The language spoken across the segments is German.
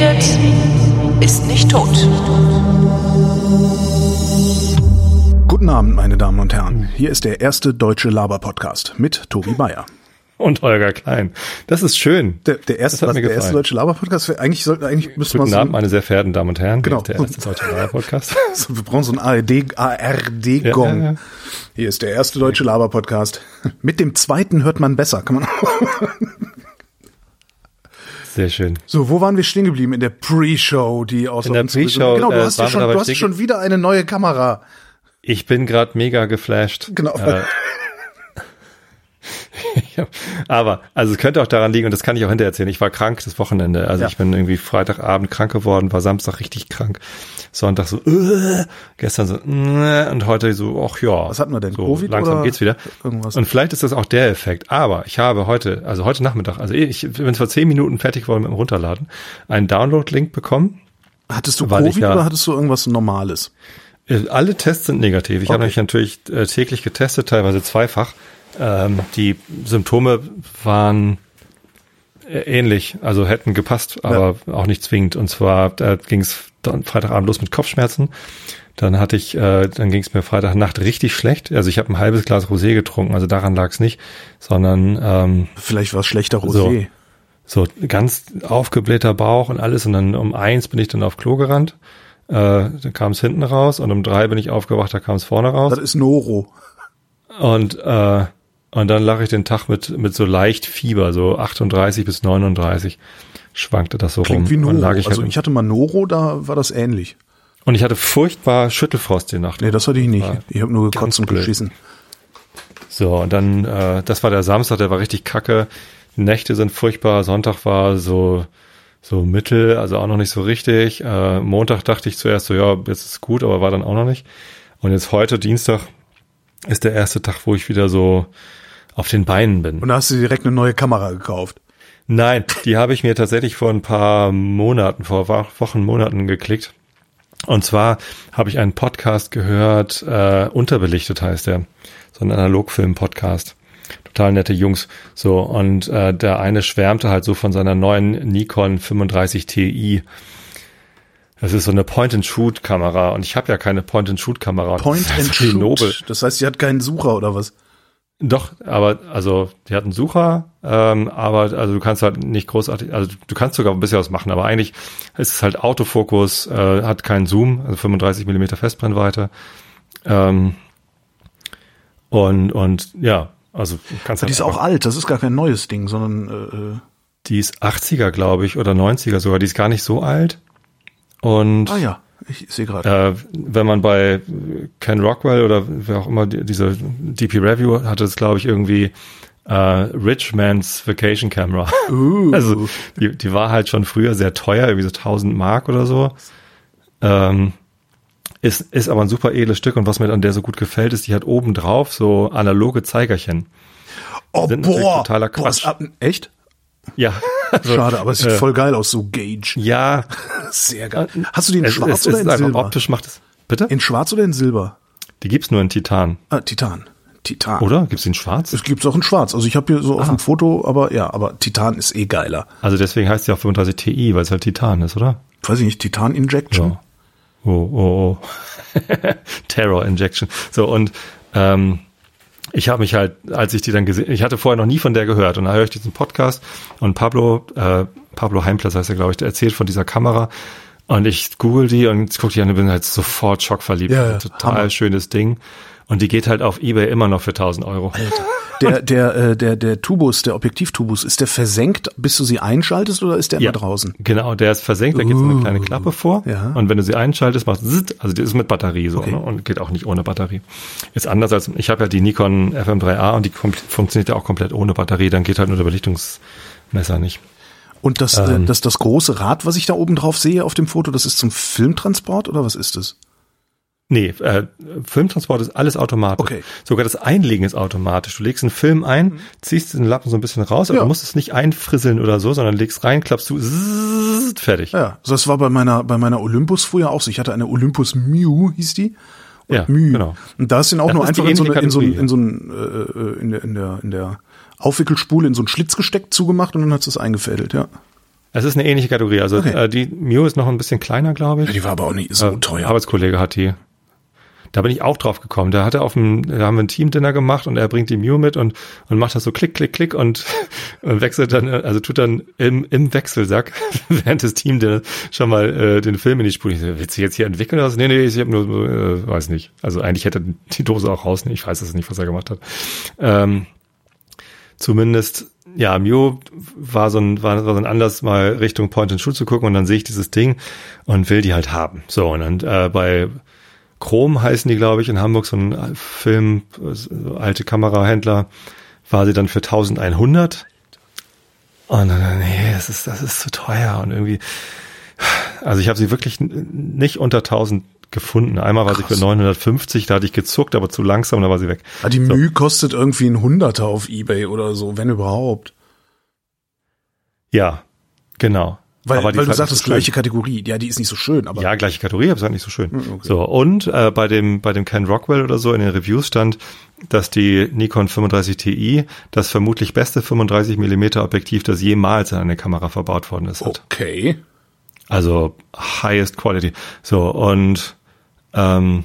redet, ist nicht tot. Guten Abend, meine Damen und Herren. Hier ist der erste deutsche Laber-Podcast mit Tobi Bayer. Und Holger Klein. Das ist schön. Der, der erste, was, der erste deutsche Laber-Podcast. Eigentlich sollten, eigentlich müsste man Guten so, Abend, meine sehr verehrten Damen und Herren. Genau. Hier ist der erste deutsche Laber-Podcast. so, wir brauchen so einen ARD, ARD-Gong. Ja, ja, ja. Hier ist der erste deutsche Laber-Podcast. Mit dem zweiten hört man besser, kann man Sehr schön. So, wo waren wir stehen geblieben? In der Pre-Show, die aus In der Pre-Show, Genau, du äh, hast, wir schon, du hast schon wieder eine neue Kamera. Ich bin gerade mega geflasht. Genau. Äh, aber, also es könnte auch daran liegen, und das kann ich auch hinterher erzählen, ich war krank das Wochenende. Also Ja. ich bin irgendwie Freitagabend krank geworden, war Samstag richtig krank. Sonntag so, äh, gestern so, äh, und heute so, ach ja. Was hatten wir denn? So, Covid langsam oder geht's wieder. irgendwas? Und vielleicht ist das auch der Effekt. Aber ich habe heute, also heute Nachmittag, also ich bin vor zehn Minuten fertig geworden mit dem Runterladen, einen Download-Link bekommen. Hattest du Covid ja- oder hattest du irgendwas Normales? Äh, Alle Tests sind negativ. Ich Okay. habe mich natürlich äh, täglich getestet, teilweise zweifach. Ähm, die Symptome waren äh, ähnlich, also hätten gepasst, aber auch nicht zwingend. Und zwar da ging es Freitagabend los mit Kopfschmerzen. Dann hatte ich, äh, dann ging es mir Freitagnacht richtig schlecht. Also ich habe ein halbes Glas Rosé getrunken, also daran lag es nicht, sondern ähm, Vielleicht war es schlechter So. Rosé. so ganz aufgeblähter Bauch und alles. Und dann um eins bin ich dann auf Klo gerannt. Äh, dann kam es hinten raus und um drei bin ich aufgewacht, da kam es vorne raus. Das ist Noro. Und, äh, und dann lag ich den Tag mit, mit so leicht Fieber, so 38 bis 39 schwankte das so Klingt rum. wie Und, Noro. lag ich also halt, ich hatte mal Noro, da war das ähnlich. und ich hatte furchtbar Schüttelfrost die Nacht. Nee, das hatte ich nicht. war Ich habe nur gekotzt und blöd. geschissen. So, und dann, äh, das war der Samstag, der war richtig kacke. Die Nächte sind furchtbar. Sonntag war so, so mittel, also auch noch nicht so richtig. Äh, Montag dachte ich zuerst so, ja, jetzt ist gut, aber war dann auch noch nicht. Und jetzt heute, Dienstag, ist der erste Tag, wo ich wieder so auf den Beinen bin. Und da hast du direkt eine neue Kamera gekauft. Nein, die habe ich mir tatsächlich vor ein paar Monaten, vor Wo- Wochen, Monaten geklickt. Und zwar habe ich einen Podcast gehört, äh, Unterbelichtet heißt der. So ein Analogfilm-Podcast. Total nette Jungs. So, und äh, der eine schwärmte halt so von seiner neuen Nikon 35 Ti. Das ist so eine Point-and-Shoot-Kamera. Und ich habe ja keine Point-and-Shoot-Kamera. Point Das ist and so viel Nobel. Shoot. Das heißt, sie hat keinen Sucher oder was? Doch, aber also die hat einen Sucher, ähm, aber also du kannst halt nicht großartig, also du kannst sogar ein bisschen was machen, aber eigentlich ist es halt Autofokus, äh, hat keinen Zoom, also 35 Millimeter Festbrennweite. Ähm, und und ja, also du kannst Die halt ist auch alt. Das ist gar kein neues Ding, sondern äh, äh, die ist 80er, glaube ich, oder 90er sogar, die ist gar nicht so alt. Und ah ja, ich sehe gerade. äh, wenn man bei Ken Rockwell oder wer auch immer die, diese DP Review hatte es, glaube ich, irgendwie äh, Rich Man's Vacation Camera. Uh. Also die, die war halt schon früher sehr teuer, irgendwie so 1000 Mark oder so. Ähm, ist, ist aber ein super edles Stück und was mir an der so gut gefällt, ist, die hat oben drauf so analoge Zeigerchen. oh sind boah, totaler boah, Quatsch. ist ab, echt? Ja. Also, Schade, aber es sieht äh, voll geil aus, so Gauge. Ja. Sehr geil. Hast du die in Es, Schwarz es, oder es in einfach Silber? optisch macht es. Bitte? In Schwarz oder in Silber? Die gibt's nur in Titan. Ah, Titan. Titan. Oder? Gibt's die in schwarz? Es gibt's auch in Schwarz. Also ich habe hier so auf dem Foto, aber ja, aber Titan ist eh geiler. Also deswegen heißt sie auch 35 Ti, weil es halt Titan ist, oder? Weiß ich nicht, Titan Injection. Ja. Oh, oh, oh. Terror Injection. So, und ähm, ich habe mich halt, als ich die dann gesehen, ich hatte vorher noch nie von der gehört und da höre ich diesen Podcast und Pablo, äh, Pablo Heimplatz heißt er, glaube ich, der erzählt von dieser Kamera und ich google die und gucke die an und bin halt sofort schockverliebt. Ja, ja, Total Hammer. schönes Ding. Und die geht halt auf Ebay immer noch für 1000 Euro. Der, der, äh, der, der Tubus, der Objektivtubus, ist der versenkt, bis du sie einschaltest oder ist der immer draußen? Genau, der ist versenkt, da geht so eine kleine Klappe vor. Ja. Und wenn du sie einschaltest, macht zzt, also die ist mit Batterie so Okay. ne? und geht auch nicht ohne Batterie. Ist anders als, ich habe ja die Nikon FM3A und die funktioniert ja auch komplett ohne Batterie, dann geht halt nur der Belichtungsmesser nicht. Und das, Ähm. äh, das, das große Rad, was ich da oben drauf sehe auf dem Foto, das ist zum Filmtransport oder was ist das? Nee, äh, Filmtransport ist alles automatisch. Okay. Sogar das Einlegen ist automatisch. Du legst einen Film ein, ziehst den Lappen so ein bisschen raus, aber Ja. du musst es nicht einfrisseln oder so, sondern legst rein, klappst du, zzt, fertig. Ja, so das war bei meiner, bei meiner Olympus früher auch so. Ich hatte eine Olympus Mew, hieß die. Und Ja, Mew. genau. Und da ist dann auch Das nur einfach in so, eine, in so, in so ein, äh, äh, in der, in der, in der Aufwickelspule in so einen Schlitz gesteckt, zugemacht und dann hat es eingefädelt, ja. Es ist eine ähnliche Kategorie. Also Okay. äh, die Mio ist noch ein bisschen kleiner, glaube ich. Die war aber auch nicht so Äh, teuer. Arbeitskollege hat die. Da bin ich auch drauf gekommen. Da hat er auf dem, da haben wir ein Team-Dinner gemacht und er bringt die Mew mit und, und macht das so klick, klick, klick und, und wechselt dann, also tut dann im, im Wechselsack während des Team-Dinners schon mal äh, den Film in die Spur. Ich so, willst du jetzt hier entwickeln? oder was? Nee, nee, ich habe nur, äh, weiß nicht. Also eigentlich hätte die Dose auch rausnehmen. Ich weiß es nicht, was er gemacht hat. Ähm, zumindest, ja, Mew war so ein, war, war so ein Anlass, mal Richtung Point and Shoot zu gucken und dann sehe ich dieses Ding und will die halt haben. So, und dann äh, bei Chrom heißen die, glaube ich, in Hamburg, so ein Film, so alte Kamerahändler, war sie dann für 1100. Und dann, nee, das ist, das ist zu teuer und irgendwie, also ich habe sie wirklich nicht unter 1000 gefunden. Einmal war sie für 950, da hatte ich gezuckt, aber zu langsam, da war sie weg. Ah, die Mühe kostet irgendwie ein Hunderter auf Ebay oder so, wenn überhaupt. Ja, genau. Weil, weil du sagst, so gleiche Kategorie. Ja, die ist nicht so schön, aber Ja, gleiche Kategorie, aber ist halt nicht so schön. okay. So, und äh, bei dem bei dem Ken Rockwell oder so in den Reviews stand, dass die Nikon 35 Ti das vermutlich beste 35 mm Objektiv, das jemals in eine Kamera verbaut worden ist, hat. okay. Also highest quality. So, und ähm,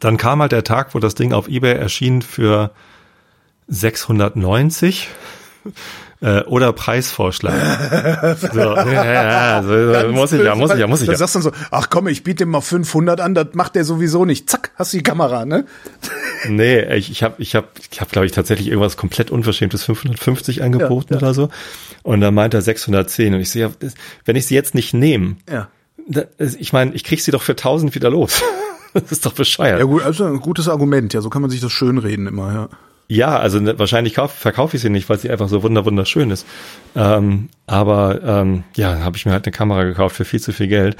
dann kam halt der Tag, wo das Ding auf Ebay erschien für 690 äh, oder Preisvorschlag. so, ja, ja, so, muss ich ja, muss ich ja, muss ich ja. sagst du dann so, ach komm, ich biete ihm mal 500 an, das macht der sowieso nicht. Zack, hast du die Kamera, ne? Nee, ich, ich habe, ich habe, ich habe, glaube ich, tatsächlich irgendwas komplett unverschämtes 550 angeboten Ja, ja. oder so. Und dann meint er 610 und ich sehe, wenn ich sie jetzt nicht nehme, Ja. ich meine, ich krieg sie doch für 1000 wieder los. das ist doch bescheuert. Ja gut, also ein gutes Argument, ja, so kann man sich das schönreden immer, ja. Ja, also ne, wahrscheinlich kauf, verkaufe ich sie nicht, weil sie einfach so wunder wunderschön ist. Ähm, aber ähm, ja, habe ich mir halt eine Kamera gekauft für viel zu viel Geld.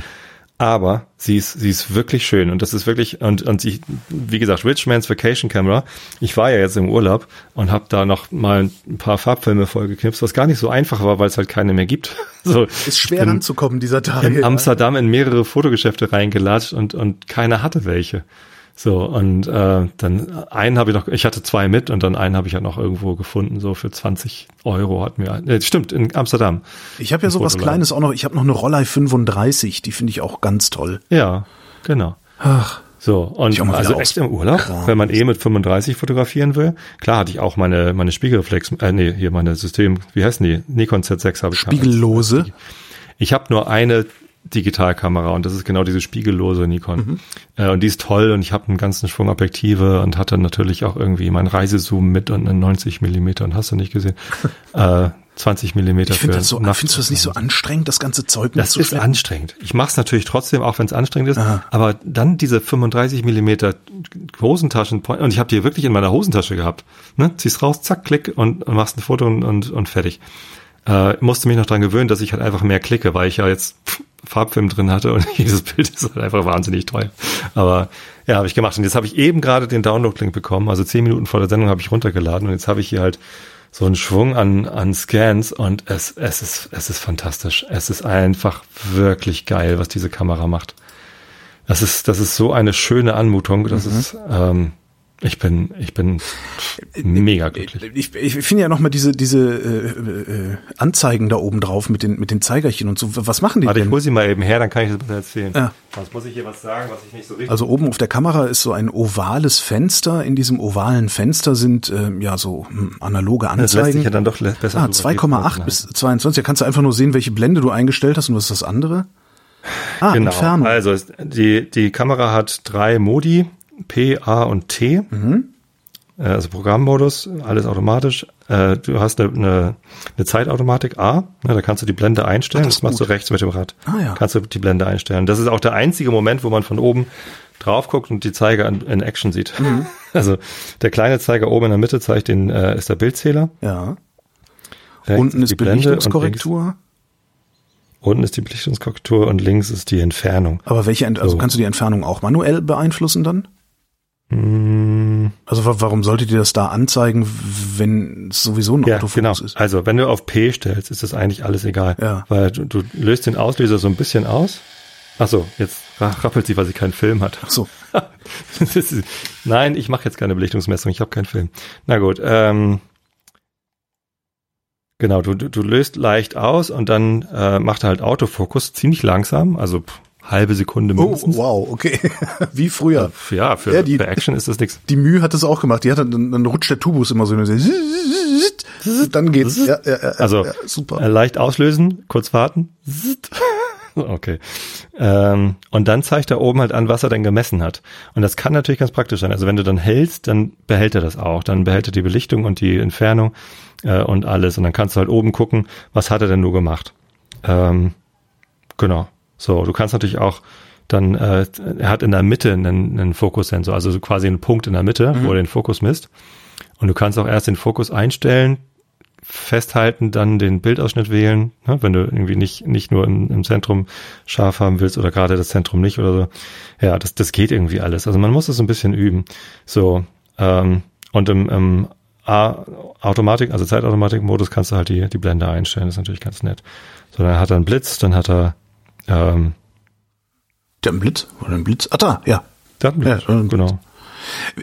Aber sie ist, sie ist wirklich schön und das ist wirklich und und sie, wie gesagt, Richmans Vacation Camera. Ich war ja jetzt im Urlaub und habe da noch mal ein paar Farbfilme vollgeknipst, was gar nicht so einfach war, weil es halt keine mehr gibt. So Ist schwer bin ranzukommen dieser Tage. in. Amsterdam in mehrere Fotogeschäfte reingelatscht und und keiner hatte welche. So, und äh, dann einen habe ich noch, ich hatte zwei mit und dann einen habe ich ja noch irgendwo gefunden, so für 20 Euro hat mir, äh, stimmt, in Amsterdam. Ich habe ja sowas. Kleines auch noch, ich habe noch eine Rollei 35, die finde ich auch ganz toll. Ja, genau. Ach, So, und Ich auch mal also echt im Urlaub, auskramen. wenn man eh mit 35 fotografieren will. Klar hatte ich auch meine, meine Spiegelreflex, äh, nee, hier meine System, wie heißen die? Nikon Z6 habe ich. Spiegellose. Ich habe nur eine Digitalkamera und das ist genau diese spiegellose Nikon. Mhm. Äh, und die ist toll und ich habe einen ganzen Schwung Objektive und hatte natürlich auch irgendwie meinen Reisezoom mit und einen 90 Millimeter und hast du nicht gesehen. äh, 20 Millimeter Ich für das so, Nacht- findest du das nicht so anstrengend, das ganze Zeug das ist mitzuschleppen? anstrengend. Ich mache es natürlich trotzdem, auch wenn es anstrengend ist. Aha. Aber dann diese 35 Millimeter Hosentaschen und ich habe die wirklich in meiner Hosentasche gehabt. Ne? Ziehst raus, zack, klick und, und machst ein Foto und, und, und fertig. Äh, musste mich noch dran gewöhnen, dass ich halt einfach mehr klicke, weil ich ja jetzt pff, Farbfilm drin hatte und dieses Bild ist halt einfach wahnsinnig teuer. Aber ja, habe ich gemacht. Und jetzt habe ich eben gerade den Download-Link bekommen. Also zehn Minuten vor der Sendung habe ich runtergeladen und jetzt habe ich hier halt so einen Schwung an, an Scans und es, es ist, es ist fantastisch. Es ist einfach wirklich geil, was diese Kamera macht. Das ist, das ist so eine schöne Anmutung. Das ist, ähm, ich bin, ich bin mega glücklich. Ich, ich finde ja noch mal diese diese äh, äh, Anzeigen da oben drauf mit den mit den Zeigerchen und so. Was machen die Warte, ich denn? hol sie mal eben her, dann kann ich das besser erzählen. Ja. Sonst muss ich hier was sagen, was ich nicht so richtig. Also oben auf der Kamera ist so ein ovales Fenster. In diesem ovalen Fenster sind ähm, ja so hm, analoge das lässt Anzeigen. sich ja dann doch besser ah, drüber 2,8 lesen. bis 22. Da kannst du einfach nur sehen, welche Blende du eingestellt hast und was ist das andere? Ah, Genau. Entfernung. Also die, die Kamera hat drei Modi, P, A und T. Mhm. Äh, Also Programmmodus, alles automatisch. Äh, Du hast eine, eine, eine Zeitautomatik A, ne, da kannst du die Blende einstellen. Ah, das das machst gut. du rechts mit dem Rad. Ah, ja. Kannst du die Blende einstellen. Das ist auch der einzige Moment, wo man von oben drauf guckt und die Zeiger in, in Action sieht. Mhm. Also der kleine Zeiger oben in der Mitte zeigt den, äh, ist der Bildzähler. ja. Rechts Unten ist die Blende und links- Belichtungskorrektur. Unten ist die Belichtungskorrektur und links ist die Entfernung. Aber welche, Ent also So. kannst du die Entfernung auch manuell beeinflussen dann? Mm, Also wa- warum solltet ihr das da anzeigen, wenn es sowieso ein Ja, genau. Autofokus ist? Also wenn du auf P stellst, ist das eigentlich alles egal. Ja. Weil du, du löst den Auslöser so ein bisschen aus. Ach so, jetzt ra- rappelt sie, weil sie keinen Film hat. Ach so. Nein, ich mache jetzt keine Belichtungsmessung, ich habe keinen Film. Na gut, ähm, Genau, du, du, du löst leicht aus und dann äh, macht er halt Autofokus ziemlich langsam, also pff, halbe Sekunde Oh, mindestens. wow, okay. Wie früher. Ja, für, Ja, die- für Action ist das nichts. Die Mühe hat es auch gemacht. Die hat dann, dann rutscht der Tubus immer so. Und dann geht's. Ja, ja, ja, Also ja, super. äh, leicht auslösen, kurz warten. Okay. Ähm, und dann zeigt er oben halt an, was er denn gemessen hat. Und das kann natürlich ganz praktisch sein. Also wenn du dann hältst, dann behält er das auch. Dann behält er die Belichtung und die Entfernung äh, und alles. Und dann kannst du halt oben gucken, was hat er denn nur gemacht. Ähm, genau. So, du kannst natürlich auch dann, äh, er hat in der Mitte einen, einen Fokussensor, also so quasi einen Punkt in der Mitte, wo er den Fokus misst. Und du kannst auch erst den Fokus einstellen, festhalten, dann den Bildausschnitt wählen, ne, wenn du irgendwie nicht, nicht nur im, im Zentrum scharf haben willst oder gerade das Zentrum nicht oder so. Ja, das, das geht irgendwie alles. Also man muss es ein bisschen üben. So, ähm, und im, im A Automatik, also Zeitautomatik-Modus kannst du halt die, die Blende einstellen, das ist natürlich ganz nett. So, dann hat er einen Blitz, dann hat er ähm, Der ein Blitz? Oder ein Blitz? Ah, da, ja. der hat einen Blitz, Ja, genau.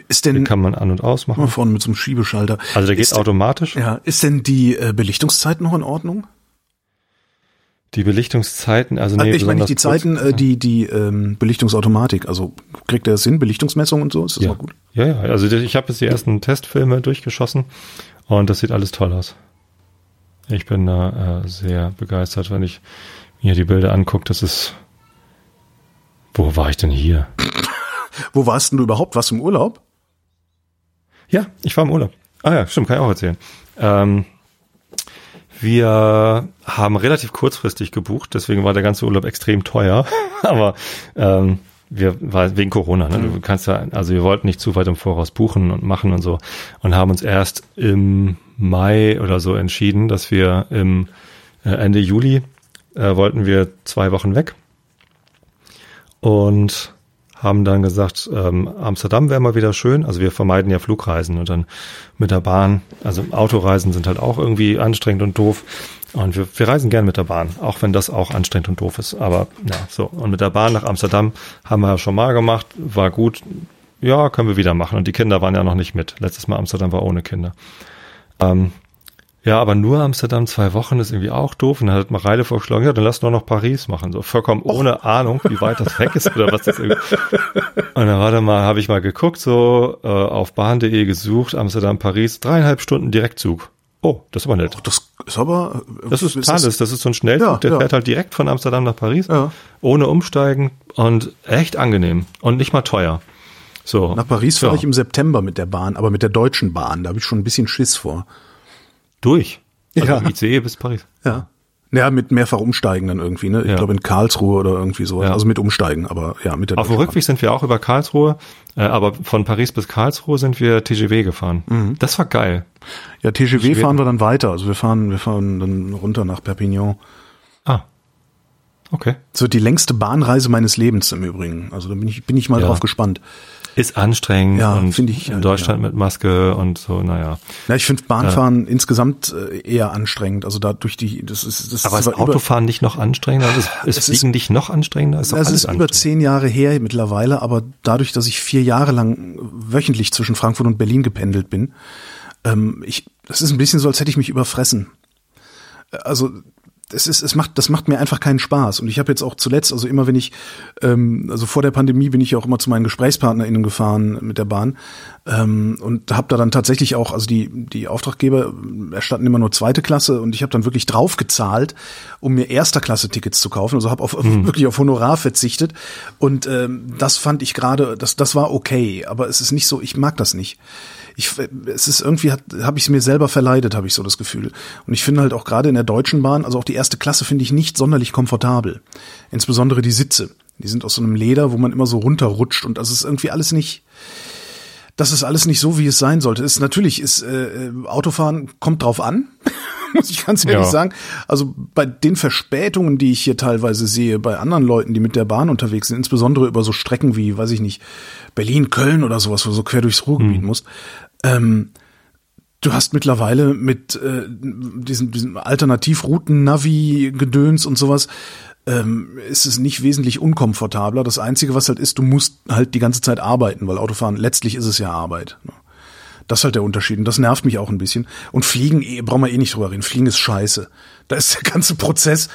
Ist Den denn, kann man an- und ausmachen. vorne mit so einem Schiebeschalter. Also der geht ist, denn- automatisch. Ja, ist denn die äh, Belichtungszeit noch in Ordnung? Die Belichtungszeiten, also nee, ich meine nicht die besonders Zeiten, kurz- äh, die, die ähm, Belichtungsautomatik. Also kriegt er das hin, Belichtungsmessung und so? Ist das ja. noch gut? Ja, ja, also ich habe jetzt die ersten Testfilme durchgeschossen und das sieht alles toll aus. Ich bin da äh, sehr begeistert, wenn ich mir die Bilder angucke. Das ist. Wo war ich denn hier? Wo warst denn du überhaupt? Warst du im Urlaub? Ja, ich war im Urlaub. Ah ja, stimmt, kann ich auch erzählen. Ähm, wir haben relativ kurzfristig gebucht, deswegen war der ganze Urlaub extrem teuer. Aber ähm, wir war wegen Corona, ne? Du kannst ja, also wir wollten nicht zu weit im Voraus buchen und machen und so und haben uns erst im Mai oder so entschieden, dass wir im äh, Ende Juli äh, wollten wir zwei Wochen weg und haben dann gesagt, ähm, Amsterdam wäre mal wieder schön. Also wir vermeiden ja Flugreisen und dann mit der Bahn, also Autoreisen sind halt auch irgendwie anstrengend und doof. Und wir, wir reisen gern mit der Bahn, auch wenn das auch anstrengend und doof ist. Aber ja, so. Und mit der Bahn nach Amsterdam haben wir ja schon mal gemacht, war gut. Ja, können wir wieder machen. Und die Kinder waren ja noch nicht mit. Letztes Mal Amsterdam war ohne Kinder. Ähm, ja, aber nur Amsterdam zwei Wochen ist irgendwie auch doof. Und dann hat Mareile vorgeschlagen, ja, dann lass nur noch Paris machen. So vollkommen ohne Ahnung, wie weit das weg ist oder was das irgendwie. Und dann warte mal, habe ich mal geguckt, so äh, auf bahn.de gesucht, Amsterdam, Paris, dreieinhalb Stunden Direktzug. Oh, das ist aber nett. Das ist aber. Das ist das- Thales, das ist so ein Schnellzug, Ja, der ja. fährt halt direkt von Amsterdam nach Paris, Ja. ohne umsteigen und echt angenehm und nicht mal teuer. So. Nach Paris fahre ich im September mit der Bahn, aber mit der deutschen Bahn. Da habe ich schon ein bisschen Schiss vor. Durch. Also Ja. ICE bis Paris. Ja. Ja, mit mehrfach umsteigen dann irgendwie, ne? Ich Ja. glaube in Karlsruhe oder irgendwie sowas. Ja. Also mit umsteigen, aber ja, mit der Auf dem Rückweg sind wir auch über Karlsruhe, äh, aber von Paris bis Karlsruhe sind wir TGW gefahren. Mhm. Das war geil. Ja, TGW fahren wir dann weiter. Also wir fahren, wir fahren dann runter nach Perpignan. Ah. Okay. So die längste Bahnreise meines Lebens im Übrigen. Also da bin ich, bin ich mal Ja. drauf gespannt. Ist anstrengend Ja, und finde ich, in ja, Deutschland mit Maske und so, naja. Ja, ich finde Bahnfahren insgesamt äh, eher anstrengend. Also da durch die, das ist, das Aber ist ist über- Autofahren nicht noch anstrengender? Ist, ist Es ist- Fliegen nicht noch anstrengender? Ist Das alles ist über zehn Jahre her mittlerweile, aber dadurch, dass ich vier Jahre lang wöchentlich zwischen Frankfurt und Berlin gependelt bin, ähm, ich, das ist ein bisschen so, als hätte ich mich überfressen. Also es ist, es macht, das macht mir einfach keinen Spaß. Und ich habe jetzt auch zuletzt, also immer wenn ich, ähm, also vor der Pandemie bin ich auch immer zu meinen GesprächspartnerInnen gefahren mit der Bahn. Ähm, und habe da dann tatsächlich auch, also die die Auftraggeber erstatten immer nur zweite Klasse und ich habe dann wirklich drauf gezahlt, um mir erster Klasse Tickets zu kaufen. Also habe auf wirklich auf Honorar verzichtet. Und ähm, das fand ich gerade, das das war okay, aber es ist nicht so, ich mag das nicht ich, es ist irgendwie, habe ich es mir selber verleidet, habe ich so das Gefühl. Und ich finde halt auch gerade in der Deutschen Bahn, also auch die erste Klasse finde ich nicht sonderlich komfortabel. Insbesondere die Sitze. Die sind aus so einem Leder, wo man immer so runterrutscht und das ist irgendwie alles nicht, das ist alles nicht so, wie es sein sollte. Ist natürlich ist äh, Autofahren kommt drauf an, muss ich ganz ehrlich Ja. sagen. Also bei den Verspätungen, die ich hier teilweise sehe, bei anderen Leuten, die mit der Bahn unterwegs sind, insbesondere über so Strecken wie, weiß ich nicht, Berlin, Köln oder sowas, wo du so quer durchs Ruhrgebiet musst. Ähm, du hast mittlerweile mit äh, diesem, diesem Alternativrouten-Navi-Gedöns und sowas, ähm, ist es nicht wesentlich unkomfortabler. Das Einzige, was halt ist, du musst halt die ganze Zeit arbeiten, weil Autofahren, letztlich ist es ja Arbeit. Ne? Das ist halt der Unterschied. Und das nervt mich auch ein bisschen. Und Fliegen, eh, brauchen wir eh nicht drüber reden. Fliegen ist scheiße. Da ist der ganze Prozess,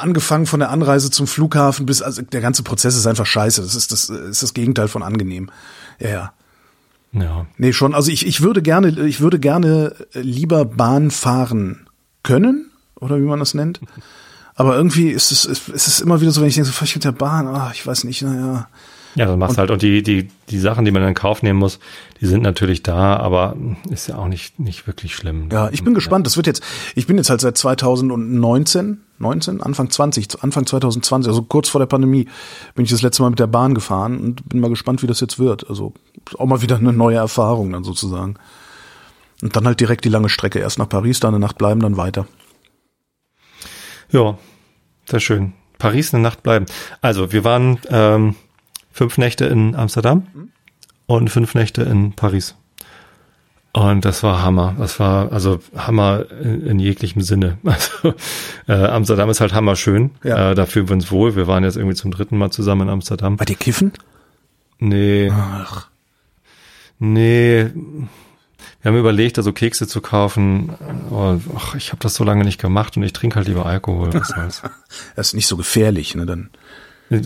angefangen von der Anreise zum Flughafen bis, also der ganze Prozess ist einfach scheiße. Das ist das, ist das Gegenteil von angenehm. Ja, ja. Ja. Nee, schon. Also ich, ich würde gerne, ich würde gerne lieber Bahn fahren können, oder wie man das nennt. Aber irgendwie ist es, ist es immer wieder so, wenn ich denke, so, ich mit der Bahn, ah, ich weiß nicht, naja. Ja, das machst halt. Und die, die, die Sachen, die man in Kauf nehmen muss, die sind natürlich da, aber ist ja auch nicht, nicht wirklich schlimm. Ja, ich bin gespannt. Das wird jetzt, ich bin jetzt halt seit 2019, 19, Anfang 20, Anfang 2020, also kurz vor der Pandemie, bin ich das letzte Mal mit der Bahn gefahren und bin mal gespannt, wie das jetzt wird. Also auch mal wieder eine neue Erfahrung dann sozusagen. Und dann halt direkt die lange Strecke. Erst nach Paris, dann eine Nacht bleiben, dann weiter. Ja, sehr schön. Paris eine Nacht bleiben. Also wir waren ähm, fünf Nächte in Amsterdam und fünf Nächte in Paris. Und das war Hammer. Das war also Hammer in, in jeglichem Sinne. Also äh, Amsterdam ist halt hammer schön. Ja. Äh, da fühlen wir uns wohl. Wir waren jetzt irgendwie zum dritten Mal zusammen in Amsterdam. Bei dir kiffen? Nee, Ach, nee. Wir haben überlegt, also Kekse zu kaufen. Aber, ach, ich habe das so lange nicht gemacht und ich trinke halt lieber Alkohol. Was soll's. das ist nicht so gefährlich, ne? Dann.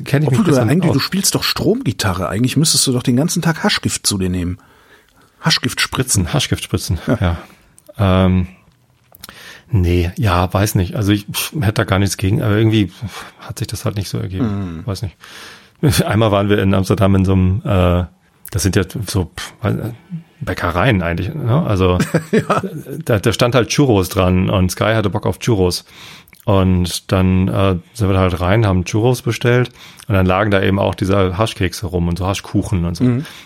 Kenn ich Obwohl du besser eigentlich, aus. du spielst doch Stromgitarre. Eigentlich müsstest du doch den ganzen Tag Haschgift zu dir nehmen. Haschgift spritzen. Spritzen, Haschgiftspritzen, ja. Ähm, nee, ja, weiß nicht. Also ich hätte da gar nichts gegen, aber irgendwie hat sich das halt nicht so ergeben. Weiß nicht. Einmal waren wir in Amsterdam in so einem, äh, das sind ja so äh, Bäckereien eigentlich, ne? Also da, da stand halt Churros dran und Sky hatte Bock auf Churros. Und dann äh, sind wir da halt rein, haben Churros bestellt und dann lagen da eben auch diese Haschkekse rum und so Haschkuchen und so.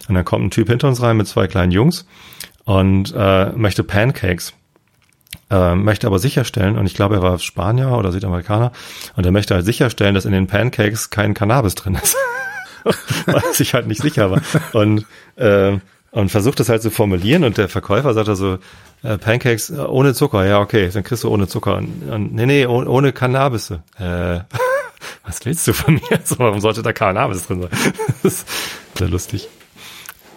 Und dann kommt ein Typ hinter uns rein mit zwei kleinen Jungs und äh, möchte Pancakes. Äh, möchte aber sicherstellen, und ich glaube, er war Spanier oder Südamerikaner, und er möchte halt sicherstellen, dass in den Pancakes kein Cannabis drin ist. Weil er sich halt nicht sicher war. Und, äh, und versucht das halt zu formulieren und der Verkäufer sagt also, äh, Pancakes äh, ohne Zucker, ja okay, dann kriegst du ohne Zucker. Und, und nee, nee, oh- ohne Cannabis. Äh, was willst du von mir? So, warum sollte da Cannabis drin sein? das ist sehr lustig.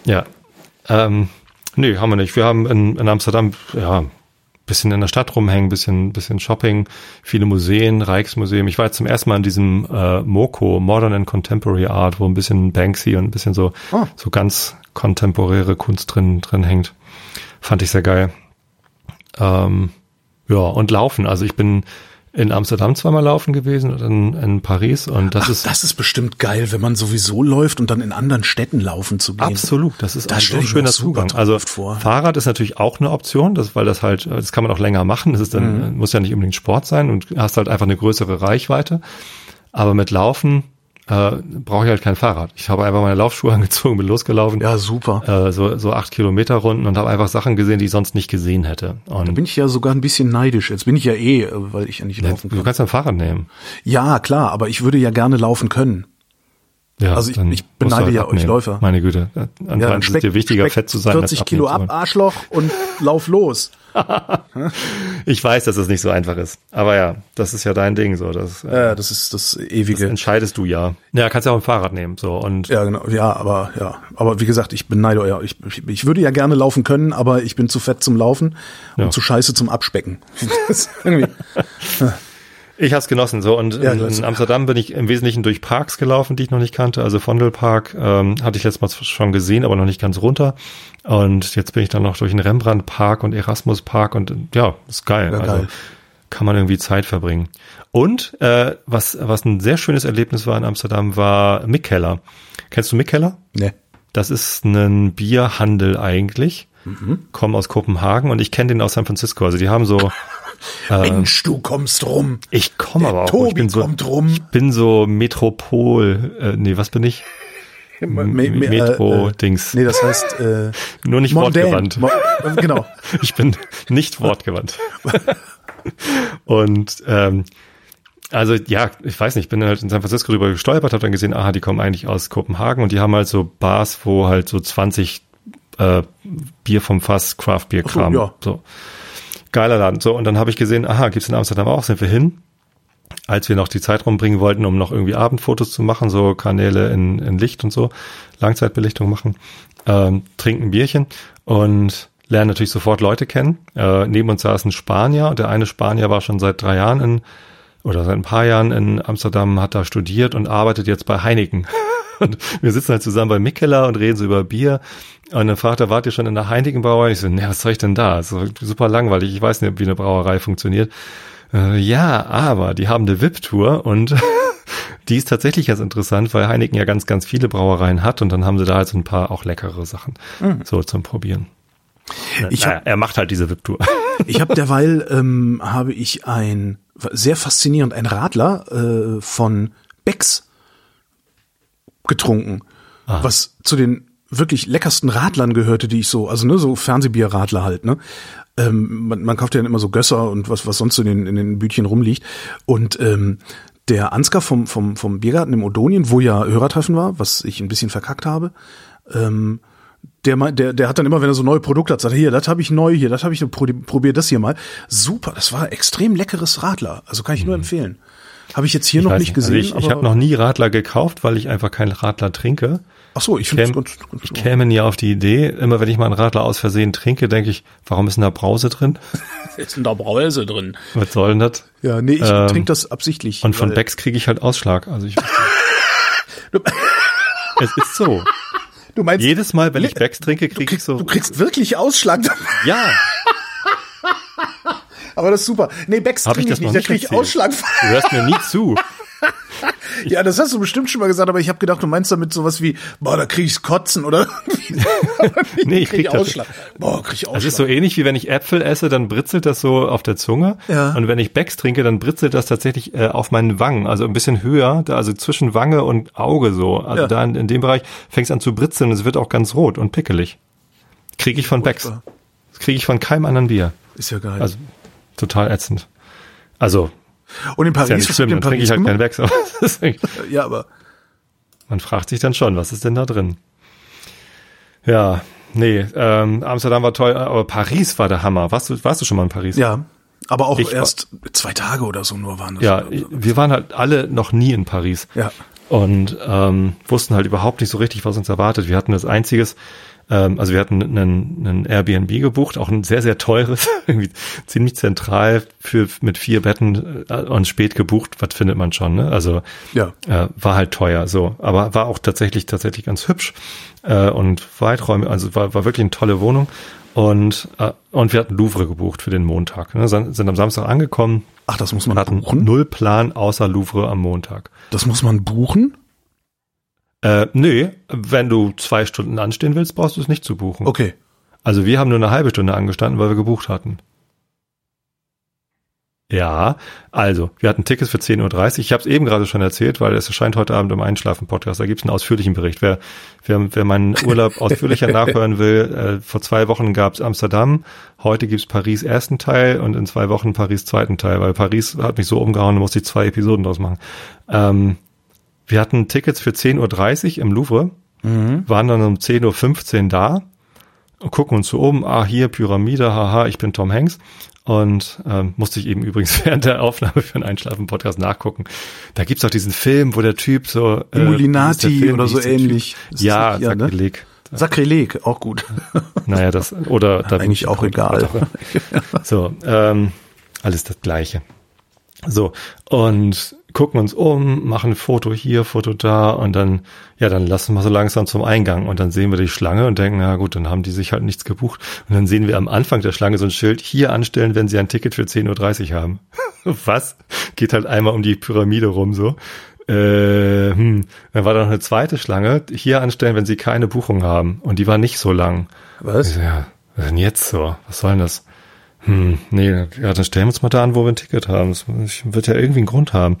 Ja. Ähm, nee, haben wir nicht. Wir haben in, in Amsterdam, ja, bisschen in der Stadt rumhängen, bisschen, bisschen Shopping, viele Museen, Rijksmuseum. Ich war jetzt zum ersten Mal in diesem äh, MoCo, Modern and Contemporary Art, wo ein bisschen Banksy und ein bisschen so, Ah. so ganz kontemporäre Kunst drin, drin hängt. Fand ich sehr geil. Ähm, ja, und laufen. Also ich bin in Amsterdam zweimal laufen gewesen und in, in Paris und das Ach, ist das ist bestimmt geil, wenn man sowieso läuft und dann in anderen Städten laufen zu gehen. Absolut, das ist Das ein schöner Zugang. Also vor. Fahrrad ist natürlich auch eine Option, das, weil das halt, das kann man auch länger machen. Das ist dann, Mhm. muss ja nicht unbedingt Sport sein und hast halt einfach eine größere Reichweite. Aber mit Laufen äh, brauche ich halt kein Fahrrad. Ich habe einfach meine Laufschuhe angezogen, bin losgelaufen, Ja, super. äh, so, so acht Kilometer Runden und habe einfach Sachen gesehen, die ich sonst nicht gesehen hätte. Da Und bin ich ja sogar ein bisschen neidisch. Jetzt bin ich ja eh, äh, weil ich ja nicht laufen du kann. kannst ein Fahrrad nehmen. Ja, klar, aber ich würde ja gerne laufen können. Ja, Also ich- ich du beneide halt ja euch abnehmen. Läufer. Meine Güte. Anscheinend Ja, ist dir wichtiger, fett zu sein. 40 als Kilo ab. Arschloch und lauf los. Ich weiß, dass es nicht so einfach ist. Aber ja, das ist ja dein Ding, so. Das, äh, Ja, das ist das das ewige. entscheidest du ja. Ja, kannst ja auch ein Fahrrad nehmen, so. Und Ja, genau. Ja, aber ja, aber wie gesagt, ich beneide euch. Ich, ich, ich würde ja gerne laufen können, aber ich bin zu fett zum Laufen und Ja. zu scheiße zum Abspecken. Das ist irgendwie, ich hab's genossen, so. Und Ja, in, Amsterdam bin ich im Wesentlichen durch Parks gelaufen, die ich noch nicht kannte. Also Vondelpark ähm, hatte ich letztes Mal schon gesehen, aber noch nicht ganz runter. Und jetzt bin ich dann noch durch den Rembrandtpark und Erasmuspark und ja, ist geil. Ja, also geil. kann man irgendwie Zeit verbringen. Und äh, was, was ein sehr schönes Erlebnis war in Amsterdam, war Mikkeller. Kennst du Mikkeller? ne. Das ist ein Bierhandel eigentlich. Mhm. Kommen aus Kopenhagen und ich kenne den aus San Francisco. Also die haben so, Mensch, du kommst rum. ich komme aber auch. Tobi ich bin so, kommt rum. Ich bin so Metropol. Äh, nee, was bin ich? Äh, Metro-Dings. Nee, das heißt äh, Nur nicht Mondän. wortgewandt. Mo genau. Ich bin nicht wortgewandt. und ähm, also ja, ich weiß nicht, ich bin halt in San Francisco drüber gestolpert, habe dann gesehen, aha, die kommen eigentlich aus Kopenhagen und die haben halt so Bars, wo halt so 20 äh, Bier vom Fass, Craft Beer Kram. ja. So. Geiler Laden. So, und dann habe ich gesehen, aha, gibt's in Amsterdam auch, sind wir hin. als wir noch die Zeit rumbringen wollten, um noch irgendwie Abendfotos zu machen, so Kanäle in, in Licht und so, Langzeitbelichtung machen, ähm, trinken Bierchen und lernen natürlich sofort Leute kennen. Äh, neben uns saß ein Spanier und der eine Spanier war schon seit drei Jahren in, oder seit ein paar Jahren in Amsterdam, hat da studiert und arbeitet jetzt bei Heineken. Und wir sitzen halt zusammen bei Mikkeller und reden so über Bier. Und dann fragt er, wart ihr schon in der Heineken-Brauerei? Ich so, ne, was soll ich denn da? Das ist super langweilig. Ich weiß nicht, wie eine Brauerei funktioniert. Äh, ja, aber die haben eine VIP-Tour und die ist tatsächlich ganz interessant, weil Heineken ja ganz, ganz viele Brauereien hat und dann haben sie da halt so ein paar auch leckere Sachen mhm. so zum Probieren. Ich hab, naja, er macht halt diese VIP-Tour. Ich habe derweil ähm, habe ich ein sehr faszinierend ein Radler äh, von Becks getrunken, ah. was zu den wirklich leckersten Radlern gehörte, die ich so, also ne, so Fernsehbierradler halt, ne. Ähm, man, man kauft ja dann immer so Gösser und was, was sonst in den, in den Bütchen rumliegt. Und ähm, der Ansgar vom, vom, vom Biergarten im Odonien, wo ja Hörertreffen war, was ich ein bisschen verkackt habe, ähm, der, der, der hat dann immer, wenn er so neue Produkte hat, sagt, hier, das habe ich neu, hier, das habe ich, probier das hier mal. Super, das war extrem leckeres Radler. Also kann ich nur mhm. empfehlen. Habe ich jetzt hier ich noch nicht gesehen. Also ich ich habe noch nie Radler gekauft, weil ich einfach keinen Radler trinke. Ach so, ich finde käm, ganz, ganz Ich käme nie auf die Idee, immer wenn ich mal einen Radler aus Versehen trinke, denke ich, warum ist denn da Brause drin? ist denn da Brause drin? Was soll denn das? Ja, nee, ich ähm, trinke das absichtlich. Und von Becks kriege ich halt Ausschlag. Also ich Es ist so. Du meinst, jedes Mal, wenn ich Becks trinke, kriege ich so. Du kriegst wirklich Ausschlag. Ja. Aber das ist super. Nee, Becks trinke ich, ich nicht, da kriege ich Ausschlag. Du hörst mir nie zu. ja, das hast du bestimmt schon mal gesagt, aber ich habe gedacht, du meinst damit sowas wie, boah, da krieg ich's Kotzen oder nee, ich krieg, krieg Ausschlag. Boah, krieg ich Ausschlag. Das ist so ähnlich wie wenn ich Äpfel esse, dann britzelt das so auf der Zunge. Ja. Und wenn ich Becks trinke, dann britzelt das tatsächlich äh, auf meinen Wangen, also ein bisschen höher, da, also zwischen Wange und Auge so. Also ja. da in, in dem Bereich fängt es an zu britzeln es wird auch ganz rot und pickelig. Kriege ich von Becks. Das kriege ich von keinem anderen Bier. Ist ja geil. Also total ätzend. Also. Und in Paris, ja nicht schlimm, dann trinke ich halt keinen Wex. ja, aber. Man fragt sich dann schon, was ist denn da drin? Ja, nee, ähm, Amsterdam war toll, aber Paris war der Hammer. Warst du, warst du schon mal in Paris? Ja, aber auch ich erst war, zwei Tage oder so nur waren das. Ja, wir waren halt alle noch nie in Paris. Ja. Und ähm, wussten halt überhaupt nicht so richtig, was uns erwartet. Wir hatten das einziges, ähm, also wir hatten einen, einen Airbnb gebucht, auch ein sehr, sehr teures, irgendwie ziemlich zentral für mit vier Betten äh, und spät gebucht, was findet man schon, ne? Also ja. äh, war halt teuer, so, aber war auch tatsächlich tatsächlich ganz hübsch äh, und weiträumig, also war, war wirklich eine tolle Wohnung. Und, äh, und wir hatten Louvre gebucht für den Montag. Ne? Sind am Samstag angekommen. Ach, das muss man hatten buchen? Null Plan außer Louvre am Montag. Das muss man buchen? Äh, nee, wenn du zwei Stunden anstehen willst, brauchst du es nicht zu buchen. Okay. Also wir haben nur eine halbe Stunde angestanden, weil wir gebucht hatten. Ja, also, wir hatten Tickets für 10.30 Uhr. Ich habe es eben gerade schon erzählt, weil es erscheint heute Abend im Einschlafen-Podcast. Da gibt es einen ausführlichen Bericht. Wer, wer, wer meinen Urlaub ausführlicher nachhören will, äh, vor zwei Wochen gab es Amsterdam, heute gibt es Paris ersten Teil und in zwei Wochen Paris zweiten Teil, weil Paris hat mich so umgehauen, da musste ich zwei Episoden draus machen. Ähm, wir hatten Tickets für 10.30 Uhr im Louvre, mhm. waren dann um 10.15 Uhr da gucken uns so um, ah, hier Pyramide, haha, ich bin Tom Hanks. Und ähm, musste ich eben übrigens während der Aufnahme für einen Einschlafen-Podcast nachgucken. Da gibt's auch diesen Film, wo der Typ so äh, Illuminati oder so ähnlich. Ja, hier, Sakrileg. Ne? Sakrileg, auch gut. Naja, das oder da eigentlich auch egal. so, ähm, alles das Gleiche. So und gucken uns um, machen ein Foto hier, Foto da und dann, ja, dann lassen wir so langsam zum Eingang und dann sehen wir die Schlange und denken, na gut, dann haben die sich halt nichts gebucht. Und dann sehen wir am Anfang der Schlange so ein Schild, hier anstellen, wenn sie ein Ticket für 10.30 Uhr haben. Was? Geht halt einmal um die Pyramide rum so. Äh, hm. Dann war da noch eine zweite Schlange, hier anstellen, wenn sie keine Buchung haben. Und die war nicht so lang. Was? Ja, was denn jetzt so? Was soll denn das? Hm, nee, ja, dann stellen wir uns mal da an, wo wir ein Ticket haben. Das wird ja irgendwie einen Grund haben.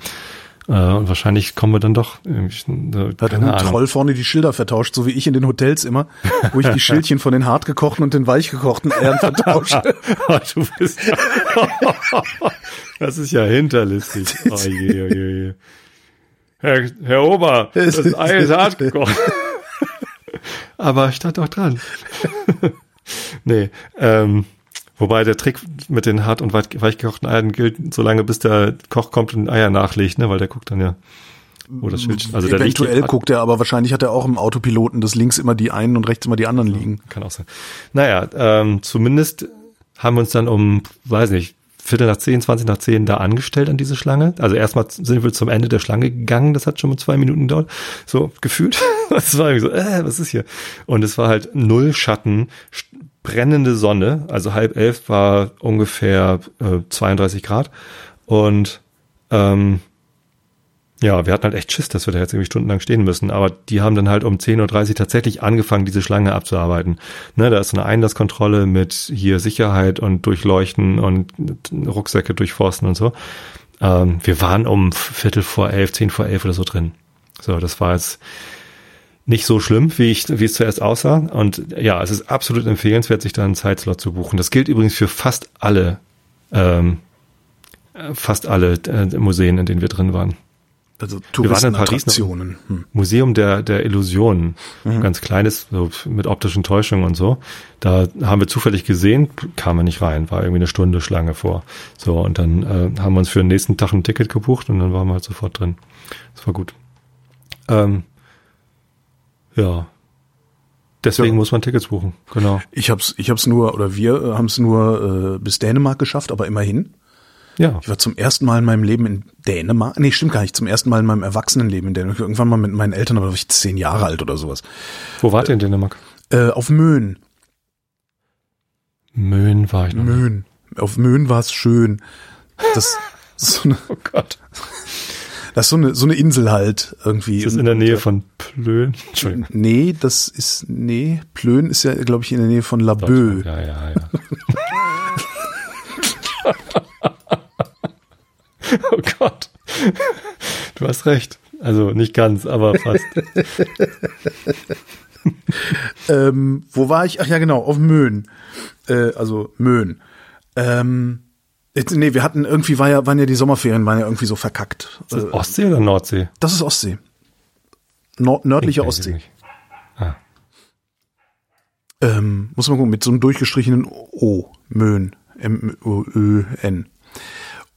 Äh, und wahrscheinlich kommen wir dann doch. Äh, Hat ein Troll vorne die Schilder vertauscht, so wie ich in den Hotels immer, wo ich die Schildchen von den hartgekochten und den weichgekochten Eiern vertausche. Oh, du bist das ist ja hinterlistig. Oh, je, oh, je, je. Herr, Herr Ober, das Ei ist hart gekocht. Aber ich stand doch dran. nee, ähm, Wobei der Trick mit den hart und weich, gekochten Eiern gilt, solange bis der Koch kommt und Eier nachlegt, ne, weil der guckt dann ja. Wo das Schild, also der Eventuell guckt er, aber wahrscheinlich hat er auch im Autopiloten, dass links immer die einen und rechts immer die anderen liegen. Kann auch sein. Naja, ähm, zumindest haben wir uns dann um, weiß nicht, Viertel nach zehn, zwanzig nach zehn da angestellt an diese Schlange. Also erstmal sind wir zum Ende der Schlange gegangen. Das hat schon mal zwei Minuten gedauert. So gefühlt. Das war irgendwie so, äh, was ist hier? Und es war halt null Schatten, brennende Sonne. Also halb elf war ungefähr äh, 32 Grad. Und ähm, ja, wir hatten halt echt Schiss, dass wir da jetzt irgendwie stundenlang stehen müssen. Aber die haben dann halt um 10.30 Uhr tatsächlich angefangen, diese Schlange abzuarbeiten. Ne, da ist eine Einlasskontrolle mit hier Sicherheit und Durchleuchten und Rucksäcke durchforsten und so. Ähm, wir waren um Viertel vor elf, zehn vor elf oder so drin. So, das war jetzt nicht so schlimm, wie ich, wie es zuerst aussah. Und ja, es ist absolut empfehlenswert, sich da einen Zeitslot zu buchen. Das gilt übrigens für fast alle, ähm, fast alle äh, Museen, in denen wir drin waren. Also Touristenattraktionen. Hm. Museum der, der Illusionen. Mhm. Ganz kleines, so mit optischen Täuschungen und so. Da haben wir zufällig gesehen, kam man nicht rein, war irgendwie eine Stunde Schlange vor. So, und dann äh, haben wir uns für den nächsten Tag ein Ticket gebucht und dann waren wir halt sofort drin. Das war gut. Ähm, ja. Deswegen ja. muss man Tickets buchen, genau. Ich hab's, ich hab's nur, oder wir haben es nur äh, bis Dänemark geschafft, aber immerhin. Ja. Ich war zum ersten Mal in meinem Leben in Dänemark. Nee, stimmt gar nicht. Zum ersten Mal in meinem Erwachsenenleben in Dänemark. Irgendwann mal mit meinen Eltern, aber da war ich zehn Jahre alt oder sowas. Wo wart ihr in Dänemark? Äh, auf Möhn. Möhn war ich noch. Möhn. Auf Möhn war es schön. Das, so eine, oh Gott. Das ist so eine, so eine Insel halt irgendwie. Ist das in der Nähe von Plön? Entschuldigung. Nee, das ist, nee, Plön ist ja, glaube ich, in der Nähe von Laboe. Ja, ja, ja. oh Gott. Du hast recht. Also nicht ganz, aber fast. ähm, wo war ich? Ach ja, genau, auf Möhn. Äh, also Möhn. Ähm, jetzt, nee, wir hatten irgendwie, war ja, waren ja die Sommerferien, waren ja irgendwie so verkackt. Ist das äh, Ostsee oder Nordsee? Das ist Ostsee. Nord nördliche Ostsee. Ah. Ähm, muss man gucken, mit so einem durchgestrichenen O. Möhn. M-O-Ö-N.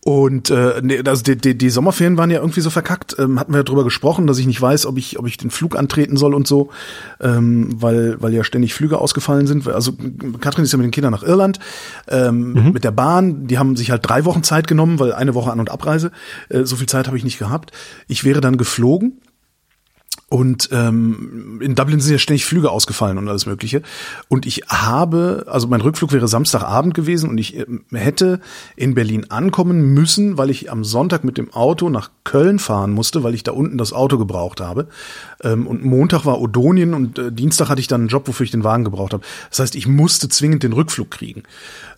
Und äh, nee, also die, die, die Sommerferien waren ja irgendwie so verkackt. Ähm, hatten wir ja drüber gesprochen, dass ich nicht weiß, ob ich, ob ich den Flug antreten soll und so, ähm, weil, weil ja ständig Flüge ausgefallen sind. Also Katrin ist ja mit den Kindern nach Irland ähm, mhm. mit der Bahn. Die haben sich halt drei Wochen Zeit genommen, weil eine Woche An- und Abreise. Äh, so viel Zeit habe ich nicht gehabt. Ich wäre dann geflogen und ähm, in Dublin sind ja ständig Flüge ausgefallen und alles Mögliche. Und ich habe, also mein Rückflug wäre Samstagabend gewesen und ich äh, hätte in Berlin ankommen müssen, weil ich am Sonntag mit dem Auto nach Köln fahren musste, weil ich da unten das Auto gebraucht habe. Ähm, und Montag war Odonien und äh, Dienstag hatte ich dann einen Job, wofür ich den Wagen gebraucht habe. Das heißt, ich musste zwingend den Rückflug kriegen.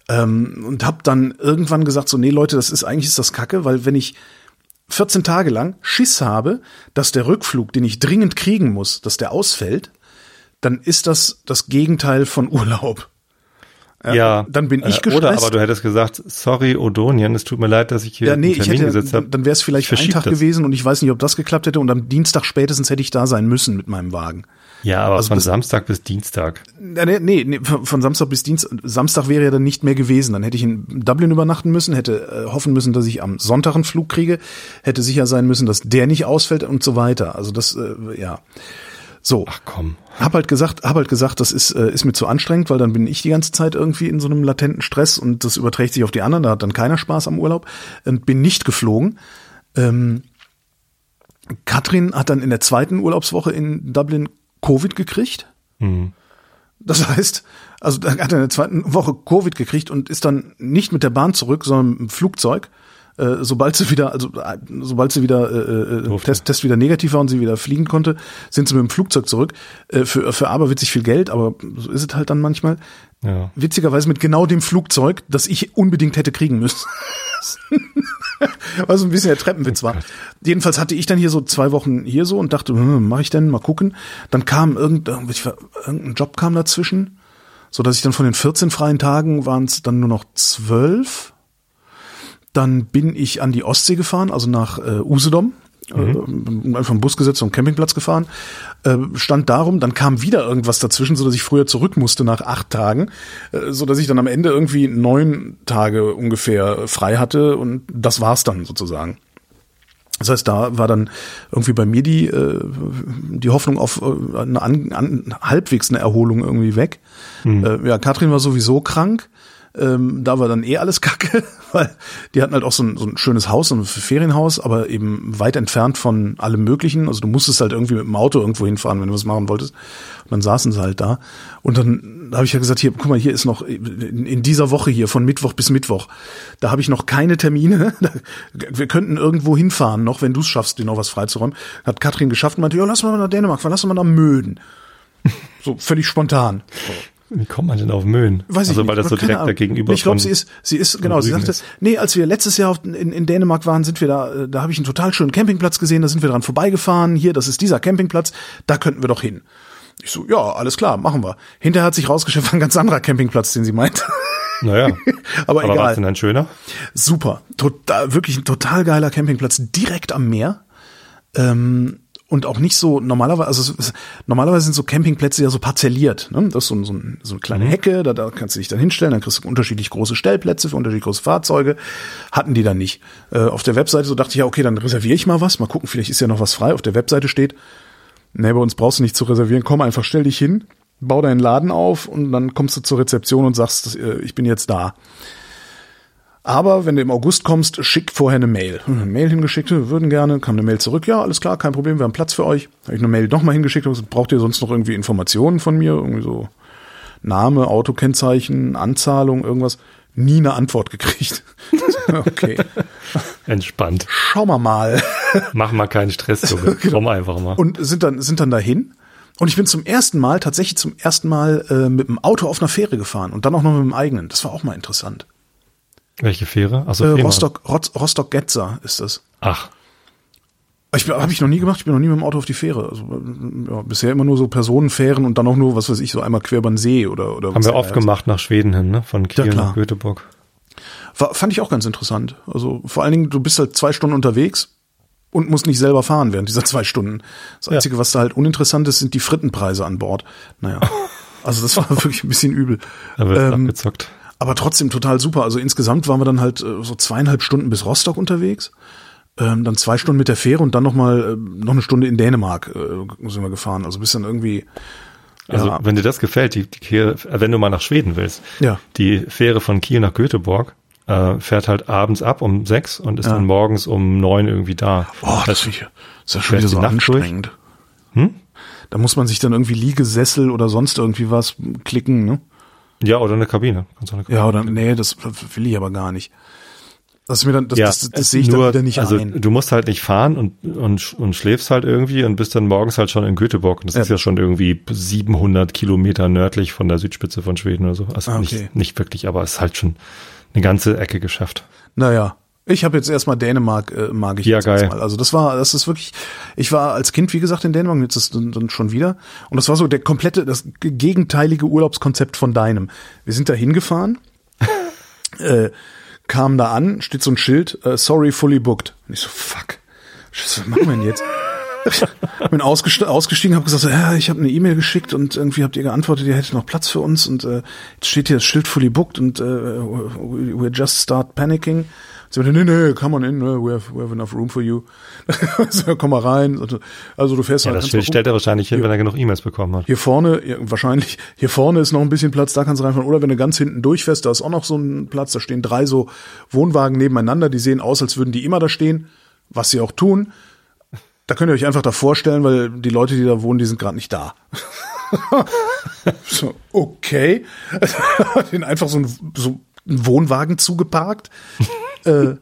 Ähm, und habe dann irgendwann gesagt, so, nee Leute, das ist eigentlich ist das Kacke, weil wenn ich 14 Tage lang Schiss habe, dass der Rückflug, den ich dringend kriegen muss, dass der ausfällt, dann ist das das Gegenteil von Urlaub. Ja, dann bin ich gestresst. Oder aber du hättest gesagt, sorry Odonien, es tut mir leid, dass ich hier ja, nee, einen Termin ich hätte, gesetzt habe. Dann wäre es vielleicht ein Tag das. gewesen und ich weiß nicht, ob das geklappt hätte und am Dienstag spätestens hätte ich da sein müssen mit meinem Wagen. Ja, aber also von Samstag bis Dienstag. Nee, nee, nee, von Samstag bis Dienstag. Samstag wäre ja dann nicht mehr gewesen. Dann hätte ich in Dublin übernachten müssen, hätte äh, hoffen müssen, dass ich am Sonntag einen Flug kriege, hätte sicher sein müssen, dass der nicht ausfällt und so weiter. Also das, äh, ja. So. Ach komm. Hab halt gesagt, hab halt gesagt, das ist, äh, ist mir zu anstrengend, weil dann bin ich die ganze Zeit irgendwie in so einem latenten Stress und das überträgt sich auf die anderen, da hat dann keiner Spaß am Urlaub und bin nicht geflogen. Ähm, Katrin hat dann in der zweiten Urlaubswoche in Dublin Covid gekriegt. Mhm. Das heißt, also hat er in der zweiten Woche Covid gekriegt und ist dann nicht mit der Bahn zurück, sondern mit dem Flugzeug. Äh, sobald sie wieder, also äh, sobald sie wieder äh, äh Test, Test wieder negativ war und sie wieder fliegen konnte, sind sie mit dem Flugzeug zurück. Äh, für, für aberwitzig viel Geld, aber so ist es halt dann manchmal. Ja. Witzigerweise mit genau dem Flugzeug, das ich unbedingt hätte kriegen müssen. Was ein bisschen der Treppenwitz war. Jedenfalls hatte ich dann hier so zwei Wochen hier so und dachte, hm, mache ich denn, mal gucken. Dann kam irgendein, irgendein Job kam dazwischen, so dass ich dann von den 14 freien Tagen waren es dann nur noch zwölf dann bin ich an die Ostsee gefahren, also nach äh, Usedom. mhm. äh, einfach einen Bus gesetzt und Campingplatz gefahren, äh, stand darum, dann kam wieder irgendwas dazwischen, so dass ich früher zurück musste nach acht Tagen, äh, so dass ich dann am Ende irgendwie neun Tage ungefähr frei hatte und das war's dann sozusagen. Das heißt, da war dann irgendwie bei mir die, äh, die Hoffnung auf äh, eine an, an, halbwegs eine Erholung irgendwie weg. Mhm. Äh, ja, Katrin war sowieso krank. Ähm, da war dann eh alles kacke, weil die hatten halt auch so ein, so ein schönes Haus, so ein Ferienhaus, aber eben weit entfernt von allem Möglichen. Also du musstest halt irgendwie mit dem Auto irgendwo hinfahren, wenn du was machen wolltest. Und dann saßen sie halt da. Und dann habe ich ja gesagt, hier, guck mal, hier ist noch in, in dieser Woche hier von Mittwoch bis Mittwoch. Da habe ich noch keine Termine. Wir könnten irgendwo hinfahren noch, wenn du es schaffst, dir noch was freizuräumen. Hat Katrin geschafft und meinte, ja, lass mal nach Dänemark fahren, lass mal nach Möden. So völlig spontan. So. Wie kommt man denn auf Möhn? Weiß also ich weil nicht, das so direkt Ahnung. gegenüber Ich glaube, sie ist, sie ist, genau, sie sagte, nee, als wir letztes Jahr in, in Dänemark waren, sind wir da, äh, da habe ich einen total schönen Campingplatz gesehen, da sind wir dran vorbeigefahren, hier, das ist dieser Campingplatz, da könnten wir doch hin. Ich so, ja, alles klar, machen wir. Hinterher hat sich war ein ganz anderer Campingplatz, den sie meinte. Naja. Aber, Aber war egal. es denn ein schöner? Super. Total, wirklich ein total geiler Campingplatz direkt am Meer. Ähm, und auch nicht so normalerweise, also es, normalerweise sind so Campingplätze ja so parzelliert. Ne? Das ist so, so, ein, so eine kleine Hecke, da, da kannst du dich dann hinstellen, dann kriegst du unterschiedlich große Stellplätze für unterschiedlich große Fahrzeuge. Hatten die dann nicht. Äh, auf der Webseite so dachte ich, ja, okay, dann reserviere ich mal was, mal gucken, vielleicht ist ja noch was frei. Auf der Webseite steht, nee, bei uns brauchst du nicht zu reservieren, komm einfach, stell dich hin, bau deinen Laden auf und dann kommst du zur Rezeption und sagst, äh, ich bin jetzt da. Aber wenn du im August kommst, schick vorher eine Mail. Hm, Eine Mail hingeschickt, wir würden gerne, kam eine Mail zurück, ja, alles klar, kein Problem, wir haben Platz für euch. Habe ich eine Mail nochmal hingeschickt, braucht ihr sonst noch irgendwie Informationen von mir? Irgendwie so Name, Autokennzeichen, Anzahlung, irgendwas. Nie eine Antwort gekriegt. okay, Entspannt. schauen wir mal. Mach mal keinen Stress, Junge. Komm einfach mal. Und sind dann, sind dann dahin. Und ich bin zum ersten Mal, tatsächlich zum ersten Mal äh, mit dem Auto auf einer Fähre gefahren und dann auch noch mit dem eigenen. Das war auch mal interessant. Welche Fähre? Achso, Äh. Rostock, Rost, Rostock-Getzer ist das. Ach, Ich habe ich noch nie gemacht, ich bin noch nie mit dem Auto auf die Fähre. Also, ja, bisher immer nur so Personenfähren und dann auch nur, was weiß ich, so einmal quer über den See oder oder haben wir oft heißt. gemacht nach Schweden hin, ne? Von Kiel klar. nach Göteborg. War, fand ich auch ganz interessant. Also vor allen Dingen, du bist halt zwei Stunden unterwegs und musst nicht selber fahren während dieser zwei Stunden. Das Ja. Einzige, was da halt uninteressant ist, sind die Frittenpreise an Bord. Naja. Also das war wirklich ein bisschen übel. Da wird Ähm, abgezockt. Aber trotzdem total super. Also insgesamt waren wir dann halt äh, so zweieinhalb Stunden bis Rostock unterwegs. Ähm, dann zwei Stunden mit der Fähre und dann noch mal äh, noch eine Stunde in Dänemark äh, sind wir gefahren. Also bis dann irgendwie Also ja. wenn dir das gefällt, die, die wenn du mal nach Schweden willst, Ja. die Fähre von Kiel nach Göteborg äh, fährt halt abends ab um sechs und ist Ja. dann morgens um neun irgendwie da. Oh, das, finde ich, das ist ja schon wieder so durch? anstrengend. Hm? Da muss man sich dann irgendwie Liegesessel oder sonst irgendwie was klicken, ne? Ja, oder eine Kabine. Eine Kabine. Ja, oder nee, das will ich aber gar nicht. Das mir dann, das, Ja, das, das, es sehe ich nur, dann wieder nicht also ein. du musst halt nicht fahren und, und, und schläfst halt irgendwie und bist dann morgens halt schon in Göteborg. Und das Ja. ist ja schon irgendwie 700 Kilometer nördlich von der Südspitze von Schweden oder so. Also Ah, okay. nicht, nicht wirklich, aber es ist halt schon eine ganze Ecke geschafft. Naja. Ich habe jetzt erstmal Dänemark, äh, mag ich Ja, jetzt geil. erstmal. Also das war, das ist wirklich, ich war als Kind, wie gesagt, in Dänemark, jetzt ist dann, dann schon wieder. Und das war so der komplette, das gegenteilige Urlaubskonzept von deinem. Wir sind da hingefahren, äh, kamen da an, steht so ein Schild, äh, sorry, fully booked. Und ich so, fuck. Was machen wir denn jetzt? bin ausgestiegen, habe gesagt, so, ja, ich habe eine E-Mail geschickt und irgendwie habt ihr geantwortet, ihr hättet noch Platz für uns und äh, jetzt steht hier das Schild fully booked und äh, we just start panicking. Sie meinte, nee, nee, come on in, ne, we have, we have enough room for you. so, komm mal rein. Also du fährst Ja, mal das kannst stellt er wahrscheinlich hin, wenn er genug E-Mails bekommen hat. hier vorne, ja, wahrscheinlich, hier vorne ist noch ein bisschen Platz, da kannst du reinfahren. Oder wenn du ganz hinten durchfährst, da ist auch noch so ein Platz, da stehen drei so Wohnwagen nebeneinander, die sehen aus, als würden die immer da stehen, was sie auch tun. Da könnt ihr euch einfach da vorstellen, weil die Leute, die da wohnen, die sind gerade nicht da. so, okay. Den einfach so ein, so ein Wohnwagen zugeparkt. Äh,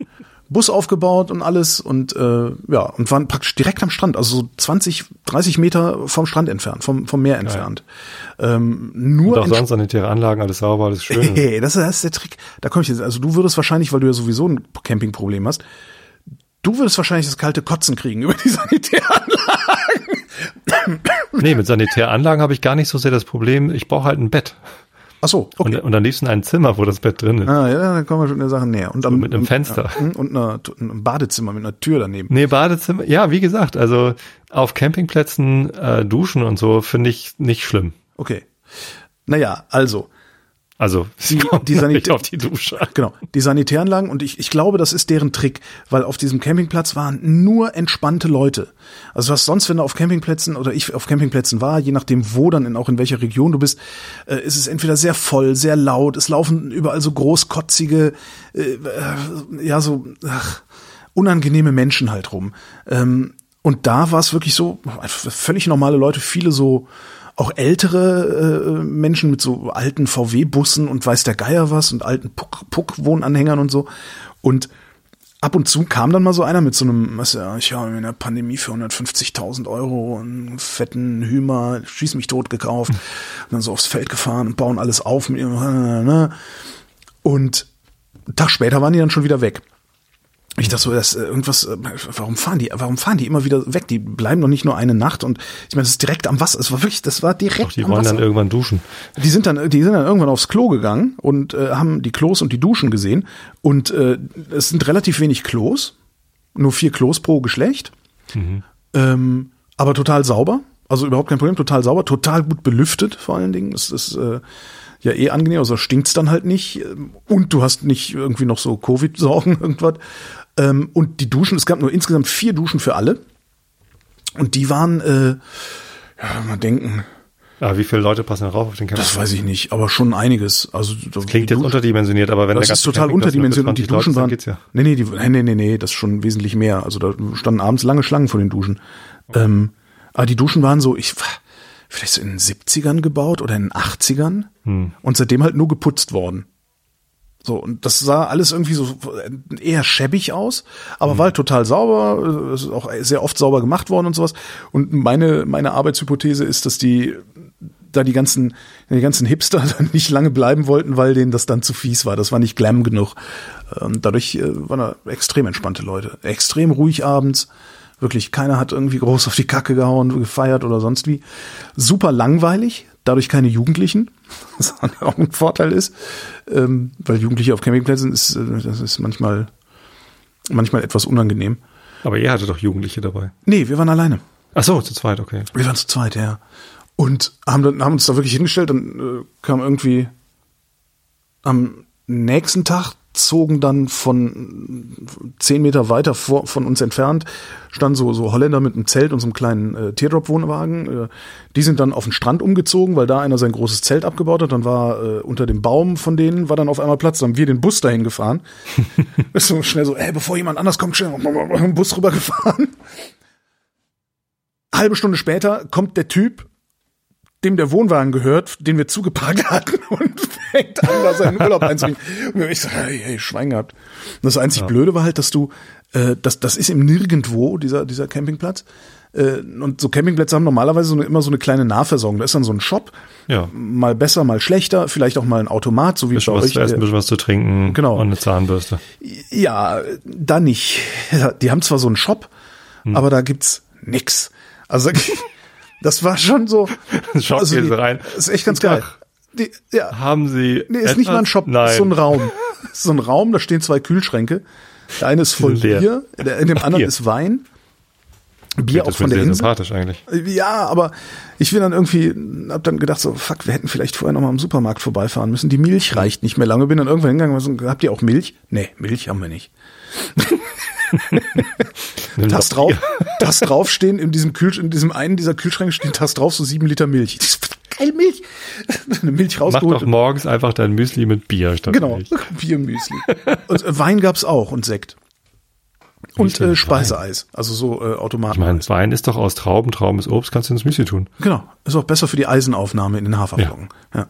Bus aufgebaut und alles und äh, ja, und waren praktisch direkt am Strand, also so 20, 30 Meter vom Strand entfernt, vom, vom Meer entfernt. Ähm, nur Und auch sonst sanitäre Anlagen, alles sauber, alles schön. Hey, das, das ist der Trick. Da komme ich jetzt. Also du würdest wahrscheinlich, weil du ja sowieso ein Campingproblem hast, du würdest wahrscheinlich das kalte Kotzen kriegen über die Sanitäranlagen. nee, mit sanitären Anlagen habe ich gar nicht so sehr das Problem. Ich brauche halt ein Bett. Ach so, okay. Und, und am liebsten ein Zimmer, wo das Bett drin ist. Ah, ja, da kommen wir schon der Sache näher. Und am, mit einem Fenster. Ja, und einer, einem Badezimmer mit einer Tür daneben. Nee, Badezimmer, ja, wie gesagt, also auf Campingplätzen äh, duschen und so finde ich nicht schlimm. Okay. Naja, also, Also Die- die nicht auf die Dusche. Genau, die Sanitäranlagen und ich, ich glaube, das ist deren Trick, weil auf diesem Campingplatz waren nur entspannte Leute. Also was sonst, wenn du auf Campingplätzen oder ich auf Campingplätzen war, je nachdem wo dann in, auch in welcher Region du bist, äh, ist es entweder sehr voll, sehr laut, es laufen überall so großkotzige, äh, äh, ja so ach, unangenehme Menschen halt rum. Ähm, und da war es wirklich so, völlig normale Leute, viele so auch ältere äh, Menschen mit so alten VW-Bussen und weiß der Geier was und alten Puck- Puck-Wohnanhängern und so. Und ab und zu kam dann mal so einer mit so einem, was ja, ich habe in der Pandemie für 150.000 Euro einen fetten Hümer, schieß mich tot gekauft und dann so aufs Feld gefahren und bauen alles auf mit ihrem, und einen Tag später waren die dann schon wieder weg. Ich dachte so, das äh, irgendwas, äh, warum fahren die, warum fahren die immer wieder weg? Die bleiben doch nicht nur eine Nacht und ich meine, das ist direkt am Wasser. Es war wirklich, das war direkt Doch, die am wollen Wasser. dann irgendwann duschen. Die sind dann, die sind dann irgendwann aufs Klo gegangen und äh, haben die Klos und die Duschen gesehen. Und äh, es sind relativ wenig Klos, nur vier Klos pro Geschlecht, ähm, aber total sauber. Also überhaupt kein Problem, total sauber, total gut belüftet vor allen Dingen. Es ist äh, ja eh angenehm, also stinkt's dann halt nicht. ähm, Und du hast nicht irgendwie noch so Covid-Sorgen, irgendwas. Ähm, und die Duschen, es gab nur insgesamt vier Duschen für alle. Und die waren, äh, ja, mal denken, Aber wie viele Leute passen da rauf auf den Campingplatz? das weiß ich nicht, aber schon einiges. Also Klingt jetzt unterdimensioniert, aber wenn das der ist total unterdimensioniert und die für 20 Duschen Leute waren. geht's ja. Nee, nee, die, nee, nee, nee, nee, das ist schon wesentlich mehr. Also da standen abends lange Schlangen vor den Duschen. Ähm, aber die Duschen waren so, ich vielleicht so in den 70ern gebaut oder in den 80ern Hm. und seitdem halt nur geputzt worden. So, und das sah alles irgendwie so eher schäbig aus, aber war halt total sauber, es ist auch sehr oft sauber gemacht worden und sowas. Und meine, meine Arbeitshypothese ist, dass die da die ganzen, die ganzen Hipster dann nicht lange bleiben wollten, weil denen das dann zu fies war. Das war nicht glam genug. Und dadurch äh, waren da extrem entspannte Leute. Extrem ruhig abends. Wirklich, keiner hat irgendwie groß auf die Kacke gehauen, gefeiert oder sonst wie. Super langweilig, dadurch keine Jugendlichen, was auch ein Vorteil ist, ähm, weil Jugendliche auf Campingplätzen ist, äh, das ist manchmal, manchmal etwas unangenehm. Aber ihr hattet doch Jugendliche dabei. Nee, wir waren alleine. Ach so, zu zweit, okay. Wir waren zu zweit, ja. Und haben, dann, haben uns da wirklich hingestellt und äh, kam irgendwie am nächsten Tag zogen dann von zehn Meter weiter vor, von uns entfernt, standen so, so Holländer mit einem Zelt und so einem kleinen äh, Teardrop-Wohnwagen. Äh, die sind dann auf den Strand umgezogen, weil da einer sein großes Zelt abgebaut hat. Dann war äh, unter dem Baum von denen war dann auf einmal Platz. Dann haben wir den Bus dahin gefahren. Ist so schnell so, ey, bevor jemand anders kommt, schnell Bus rübergefahren. Halbe Stunde später kommt der Typ, dem der Wohnwagen gehört, den wir zugeparkt hatten und fängt an, da seinen Urlaub einzubringen. Und ich so, hey, hey, Schwein gehabt. Und das einzig Blöde war halt, dass du, äh, das, das ist im Nirgendwo, dieser, dieser Campingplatz. Äh, und so Campingplätze haben normalerweise so eine, immer so eine kleine Nahversorgung. Da ist dann so ein Shop, Ja. mal besser, mal schlechter, vielleicht auch mal ein Automat, so wie Bisschen bei was euch. zu essen, bisschen was zu trinken Genau. und eine Zahnbürste. Ja, da nicht. Ja, Die haben zwar so einen Shop, Hm. aber da gibt's nix. Also das war schon so. Shop also gehst die, rein. Ist echt ganz geil. Die, ja, Haben Sie nee, ist nicht mal ein etwas? Shop, Nein. ist so ein Raum. Ist so ein Raum, da stehen zwei Kühlschränke. Der eine ist voll Leer. Bier, der, in dem anderen Bier. ist Wein. Bier das auch von der sehr Insel. sympathisch eigentlich. Ja, aber ich bin dann irgendwie, hab dann gedacht so, fuck, wir hätten vielleicht vorher noch mal am Supermarkt vorbeifahren müssen. Die Milch reicht nicht mehr lange. Bin dann irgendwann hingegangen, und so, habt ihr auch Milch? Nee, Milch haben wir nicht. Doch drauf, Das draufstehen in diesem Kühl, in diesem einen dieser Kühlschränke steht das drauf, so sieben Liter Milch. Geil Milch. Eine Milch Mach rausgeholt. doch morgens einfach dein Müsli mit Bier statt Genau, Milch. Biermüsli. Und äh, Wein gab's auch und Sekt. Und äh, Speiseeis, also so äh, Automaten. Ich meine, Wein ist doch aus Trauben, Trauben ist Obst, kannst du ins Müsli tun. Genau, ist auch besser für die Eisenaufnahme in den Haferflocken. Ja.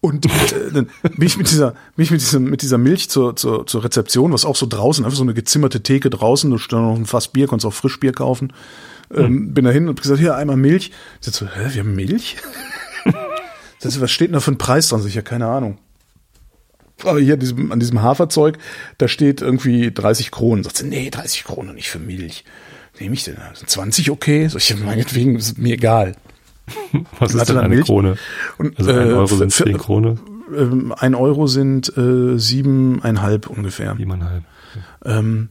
Und äh, dann bin ich mit dieser, bin ich mit diesem, mit dieser Milch zur, zur, zur Rezeption, was auch so draußen, einfach so eine gezimmerte Theke draußen, da stand noch ein Fass Bier, konntest auch Frischbier kaufen. Ähm, bin da hin und hab gesagt, hier einmal Milch. Ich sag so, hä, wir haben Milch? das, was steht denn da für ein Preis dran? Sicher, keine Ahnung. Aber hier an diesem, an diesem Haferzeug, da steht irgendwie 30 Kronen. Sagt sie, nee, 30 Kronen nicht für Milch. Nehme ich denn? Sind 20 okay? So, ich meinetwegen, ist mir egal. Was ist denn eine Milch. Krone? Und, Also ein äh, Euro sind zehn Krone, Ähm, ein Euro sind äh, siebeneinhalb ungefähr. siebeneinhalb. Ähm,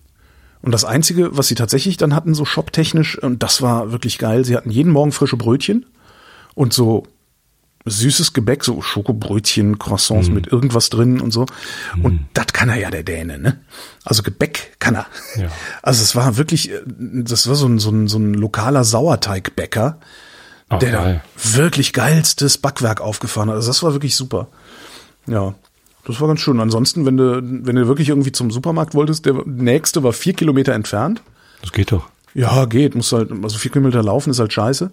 und das Einzige, was sie tatsächlich dann hatten, so shoptechnisch, und das war wirklich geil, sie hatten jeden Morgen frische Brötchen und so süßes Gebäck, so Schokobrötchen, Croissants Mhm. mit irgendwas drin und so. Und das kann er ja, der Däne, ne? Also Gebäck kann er. Ja. Also es war wirklich, äh, das war so ein, so ein, so ein lokaler Sauerteigbäcker, Ach, der da geil. wirklich geilstes Backwerk aufgefahren hat. Also das war wirklich super. Ja, das war ganz schön. Ansonsten, wenn du, wenn du wirklich irgendwie zum Supermarkt wolltest, der nächste war vier Kilometer entfernt. Das geht doch. Ja, geht, muss halt, also vier Kilometer laufen ist halt scheiße.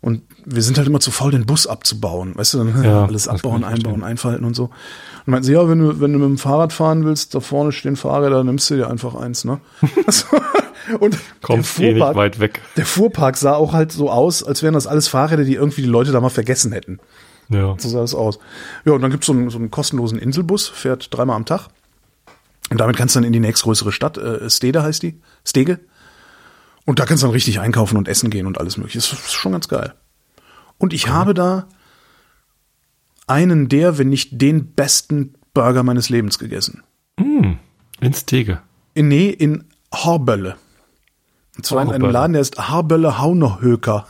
Und wir sind halt immer zu faul, den Bus abzubauen. Weißt du, dann Ja, alles abbauen, einbauen, einfalten und so. Und meinten sie, ja, wenn du, wenn du mit dem Fahrrad fahren willst, da vorne stehen Fahrräder, nimmst du dir einfach eins, ne? Und Kommst der eh Fuhrpark- weit weg. der Fuhrpark sah auch halt so aus, als wären das alles Fahrräder, die irgendwie die Leute da mal vergessen hätten. Ja. So sah das aus. Ja, und dann gibt's so einen, so einen kostenlosen Inselbus, fährt dreimal am Tag. Und damit kannst du dann in die nächstgrößere Stadt, äh, Stede heißt die, Stege. Und da kannst du dann richtig einkaufen und essen gehen und alles mögliche. Das ist schon ganz geil. Und ich habe da einen der, wenn nicht den besten Burger meines Lebens gegessen. In Stege. In, nee, in Harbölle. Und zwar in einem Harbölle. Laden, der ist Harbölle Haunerhöker.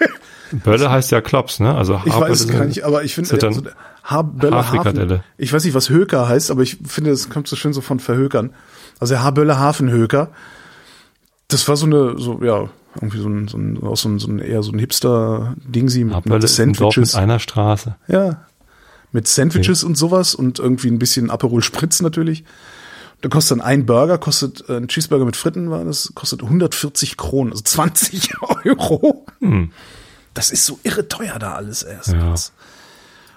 Bölle heißt ja Klops, ne? Also Ich Haarbölle weiß es gar nicht, aber ich finde, also, Haarfrikadelle. Hafen. Ich weiß nicht, was Höker heißt, aber ich finde, es kommt so schön so von Verhökern. Also der Haarbölle Hafenhöker. Das war so eine, so, ja, irgendwie so ein, so ein, auch so ein, so ein eher so ein Hipster-Dingsi mit, Haarbölle mit ist ein Sandwiches. mit einer Straße. Ja. Mit Sandwiches und sowas und irgendwie ein bisschen Aperol Spritz natürlich. Da kostet dann ein Burger, kostet äh, ein Cheeseburger mit Fritten war das, kostet 140 Kronen, also 20 Euro. Das ist so irre teuer da alles erst. Hm. Ja.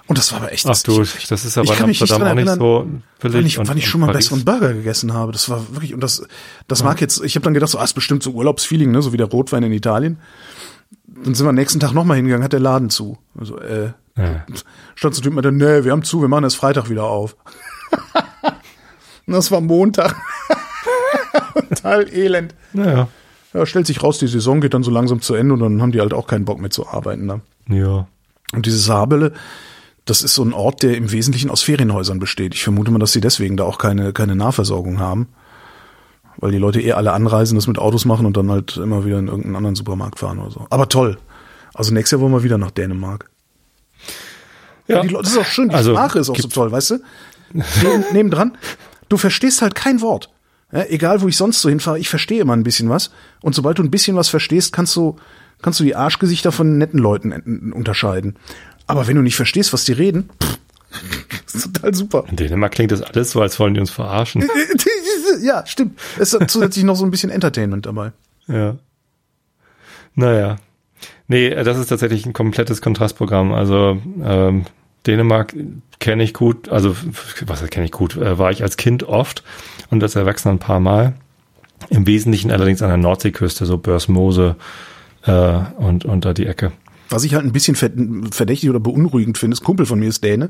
Und das war aber echt. Ach du, ich- das ist aber in mich nicht Amsterdam auch nicht so billig. wann ich, und- wann ich schon mal einen besseren Burger gegessen habe. Das war wirklich, und das, das mag jetzt, ich habe dann gedacht, so, ah, ist bestimmt so Urlaubsfeeling, ne, so wie der Rotwein in Italien. Dann sind wir am nächsten Tag nochmal hingegangen, hat der Laden zu. Also, äh, Ja. stand so ein Typ mit der, nee, wir haben zu, wir machen erst Freitag wieder auf. Und das war Montag. Total elend. Naja, Ja, stellt sich raus, die Saison geht dann so langsam zu Ende und dann haben die halt auch keinen Bock mehr zu arbeiten. Ne? ja. Und diese Sabele, das ist so ein Ort, der im Wesentlichen aus Ferienhäusern besteht. Ich vermute mal, dass sie deswegen da auch keine, keine Nahversorgung haben. Weil die Leute eh alle anreisen, das mit Autos machen und dann halt immer wieder in irgendeinen anderen Supermarkt fahren oder so. Aber toll. Also nächstes Jahr wollen wir wieder nach Dänemark. Ja. Die Leute, das ist auch schön, die Also, Sprache ist auch so toll, weißt du? Neben, nebendran, du verstehst halt kein Wort. Ja, egal, wo ich sonst so hinfahre, ich verstehe immer ein bisschen was. Und sobald du ein bisschen was verstehst, kannst du, kannst du die Arschgesichter von netten Leuten en- unterscheiden. Aber wenn du nicht verstehst, was die reden, pff, ist total super. In Dänemark klingt das alles so, als wollen die uns verarschen. ja, stimmt. Es ist zusätzlich noch so ein bisschen Entertainment dabei. Ja. Naja. Nee, das ist tatsächlich ein komplettes Kontrastprogramm. Also ähm, Dänemark kenne ich gut, also was kenne ich gut, äh, war ich als Kind oft und als Erwachsener ein paar Mal. Im Wesentlichen allerdings an der Nordseeküste, so Börsmose äh, und, da die Ecke. Was ich halt ein bisschen ver- verdächtig oder beunruhigend finde, ist Kumpel von mir ist Däne,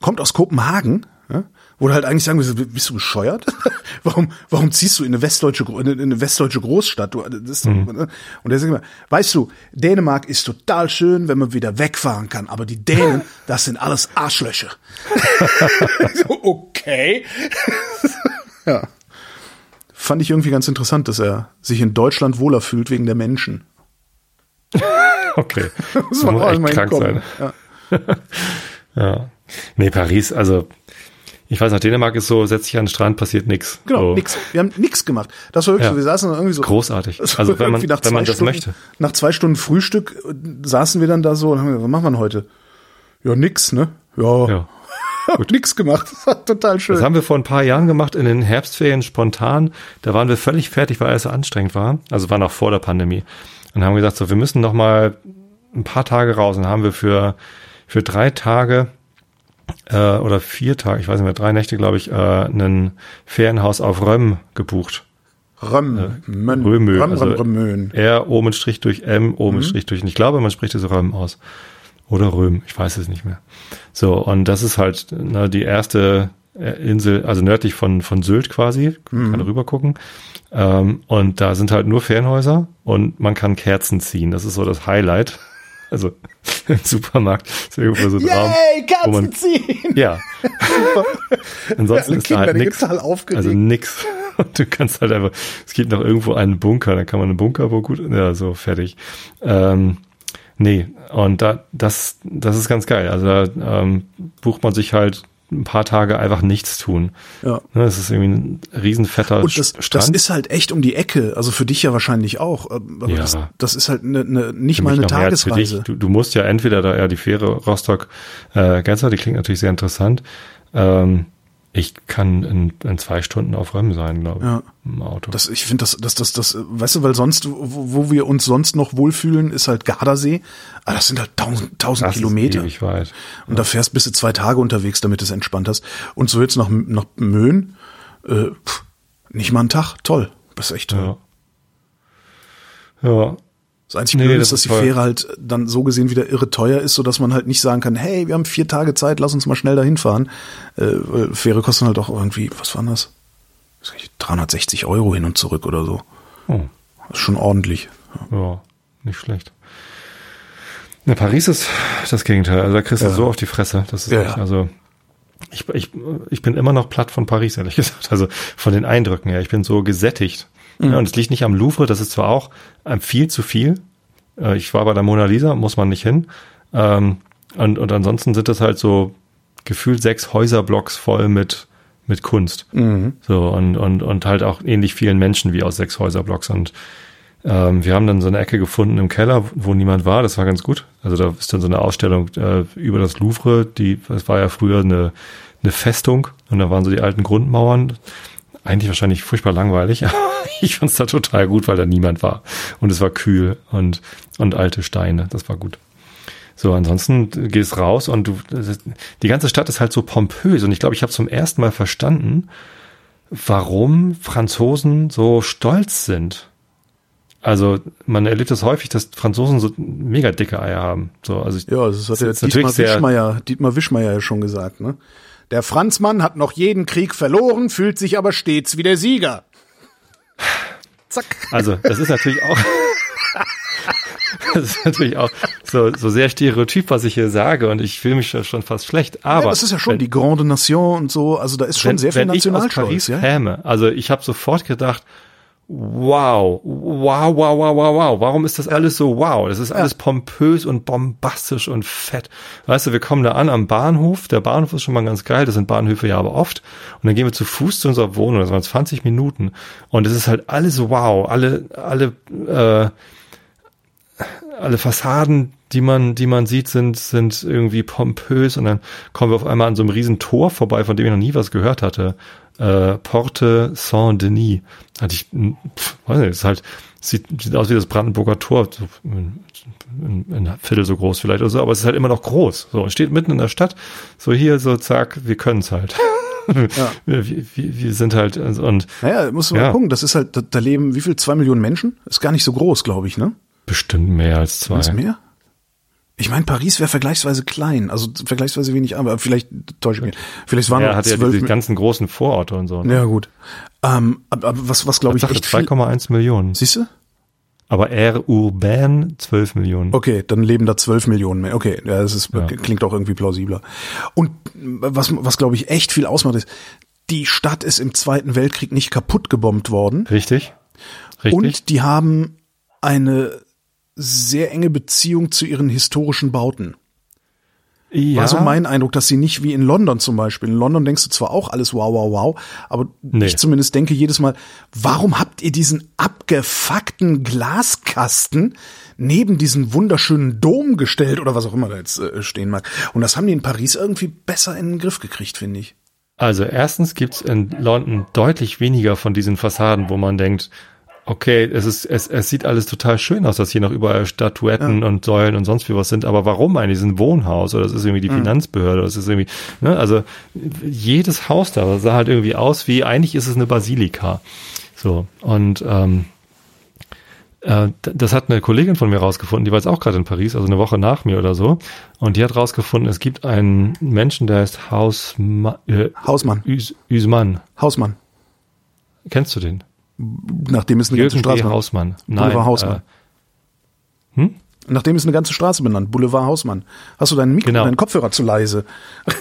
kommt aus Kopenhagen, ja, wo du halt eigentlich sagen würdest, bist du bescheuert? warum, warum ziehst du in eine westdeutsche, in eine- in eine westdeutsche Großstadt? Du, das ist, Mhm. ne? Und der sagt immer, weißt du, Dänemark ist total schön, wenn man wieder wegfahren kann, aber die Dänen, das sind alles Arschlöcher. so, okay. ja. Fand ich irgendwie ganz interessant, dass er sich in Deutschland wohler fühlt wegen der Menschen. Okay. Das Das muss auch echt krank sein. Ja. Ja. Nee, Paris, also ich weiß noch, Dänemark ist so, setz dich an den Strand, passiert nix. Genau, so. nix. Wir haben nix gemacht. Das war wirklich Ja. so, wir saßen dann irgendwie so. Großartig. Also wenn man, nach wenn man das Stunden, möchte. Nach zwei Stunden Frühstück äh, saßen wir dann da so und haben gesagt, was machen wir denn heute? Ja, nix, ne? Ja. Ja. Hab nix gemacht. Das war total schön. Das haben wir vor ein paar Jahren gemacht in den Herbstferien spontan. Da waren wir völlig fertig, weil alles so anstrengend war. Also war noch vor der Pandemie. Und haben gesagt, so, wir müssen noch mal ein paar Tage raus. Und haben wir für, für drei Tage äh, oder vier Tage, ich weiß nicht mehr, drei Nächte, glaube ich, äh, ein Ferienhaus auf Röm gebucht. Röm, Mön, Römö, Röm, also Röm, Römön. R, O mit Strich durch M, O mit Strich durch. Und ich glaube, man spricht es Röm aus. Oder Röm, ich weiß es nicht mehr. So, und das ist halt ne, die erste äh, Insel, also nördlich von, von Sylt quasi, kann rüber gucken. Ähm, und da sind halt nur Ferienhäuser und man kann Kerzen ziehen. Das ist so das Highlight. Also im Supermarkt ist irgendwo so ein Raum. Yay, wo man- Katzen ziehen! Ja. Ansonsten Alle ist da halt Kinder, nix. Also nix. Und du kannst halt einfach, es gibt noch irgendwo einen Bunker, dann kann man einen Bunker wo gut, ja, so fertig. Ähm, nee, und da, das, das ist ganz geil. Also da ähm, bucht man sich halt ein paar Tage einfach nichts tun. Ja. Ne, Es ist irgendwie ein riesenfetter Und das, Strand. das ist halt echt um die Ecke, also für dich ja wahrscheinlich auch. Aber Ja. das, das ist halt ne, ne, nicht Für mal eine für dich. Tagesreise. Du, du musst ja entweder da ja die Fähre Rostock äh, Genzer, die klingt natürlich sehr interessant. Ähm, ich kann in, in zwei Stunden auf Röm sein, glaube ich, Ja. im Auto. Das, ich finde das, das, das, das, weißt du, weil sonst, wo, wo wir uns sonst noch wohlfühlen, ist halt Gardasee. Aber das sind halt tausend, tausend Kilometer. ewig weit. Und da fährst bis zu zwei Tage unterwegs, damit es entspannt hast. Und so jetzt nach, nach Möhn, äh, pff, nicht mal einen Tag, toll. Das ist echt toll. Ja. Ja. Das einzige Nee, Blöde ist, dass die toll. Fähre halt dann so gesehen wieder irre teuer ist, so dass man halt nicht sagen kann, hey, wir haben vier Tage Zeit, lass uns mal schnell dahin fahren. Äh, Fähre kosten halt auch irgendwie, was war das? Das ist 360 Euro hin und zurück oder so. Oh, Das ist schon ordentlich. ja, nicht schlecht. Ne, Paris ist das Gegenteil. Also da kriegst du Ja. so auf die Fresse. Das ist Ja, echt, also ich, ich, ich bin immer noch platt von Paris, ehrlich gesagt. Also von den Eindrücken her. Ich bin so gesättigt. Mhm. Ja, und es liegt nicht am Louvre, das ist zwar auch ähm, viel zu viel. Äh, ich war bei der Mona Lisa, muss man nicht hin. Ähm, und, und ansonsten sind das halt so gefühlt sechs Häuserblocks voll mit, mit Kunst. Mhm. So, und, und, und halt auch ähnlich vielen Menschen wie aus sechs Häuserblocks. Und ähm, wir haben dann so eine Ecke gefunden im Keller, wo niemand war. Das war ganz gut. Also da ist dann so eine Ausstellung äh, über das Louvre. Die, das war ja früher eine, eine Festung und da waren so die alten Grundmauern. Eigentlich wahrscheinlich furchtbar langweilig. aber ich fand's da total gut, weil da niemand war. Und es war kühl und, und alte Steine. Das war gut. So, ansonsten du gehst raus und du, das die ganze Stadt ist halt so pompös und ich glaube, ich habe zum ersten Mal verstanden, warum Franzosen so stolz sind. Also man erlebt es häufig, dass Franzosen so mega dicke Eier haben. So, also ich, Ja, das hat ja ist Dietmar sehr- Wischmeier, Dietmar Wischmeier ja schon gesagt, ne? Der Franzmann hat noch jeden Krieg verloren, fühlt sich aber stets wie der Sieger. Zack. Also, das ist natürlich auch, das ist natürlich auch so, so sehr stereotyp, was ich hier sage und ich fühle mich ja schon fast schlecht. Aber ja, das ist ja schon wenn- die Grande Nation und so, also da ist schon wenn, sehr viel wenn ich aus Nationalstolz, Paris ja? käme, also ich habe sofort gedacht, wow, wow, wow, wow, wow, wow, warum ist das alles so wow? Das ist alles pompös und bombastisch und fett. Weißt du, wir kommen da an am Bahnhof, der Bahnhof ist schon mal ganz geil, das sind Bahnhöfe ja aber oft. Und dann gehen wir zu Fuß zu unserer Wohnung, das waren 20 Minuten. Und es ist halt alles wow, alle, alle, äh, alle Fassaden, die man, die man sieht, sind, sind irgendwie pompös. Und dann kommen wir auf einmal an so einem riesen Tor vorbei, von dem ich noch nie was gehört hatte. Äh, Porte Saint-Denis. Hatte ich, hm, pf, weiß nicht, ist halt, sieht, sieht aus wie das Brandenburger Tor, so ein, Viertel so groß vielleicht oder so, aber es ist halt immer noch groß. So, es steht mitten in der Stadt, so hier, so zack, wir können's halt. wir, wir, wir sind halt, also, und Naja, muss man Ja. mal gucken, das ist halt, da, da leben wie viel, zwei Millionen Menschen? Ist gar nicht so groß, glaube ich, ne? bestimmt mehr als zwei. Ist mehr? Ich meine, Paris wäre vergleichsweise klein, also vergleichsweise wenig, aber vielleicht täusche ich mich. Vielleicht waren noch hat ja diese ganzen großen Vororte und so. ne? ja, gut. Ähm, aber, aber was, was glaube Ich ich echt viel, 2,1 Millionen. Siehst du? Aber Air Urban 12 Millionen. Okay, dann leben da zwölf Millionen mehr. Okay, ja, das ist, Ja. klingt auch irgendwie plausibler. Und was, was glaube ich echt viel ausmacht ist, die Stadt ist im Zweiten Weltkrieg nicht kaputt gebombt worden Richtig? Richtig? und die haben eine sehr enge Beziehung zu ihren historischen Bauten. ja, War so mein Eindruck, dass sie nicht wie in London zum Beispiel. In London denkst du zwar auch alles wow, wow, wow, aber Nee. ich zumindest denke jedes Mal, warum habt ihr diesen abgefuckten Glaskasten neben diesen wunderschönen Dom gestellt oder was auch immer da jetzt äh, stehen mag? Und das haben die in Paris irgendwie besser in den Griff gekriegt, finde ich. also erstens gibt's in London deutlich weniger von diesen Fassaden, wo man denkt, okay, es ist, es, es sieht alles total schön aus, dass hier noch überall Statuetten und Säulen und sonst wie was sind. Aber warum eigentlich? Das ist ein Wohnhaus oder das ist irgendwie die Finanzbehörde oder das ist irgendwie, ne, also jedes Haus da sah halt irgendwie aus wie, eigentlich ist es eine Basilika. So. Und, ähm, äh, das hat eine Kollegin von mir rausgefunden, die war jetzt auch gerade in Paris, also eine Woche nach mir oder so. Und die hat rausgefunden, es gibt einen Menschen, der heißt Hausma äh, Hausmann, Üs Üsmann. Hausmann. Kennst du den? Nachdem es eine ganze Jürgen Straße B. war. Hausmann. Boulevard Nein, Hausmann. Äh, hm? Nachdem ist eine ganze Straße benannt, Boulevard Hausmann. Hast du deinen Mikro, Genau. deinen Kopfhörer zu leise?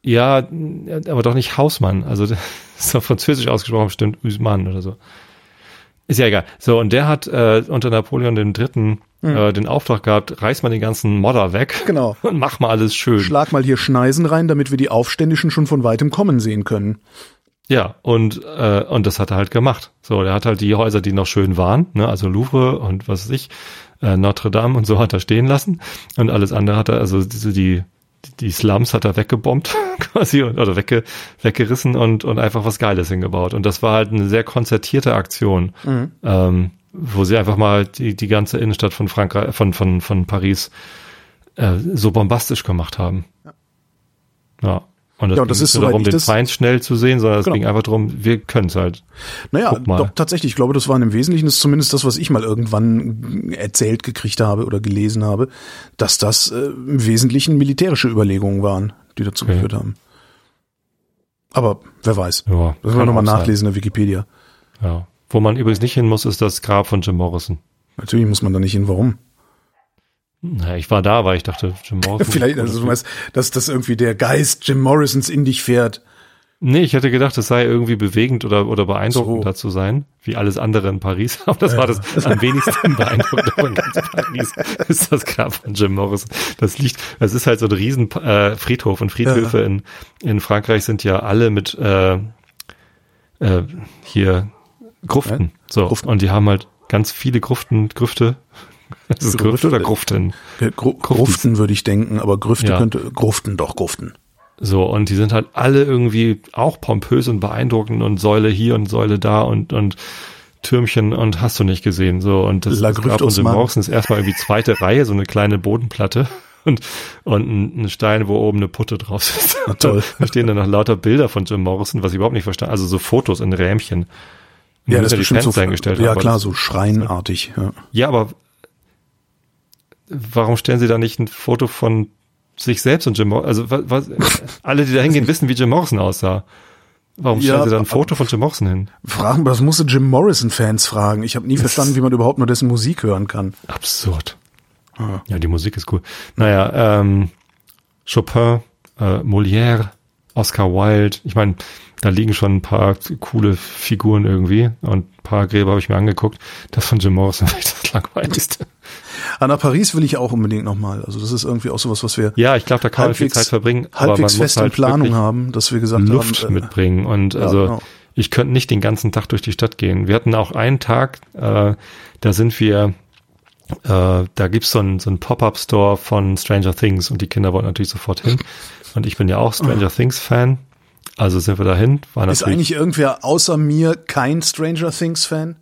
Ja, aber doch nicht Hausmann. Also das ist doch französisch ausgesprochen, bestimmt Usman oder so. Ist ja egal. So, und der hat äh, unter Napoleon dem Dritten äh, den Auftrag gehabt, reiß mal den ganzen Modder weg Genau. und mach mal alles schön. Schlag mal hier Schneisen rein, damit wir die Aufständischen schon von weitem kommen sehen können. Ja, und, äh, und das hat er halt gemacht. So, der hat halt die Häuser, die noch schön waren, ne, also Louvre und was weiß ich, äh, Notre Dame und so hat er stehen lassen. Und alles andere hat er, also diese, die, die Slums hat er weggebombt quasi oder wegge, weggerissen und, und einfach was Geiles hingebaut. Und das war halt eine sehr konzertierte Aktion, ähm, wo sie einfach mal die, die ganze Innenstadt von Frankreich, von, von, von Paris äh, so bombastisch gemacht haben. Ja. Und das, Ja, und das ging ist, nicht so darum, den Feind schnell zu sehen, sondern es Genau. ging einfach darum, wir können es halt. Naja, doch tatsächlich. Ich glaube, das waren im Wesentlichen das ist zumindest das, was ich mal irgendwann erzählt gekriegt habe oder gelesen habe, dass das äh, im Wesentlichen militärische Überlegungen waren, die dazu Okay. geführt haben. Aber wer weiß. Ja, Das kann nochmal auch sein. nachlesen in der Wikipedia. Ja. Wo man übrigens nicht hin muss, ist das Grab von Jim Morrison. Natürlich muss man da nicht hin. Warum? Na, ich war da, weil ich dachte, Jim Morrison. Vielleicht, also du meinst, dass das irgendwie der Geist Jim Morrisons in dich fährt. Nee, ich hätte gedacht, es sei irgendwie bewegend oder, oder beeindruckend So. da zu sein, wie alles andere in Paris. Aber das war das am wenigsten beeindruckende von ganz Paris, ist das Grab von Jim Morrison. Das liegt, das ist halt so ein riesen äh, Friedhof und Friedhöfe in, in Frankreich sind ja alle mit äh, äh, hier Gruften. So. Gruften. Und die haben halt ganz viele Gruften, Grüfte. Ist es Grüfte oder Gruften? Gru Gruften würde ich denken, aber Grüfte Ja. könnte, Gruften doch, Gruften. So, und die sind halt alle irgendwie auch pompös und beeindruckend und Säule hier und Säule da und, und Türmchen und hast du nicht gesehen. So, und das, La das Grüfte Osman. Morrison ist erstmal irgendwie zweite Reihe, so eine kleine Bodenplatte und, und ein, ein Stein, wo oben eine Putte drauf ist. Na toll. Da stehen dann noch lauter Bilder von Jim Morrison, was ich überhaupt nicht verstanden Also so Fotos in Rähmchen. Ja, das die ist bestimmt so, ja klar, so schreinartig. Ja. das- Ja, aber warum stellen sie da nicht ein Foto von sich selbst und Jim Morrison? Also was, was, alle, die da hingehen, wissen, wie Jim Morrison aussah. Warum stellen Ja, sie da ein Foto von Jim Morrison hin? Fragen, das musst du Jim Morrison-Fans fragen. Ich habe nie verstanden, wie man überhaupt nur dessen Musik hören kann. Absurd. Ah. Ja, die Musik ist cool. Naja, ähm, Chopin, äh, Molière, Oscar Wilde. Ich meine, da liegen schon ein paar coole Figuren irgendwie und ein paar Gräber habe ich mir angeguckt. Das von Jim Morrison war das langweiligste. Ah, nach Paris will ich auch unbedingt nochmal. Also das ist irgendwie auch sowas, was wir Ja, ich glaube, da kann man viel halbwegs, Zeit verbringen. aber man halbwegs muss fest in halt Planung haben, dass wir gesagt Luft haben, äh, mitbringen. Und ja, also genau. ich könnte nicht den ganzen Tag durch die Stadt gehen. Wir hatten auch einen Tag, äh, da sind wir, äh, da gibt's so einen so einen Pop-Up-Store von Stranger Things und die Kinder wollten natürlich sofort hin. Und ich bin ja auch Stranger Things-Fan. Also sind wir dahin. War ist eigentlich irgendwer außer mir kein Stranger Things-Fan?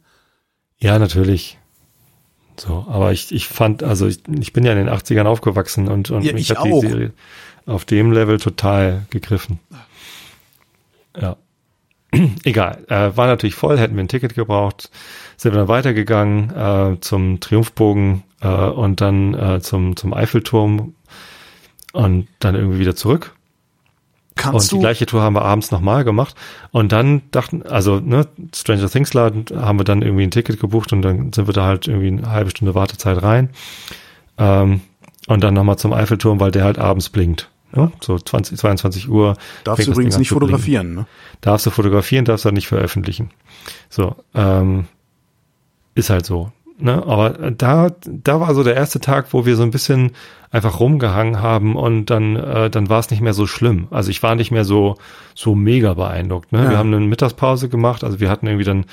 ja, natürlich. So, aber ich, ich fand, also ich, ich bin ja in den 80ern aufgewachsen und, und Ja, mich ich hat die auch. Serie auf dem Level total gegriffen. Ja. Egal, äh, war natürlich voll, hätten wir ein Ticket gebraucht, sind wir dann weitergegangen äh, zum Triumphbogen äh, und dann äh, zum, zum Eiffelturm und dann irgendwie wieder zurück. Kannst und die du? gleiche Tour haben wir abends nochmal gemacht. Und dann dachten, also ne, Stranger Things Laden haben wir dann irgendwie ein Ticket gebucht und dann sind wir da halt irgendwie eine halbe Stunde Wartezeit rein. Ähm, und dann nochmal zum Eiffelturm, weil der halt abends blinkt. Ne? So 20, 22 Uhr. Darfst du übrigens nicht fotografieren, ne? Darfst du fotografieren, darfst du nicht veröffentlichen. So, ähm, ist halt so. Ne? Aber da, da war so der erste Tag, wo wir so ein bisschen einfach rumgehangen haben und dann, äh, dann war es nicht mehr so schlimm. Also ich war nicht mehr so, so mega beeindruckt. Ne? Ja. Wir haben eine Mittagspause gemacht, also wir hatten irgendwie dann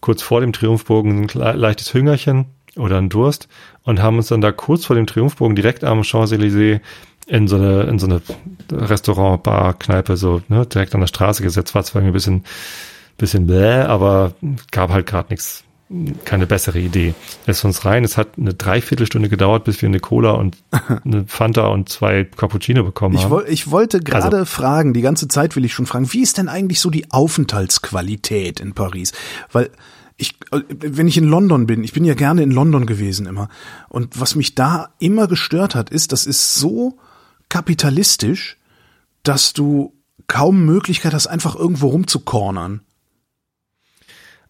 kurz vor dem Triumphbogen ein leichtes Hüngerchen oder einen Durst und haben uns dann da kurz vor dem Triumphbogen direkt am Champs-Élysées in so eine, in so eine Restaurant, Bar, Kneipe, so, ne, direkt an der Straße gesetzt. War zwar irgendwie ein bisschen, bisschen bläh, aber gab halt gerade nichts, keine bessere Idee. Lässt uns rein. Es hat eine Dreiviertelstunde gedauert, bis wir eine Cola und eine Fanta und zwei Cappuccino bekommen Ich, haben. woll, ich wollte gerade Also- fragen, die ganze Zeit will ich schon fragen, wie ist denn eigentlich so die Aufenthaltsqualität in Paris? Weil ich, äh, wenn ich in London bin, ich bin ja gerne in London gewesen immer. Und was mich da immer gestört hat, ist, das ist so kapitalistisch, dass du kaum Möglichkeit hast, einfach irgendwo rumzukornern.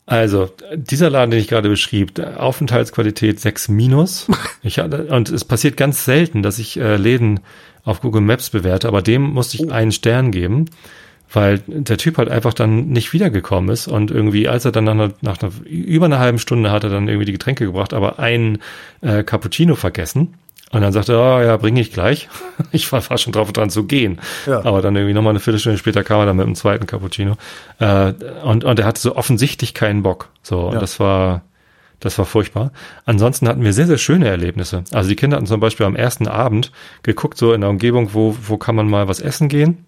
Also, dieser Laden, den ich gerade beschrieb, Aufenthaltsqualität 6 minus. Ich hatte, und es passiert ganz selten, dass ich äh, Läden auf Google Maps bewerte, aber dem musste ich einen Stern geben, weil der Typ halt einfach dann nicht wiedergekommen ist und irgendwie, als er dann nach, einer, nach einer, über einer halben Stunde hat er dann irgendwie die Getränke gebracht, aber einen äh, Cappuccino vergessen. Und dann sagte er, oh ja, bringe ich gleich. Ich war fast schon drauf dran zu gehen. Ja. Aber dann irgendwie nochmal eine Viertelstunde später kam er dann mit dem zweiten Cappuccino. Äh, und, und er hatte so offensichtlich keinen Bock. So, und ja. das war, das war furchtbar. Ansonsten hatten wir sehr, sehr schöne Erlebnisse. Also die Kinder hatten zum Beispiel am ersten Abend geguckt, so in der Umgebung, wo, wo kann man mal was essen gehen.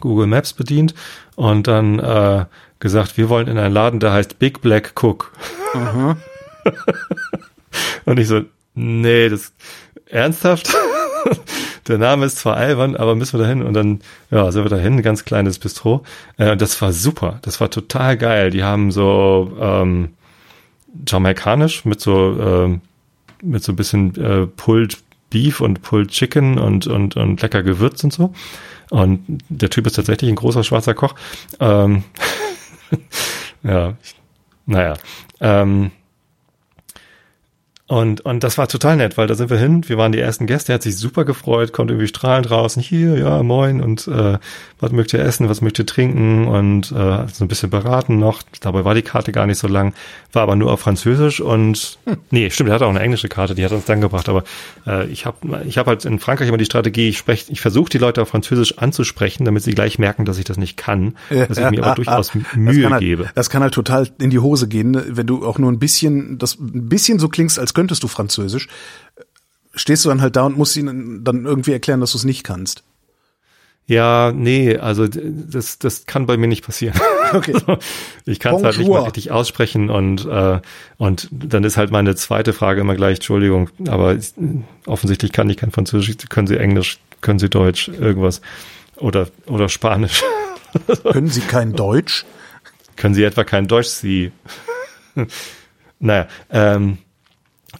Google Maps bedient und dann äh, gesagt, wir wollen in einen Laden, der heißt Big Black Cook. Mhm. und ich so, nee, das ernsthaft? der Name ist zwar albern, aber müssen wir dahin und dann ja, sind wir dahin, ein ganz kleines Bistro. Äh, das war super, das war total geil. Die haben so ähm, jamaikanisch mit so äh, mit so ein bisschen äh, Pulled Beef und Pulled Chicken und und und lecker Gewürz und so. Und der Typ ist tatsächlich ein großer schwarzer Koch. Ähm, ja, naja. Ähm, und, und das war total nett, weil da sind wir hin, wir waren die ersten Gäste, er hat sich super gefreut, kommt irgendwie strahlend draußen, hier, ja, moin, und äh, was mögt ihr essen, was mögt ihr trinken und äh, so ein bisschen beraten noch. Dabei war die Karte gar nicht so lang, war aber nur auf Französisch und hm. nee, stimmt, er hat auch eine englische Karte, die hat uns dann gebracht, aber äh, ich habe ich hab halt in Frankreich immer die Strategie, ich spreche, ich versuche die Leute auf Französisch anzusprechen, damit sie gleich merken, dass ich das nicht kann, dass ich mir aber durchaus Mühe das halt, gebe. Das kann halt total in die Hose gehen, ne? wenn du auch nur ein bisschen, das ein bisschen so klingst, als könntest du Französisch, stehst du dann halt da und musst ihnen dann irgendwie erklären, dass du es nicht kannst. Ja, nee, also das, das kann bei mir nicht passieren. Okay. ich kann es halt nicht mal richtig aussprechen und, äh, und dann ist halt meine zweite Frage immer gleich, Entschuldigung, aber offensichtlich kann ich kein Französisch, können Sie Englisch, können Sie Deutsch, irgendwas oder, oder Spanisch. können Sie kein Deutsch? Können Sie etwa kein Deutsch, Sie? naja, ähm,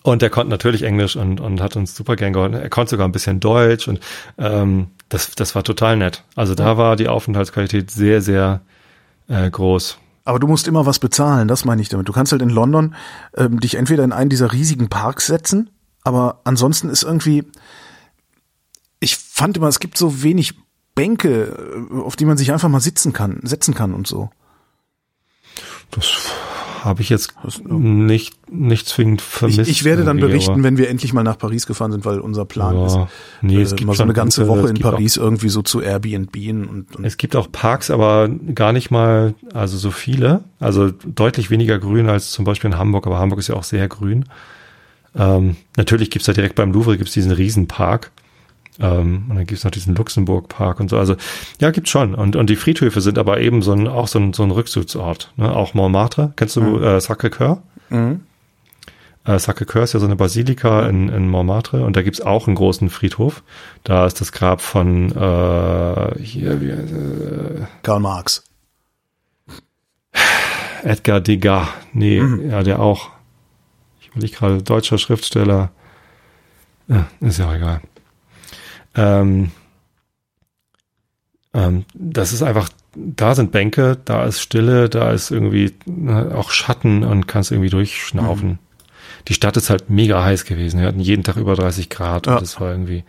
und er konnte natürlich Englisch und, und hat uns super gern geholfen. Er konnte sogar ein bisschen Deutsch und ähm, das, das war total nett. Also da war die Aufenthaltsqualität sehr, sehr äh, groß. Aber du musst immer was bezahlen, das meine ich damit. Du kannst halt in London ähm, dich entweder in einen dieser riesigen Parks setzen, aber ansonsten ist irgendwie, ich fand immer, es gibt so wenig Bänke, äh, auf die man sich einfach mal sitzen kann, setzen kann und so. Das habe ich jetzt nicht, nicht zwingend vermisst. Ich, ich werde dann berichten, wenn wir endlich mal nach Paris gefahren sind, weil unser Plan ja, ist, nee, es äh, gibt mal so eine ganze Woche in Paris auch, irgendwie so zu Airbnb und, und, Es gibt auch Parks, aber gar nicht mal, also so viele, also deutlich weniger grün als zum Beispiel in Hamburg, aber Hamburg ist ja auch sehr grün. Ähm, natürlich gibt's da direkt beim Louvre gibt's diesen Riesenpark. Ähm, und dann gibt's noch diesen Luxemburg-Park und so. Also ja, gibt's schon. Und, und die Friedhöfe sind aber eben so ein, auch so ein, so ein Rückzugsort. Ne? Auch Montmartre. Kennst du mhm. äh, Sacré-Cœur? Mhm. Äh, Sacré-Cœur ist ja so eine Basilika in, in Montmartre und da gibt's auch einen großen Friedhof. Da ist das Grab von äh, hier, wie, äh, Karl Marx. Edgar Degas. Nee, mhm. ja, der auch. Ich will nicht gerade deutscher Schriftsteller. Ja, ist ja auch egal. Ähm, ähm, das ist einfach, da sind Bänke, da ist Stille, da ist irgendwie ne, auch Schatten und kannst irgendwie durchschnaufen. Mhm. Die Stadt ist halt mega heiß gewesen. Wir hatten jeden Tag über 30 Grad ja. und das war irgendwie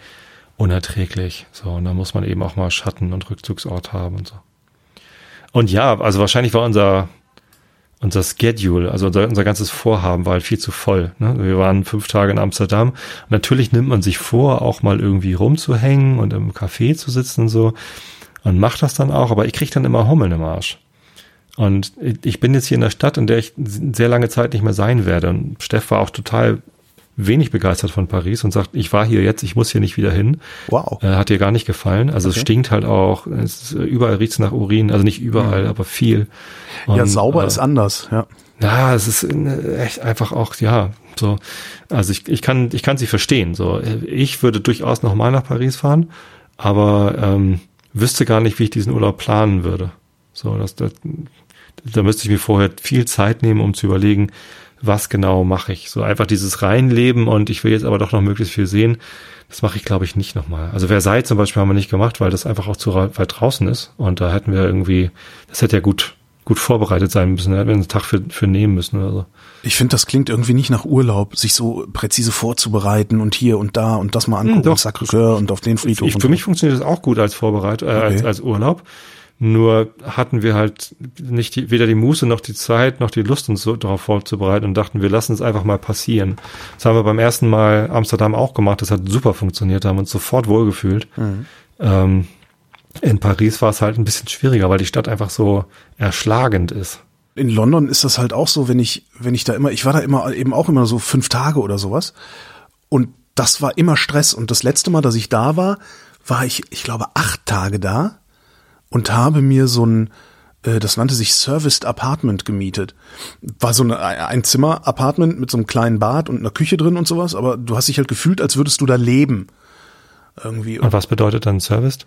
unerträglich. So, und da muss man eben auch mal Schatten und Rückzugsort haben und so. Und ja, also wahrscheinlich war unser unser Schedule, also unser, unser ganzes Vorhaben war halt viel zu voll. Ne? Wir waren fünf Tage in Amsterdam. Und natürlich nimmt man sich vor, auch mal irgendwie rumzuhängen und im Café zu sitzen und so. Und macht das dann auch, aber ich krieg dann immer Hummeln im Arsch. Und ich bin jetzt hier in der Stadt, in der ich sehr lange Zeit nicht mehr sein werde. Und Steff war auch total wenig begeistert von Paris und sagt, ich war hier jetzt, ich muss hier nicht wieder hin. Wow. Äh, hat dir gar nicht gefallen. Also okay. es stinkt halt auch, es ist, überall riecht's nach Urin, also nicht überall, mhm. aber viel. Und, ja, sauber äh, ist anders, ja. Ja, es ist äh, echt einfach auch, ja, so. Also ich, ich kann, ich kann sie verstehen. So, ich würde durchaus noch mal nach Paris fahren, aber ähm, wüsste gar nicht, wie ich diesen Urlaub planen würde. So, das, das, da müsste ich mir vorher viel Zeit nehmen, um zu überlegen, was genau mache ich. So einfach dieses Reinleben und ich will jetzt aber doch noch möglichst viel sehen. Das mache ich, glaube ich, nicht nochmal. Also Versailles zum Beispiel haben wir nicht gemacht, weil das einfach auch zu weit draußen ist. Und da hätten wir irgendwie, das hätte ja gut gut vorbereitet sein müssen. Er hätte einen Tag für, für nehmen müssen oder so. Ich finde, das klingt irgendwie nicht nach Urlaub, sich so präzise vorzubereiten und hier und da und das mal angucken, Hm, doch. und Sacré-Cœur und auf den Friedhof. Ich, für so. mich funktioniert das auch gut als Vorbereitung, äh, als, Okay. als Urlaub. Nur hatten wir halt nicht die, weder die Muße noch die Zeit noch die Lust, uns so darauf vorzubereiten und dachten, wir lassen es einfach mal passieren. Das haben wir beim ersten Mal Amsterdam auch gemacht. Das hat super funktioniert, da haben uns sofort wohlgefühlt. Mhm. Ähm, in Paris war es halt ein bisschen schwieriger, weil die Stadt einfach so erschlagend ist. in London ist das halt auch so, wenn ich, wenn ich da immer, ich war da immer eben auch immer so fünf Tage oder sowas. Und das war immer Stress. Und das letzte Mal, dass ich da war, war ich, ich glaube, acht Tage da und habe mir so ein, äh, das nannte sich Serviced Apartment gemietet. War so eine, ein Zimmer-Apartment mit so einem kleinen Bad und einer Küche drin und sowas, aber du hast dich halt gefühlt, als würdest du da leben. Irgendwie. Und was bedeutet dann Service?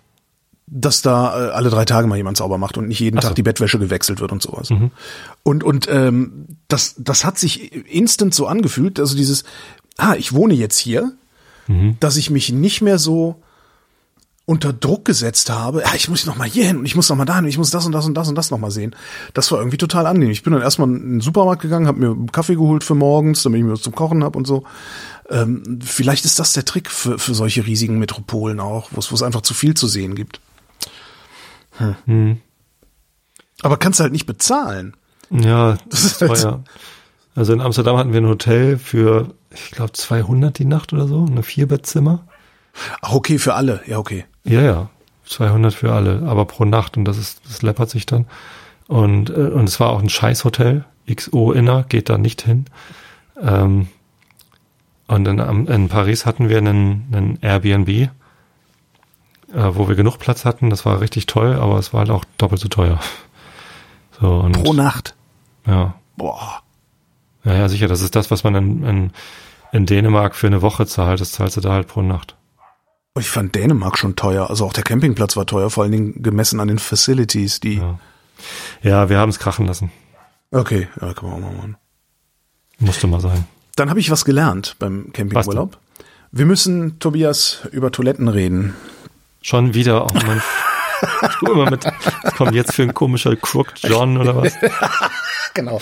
dass da äh, alle drei Tage mal jemand sauber macht und nicht jeden so. Tag die Bettwäsche gewechselt wird und sowas. Und und ähm, das das hat sich instant so angefühlt, also dieses ah, ich wohne jetzt hier, dass ich mich nicht mehr so unter Druck gesetzt habe, ja, ich muss noch mal hier hin und ich muss noch mal dahin und ich muss das und das und das und das noch mal sehen. Das war irgendwie total angenehm. Ich bin dann erstmal in den Supermarkt gegangen, habe mir einen Kaffee geholt für morgens, damit ich mir was zum Kochen habe und so. Ähm, vielleicht ist das der Trick für, für solche riesigen Metropolen auch, wo es einfach zu viel zu sehen gibt. Aber kannst du halt nicht bezahlen. Ja, das ist ist halt- teuer. Also in Amsterdam hatten wir ein Hotel für, ich glaube, 200 die Nacht oder so, eine Vierbettzimmer. Ach, okay, für alle. Ja, okay. Ja, ja, 200 für alle, aber pro Nacht und das ist, das läppert sich dann. Und, äh, und es war auch ein Scheißhotel. XO Inner geht da nicht hin. Ähm, und in, in Paris hatten wir einen, einen Airbnb, äh, wo wir genug Platz hatten. Das war richtig toll, aber es war halt auch doppelt so teuer. So, und, Pro Nacht. ja. Boah. Ja, ja, sicher. Das ist das, was man in, in, in Dänemark für eine Woche zahlt. Das zahlst du da halt pro Nacht. Ich fand Dänemark schon teuer. Also auch der Campingplatz war teuer, vor allen Dingen gemessen an den Facilities, die. Ja, ja wir haben es krachen lassen. Okay, ja, kann man auch mal machen. Musste mal sein. Dann habe ich was gelernt beim Campingurlaub. Wir müssen, Tobias, über Toiletten reden. Schon wieder, oh Mann. Du immer mit, was kommt jetzt für ein komischer Crook John oder was? Genau.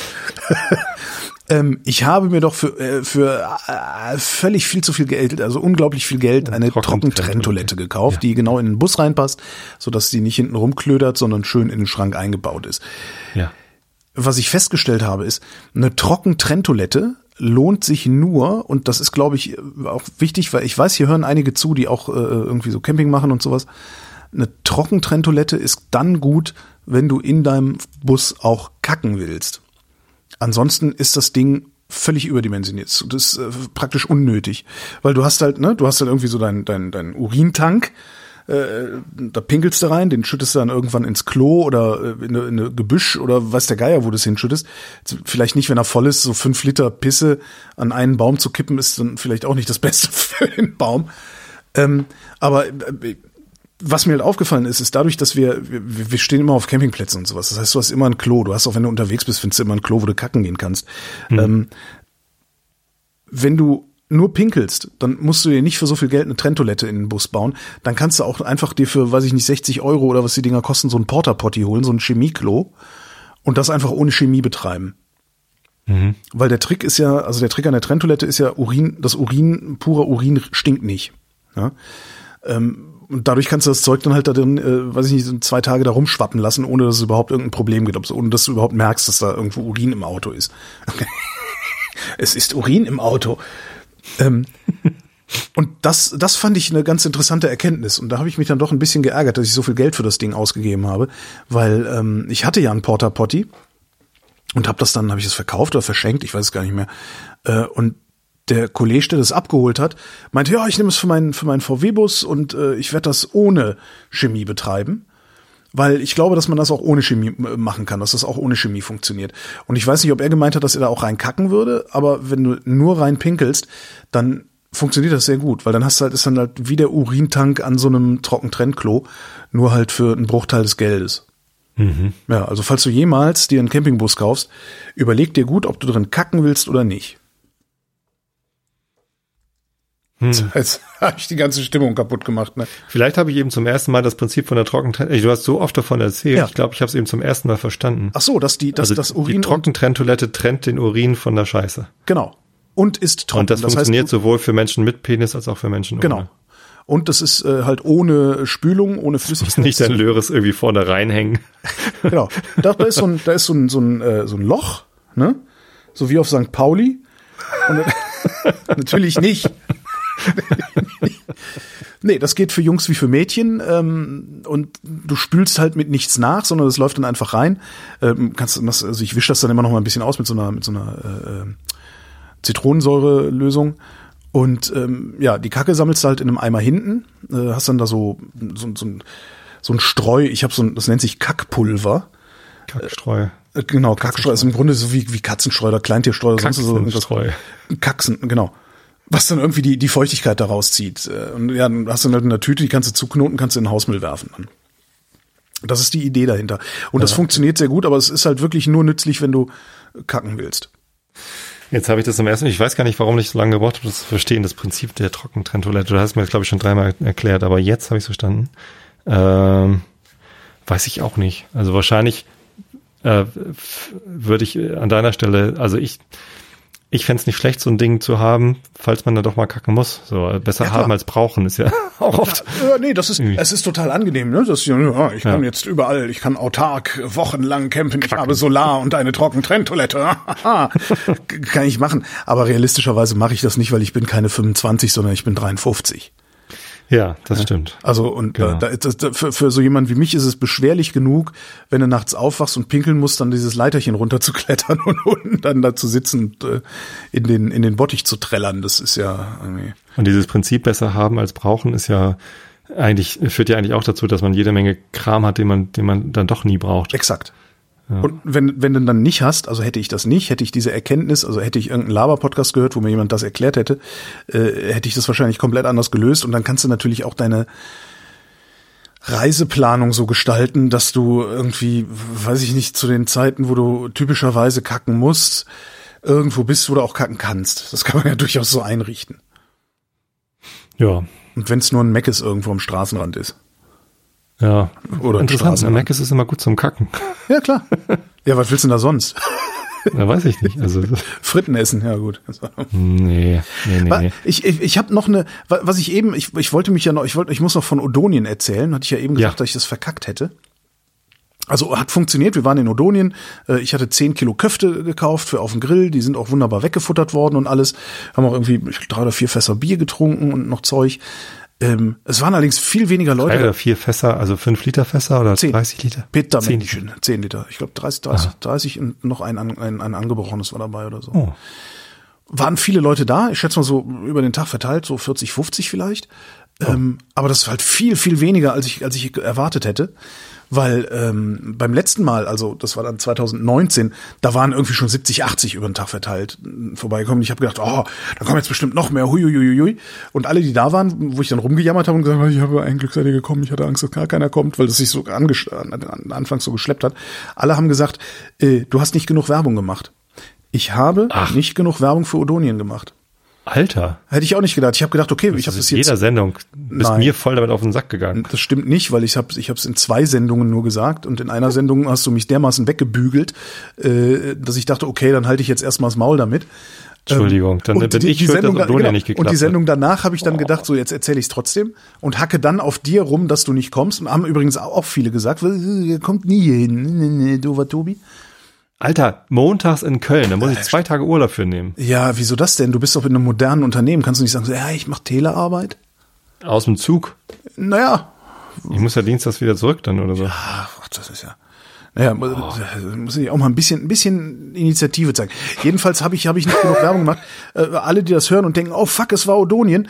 Ähm, ich habe mir doch für, äh, für äh, völlig viel zu viel Geld, also unglaublich viel Geld, eine Trockentrenntoilette. Gekauft, Ja. die genau in den Bus reinpasst, sodass die nicht hinten rumklödert, sondern schön in den Schrank eingebaut ist. Ja. was ich festgestellt habe, ist, eine Trockentrenntoilette lohnt sich nur, und das ist, glaube ich, auch wichtig, weil ich weiß, hier hören einige zu, die auch äh, irgendwie so Camping machen und sowas. Eine Trockentrenntoilette ist dann gut, wenn du in deinem Bus auch kacken willst. Ansonsten ist das Ding völlig überdimensioniert. Das ist äh, praktisch unnötig. Weil du hast halt, ne, du hast halt irgendwie so deinen dein, dein Urintank, äh, da pinkelst du rein, den schüttest du dann irgendwann ins Klo oder äh, in in eine Gebüsch oder weiß der Geier, wo du es hinschüttest. Vielleicht nicht, wenn er voll ist, so fünf Liter Pisse an einen Baum zu kippen, ist dann vielleicht auch nicht das Beste für den Baum. Ähm, aber äh, was mir halt aufgefallen ist, ist dadurch, dass wir, wir, wir stehen immer auf Campingplätzen und sowas. Das heißt, du hast immer ein Klo. Du hast auch, wenn du unterwegs bist, findest du immer ein Klo, wo du kacken gehen kannst. Ähm, wenn du nur pinkelst, dann musst du dir nicht für so viel Geld eine Trenntoilette in den Bus bauen. Dann kannst du auch einfach dir für, weiß ich nicht, 60 Euro oder was die Dinger kosten, so ein Porta-Potty holen, so ein Chemieklo und das einfach ohne Chemie betreiben. Weil der Trick ist ja, also der Trick an der Trenntoilette ist ja Urin, das Urin, purer Urin stinkt nicht. Ja? Ähm, und dadurch kannst du das Zeug dann halt da drin, äh, weiß ich nicht, so zwei Tage da rumschwappen lassen, ohne dass es überhaupt irgendein Problem gibt, ohne dass du überhaupt merkst, dass da irgendwo Urin im Auto ist. es ist Urin im Auto. Ähm, und das, das fand ich eine ganz interessante Erkenntnis. Und da habe ich mich dann doch ein bisschen geärgert, dass ich so viel Geld für das Ding ausgegeben habe, weil ähm, ich hatte ja einen Porta Potty und habe das dann, habe ich es verkauft oder verschenkt, ich weiß es gar nicht mehr. Äh, und der Kollege, der das abgeholt hat, meinte, ja, ich nehme es für meinen für meinen VW-Bus und äh, ich werde das ohne Chemie betreiben. Weil ich glaube, dass man das auch ohne Chemie äh, machen kann, dass das auch ohne Chemie funktioniert. Und ich weiß nicht, ob er gemeint hat, dass er da auch reinkacken würde, aber wenn du nur rein pinkelst, dann funktioniert das sehr gut, weil dann hast du halt, ist dann halt wie der Urintank an so einem Trockentrenntklo, nur halt für einen Bruchteil des Geldes. Ja, also falls du jemals dir einen Campingbus kaufst, überleg dir gut, ob du drin kacken willst oder nicht. Jetzt habe ich die ganze Stimmung kaputt gemacht. Ne? Vielleicht habe ich eben zum ersten Mal das Prinzip von der Trockentrenntoilette. Du hast so oft davon erzählt. Ja. Ich glaube, ich habe es eben zum ersten Mal verstanden. Ach so, dass die, dass also das die Urin Trockentrenntoilette trennt den Urin von der Scheiße. genau und ist trocken. Und das, heißt, funktioniert du- sowohl für Menschen mit Penis als auch für Menschen Genau. ohne. Und das ist äh, halt ohne Spülung, ohne Muss Flüssigkeit. nicht dein Löres irgendwie vorne reinhängen. Genau. Da, da ist so ein, da ist so ein, so ein, äh, so ein Loch, ne? So wie auf St. Pauli. Und, natürlich nicht. nee, das geht für Jungs wie für Mädchen. Ähm, und du spülst halt mit nichts nach, sondern das läuft dann einfach rein. Ähm, kannst, das- also ich wische das dann immer noch mal ein bisschen aus mit so einer, mit so einer äh, äh, Zitronensäure-Lösung. Und ähm, ja, die Kacke sammelst du halt in einem Eimer hinten, äh, hast dann da so, so, so, ein, so ein Streu, ich habe so ein, das nennt sich Kackpulver. Kackstreu. Äh, Genau, Kackstreu ist im Grunde so wie, wie Katzenstreu oder Kleintierstreu oder sonst so. Kacksenstreu. Kaxen, genau. Was dann irgendwie die, die Feuchtigkeit daraus zieht. Äh, Und ja, dann hast du halt in der Tüte, die kannst du zuknoten, kannst du in den Hausmüll werfen. Dann. Das ist die Idee dahinter. Und das funktioniert sehr gut, aber es ist halt wirklich nur nützlich, wenn du kacken willst. Jetzt habe ich das zum ersten Mal, ich weiß gar nicht, warum ich so lange gebraucht habe, das zu verstehen, das Prinzip der Trockentrenntoilette. Du hast mir das, glaube ich, schon dreimal erklärt, aber jetzt habe ich es verstanden. Ähm, weiß ich auch nicht. Also wahrscheinlich äh, würde ich an deiner Stelle, also ich, ich fände es nicht schlecht, so ein Ding zu haben, falls man da doch mal kacken muss. So, äh, besser Ja, haben als brauchen ist ja auch oft. Ja, nee, das ist, es ist total angenehm, ne? Das, ja, ich kann Ja. jetzt überall, ich kann autark wochenlang campen, ich habe Solar und eine Trockentrenntoilette. kann ich machen. Aber realistischerweise mache ich das nicht, weil ich bin keine 25, sondern ich bin 53. Ja, das stimmt. Also und Genau. äh, da, das, da, für, für so jemand wie mich ist es beschwerlich genug, wenn du nachts aufwachst und pinkeln musst, dann dieses Leiterchen runterzuklettern und unten dann da zu sitzen und äh, in den in den Bottich zu trällern. Das ist ja irgendwie Und dieses Prinzip besser haben als brauchen ist ja eigentlich, führt ja eigentlich auch dazu, dass man jede Menge Kram hat, den man, den man dann doch nie braucht. Exakt. Und wenn, wenn du dann nicht hast, also hätte ich das nicht, hätte ich diese Erkenntnis, also hätte ich irgendeinen Laber-Podcast gehört, wo mir jemand das erklärt hätte, äh, hätte ich das wahrscheinlich komplett anders gelöst. Und dann kannst du natürlich auch deine Reiseplanung so gestalten, dass du irgendwie, weiß ich nicht, zu den Zeiten, wo du typischerweise kacken musst, irgendwo bist, wo du auch kacken kannst. Das kann man ja durchaus so einrichten. Ja, Und wenn es nur ein Meck ist irgendwo am Straßenrand ist. Ja. Oder Interessant, Straßenrand. Mac ist es immer gut zum Kacken. Ja, klar. Ja, was willst du denn da sonst? Ja, weiß ich nicht. Also, Fritten essen, ja gut. nee, nee, nee. Nee. Ich, ich, ich habe noch eine, wa- was ich eben, ich, ich wollte mich ja noch, ich wollte, ich muss noch von Odonien erzählen, hatte ich ja eben gesagt, Ja. dass ich das verkackt hätte. Also hat funktioniert, wir waren in Odonien, äh, ich hatte 10 Kilo Köfte gekauft für auf den Grill, die sind auch wunderbar weggefuttert worden und alles, haben auch irgendwie drei oder vier Fässer Bier getrunken und noch Zeug. Ähm, es waren allerdings viel weniger Leute. Drei oder vier Fässer, also fünf Liter Fässer oder Zehn. 30 Liter? Peter Zehn Menschen, 10 Liter. Ich glaube 30, 30, 30 und noch ein, ein, ein angebrochenes war dabei oder so. Oh. Waren viele Leute da, ich schätze mal so über den Tag verteilt, so 40, 50 vielleicht. Ähm, aber das ist halt viel, viel weniger, als ich, als ich erwartet hätte. Weil ähm, beim letzten Mal, also das war dann 2019, da waren irgendwie schon 70, 80 über den Tag verteilt vorbeigekommen. Ich habe gedacht, oh, da kommen jetzt bestimmt noch mehr, huiuiuiui. Und alle, die da waren, wo ich dann rumgejammert habe und gesagt habe, ich habe ein Glück seid ihr gekommen, ich hatte Angst, dass gar keiner kommt, weil das sich so an, an, anfangs so geschleppt hat. Alle haben gesagt, äh, du hast nicht genug Werbung gemacht. Ich habe Ach. nicht genug Werbung für Odonien gemacht. Alter, Hätte ich auch nicht gedacht. Ich habe gedacht, okay, ich ich habe das das in jetzt jeder Sendung. Bist Nein. mir voll damit auf den Sack gegangen. Das stimmt nicht, weil ich habe ich es in zwei Sendungen nur gesagt und in einer Sendung hast du mich dermaßen weggebügelt, äh, dass ich dachte, okay, dann halte ich jetzt erstmal das Maul damit. Entschuldigung, dann und bin die, ich die Sendung, dass genau, nicht geklappt und die. Sendung danach habe ich dann gedacht, so jetzt erzähle ich es trotzdem und hacke dann auf dir rum, dass du nicht kommst und haben übrigens auch viele gesagt, ihr kommt nie hin, nee, doofer Tobi. Alter, montags in Köln, da muss ich zwei Tage Urlaub für nehmen. Ja, wieso das denn? Du bist doch in einem modernen Unternehmen, kannst du nicht sagen, so, ja, ich mache Telearbeit? Aus dem Zug. Naja, Ich muss ja dienstags wieder zurück dann oder so. Ach, das ist ja. Naja, mu- muss ich auch mal ein bisschen, ein bisschen Initiative zeigen. Jedenfalls habe ich, habe ich nicht genug Werbung gemacht. Äh, alle, die das hören und denken, oh fuck, es war Odonien.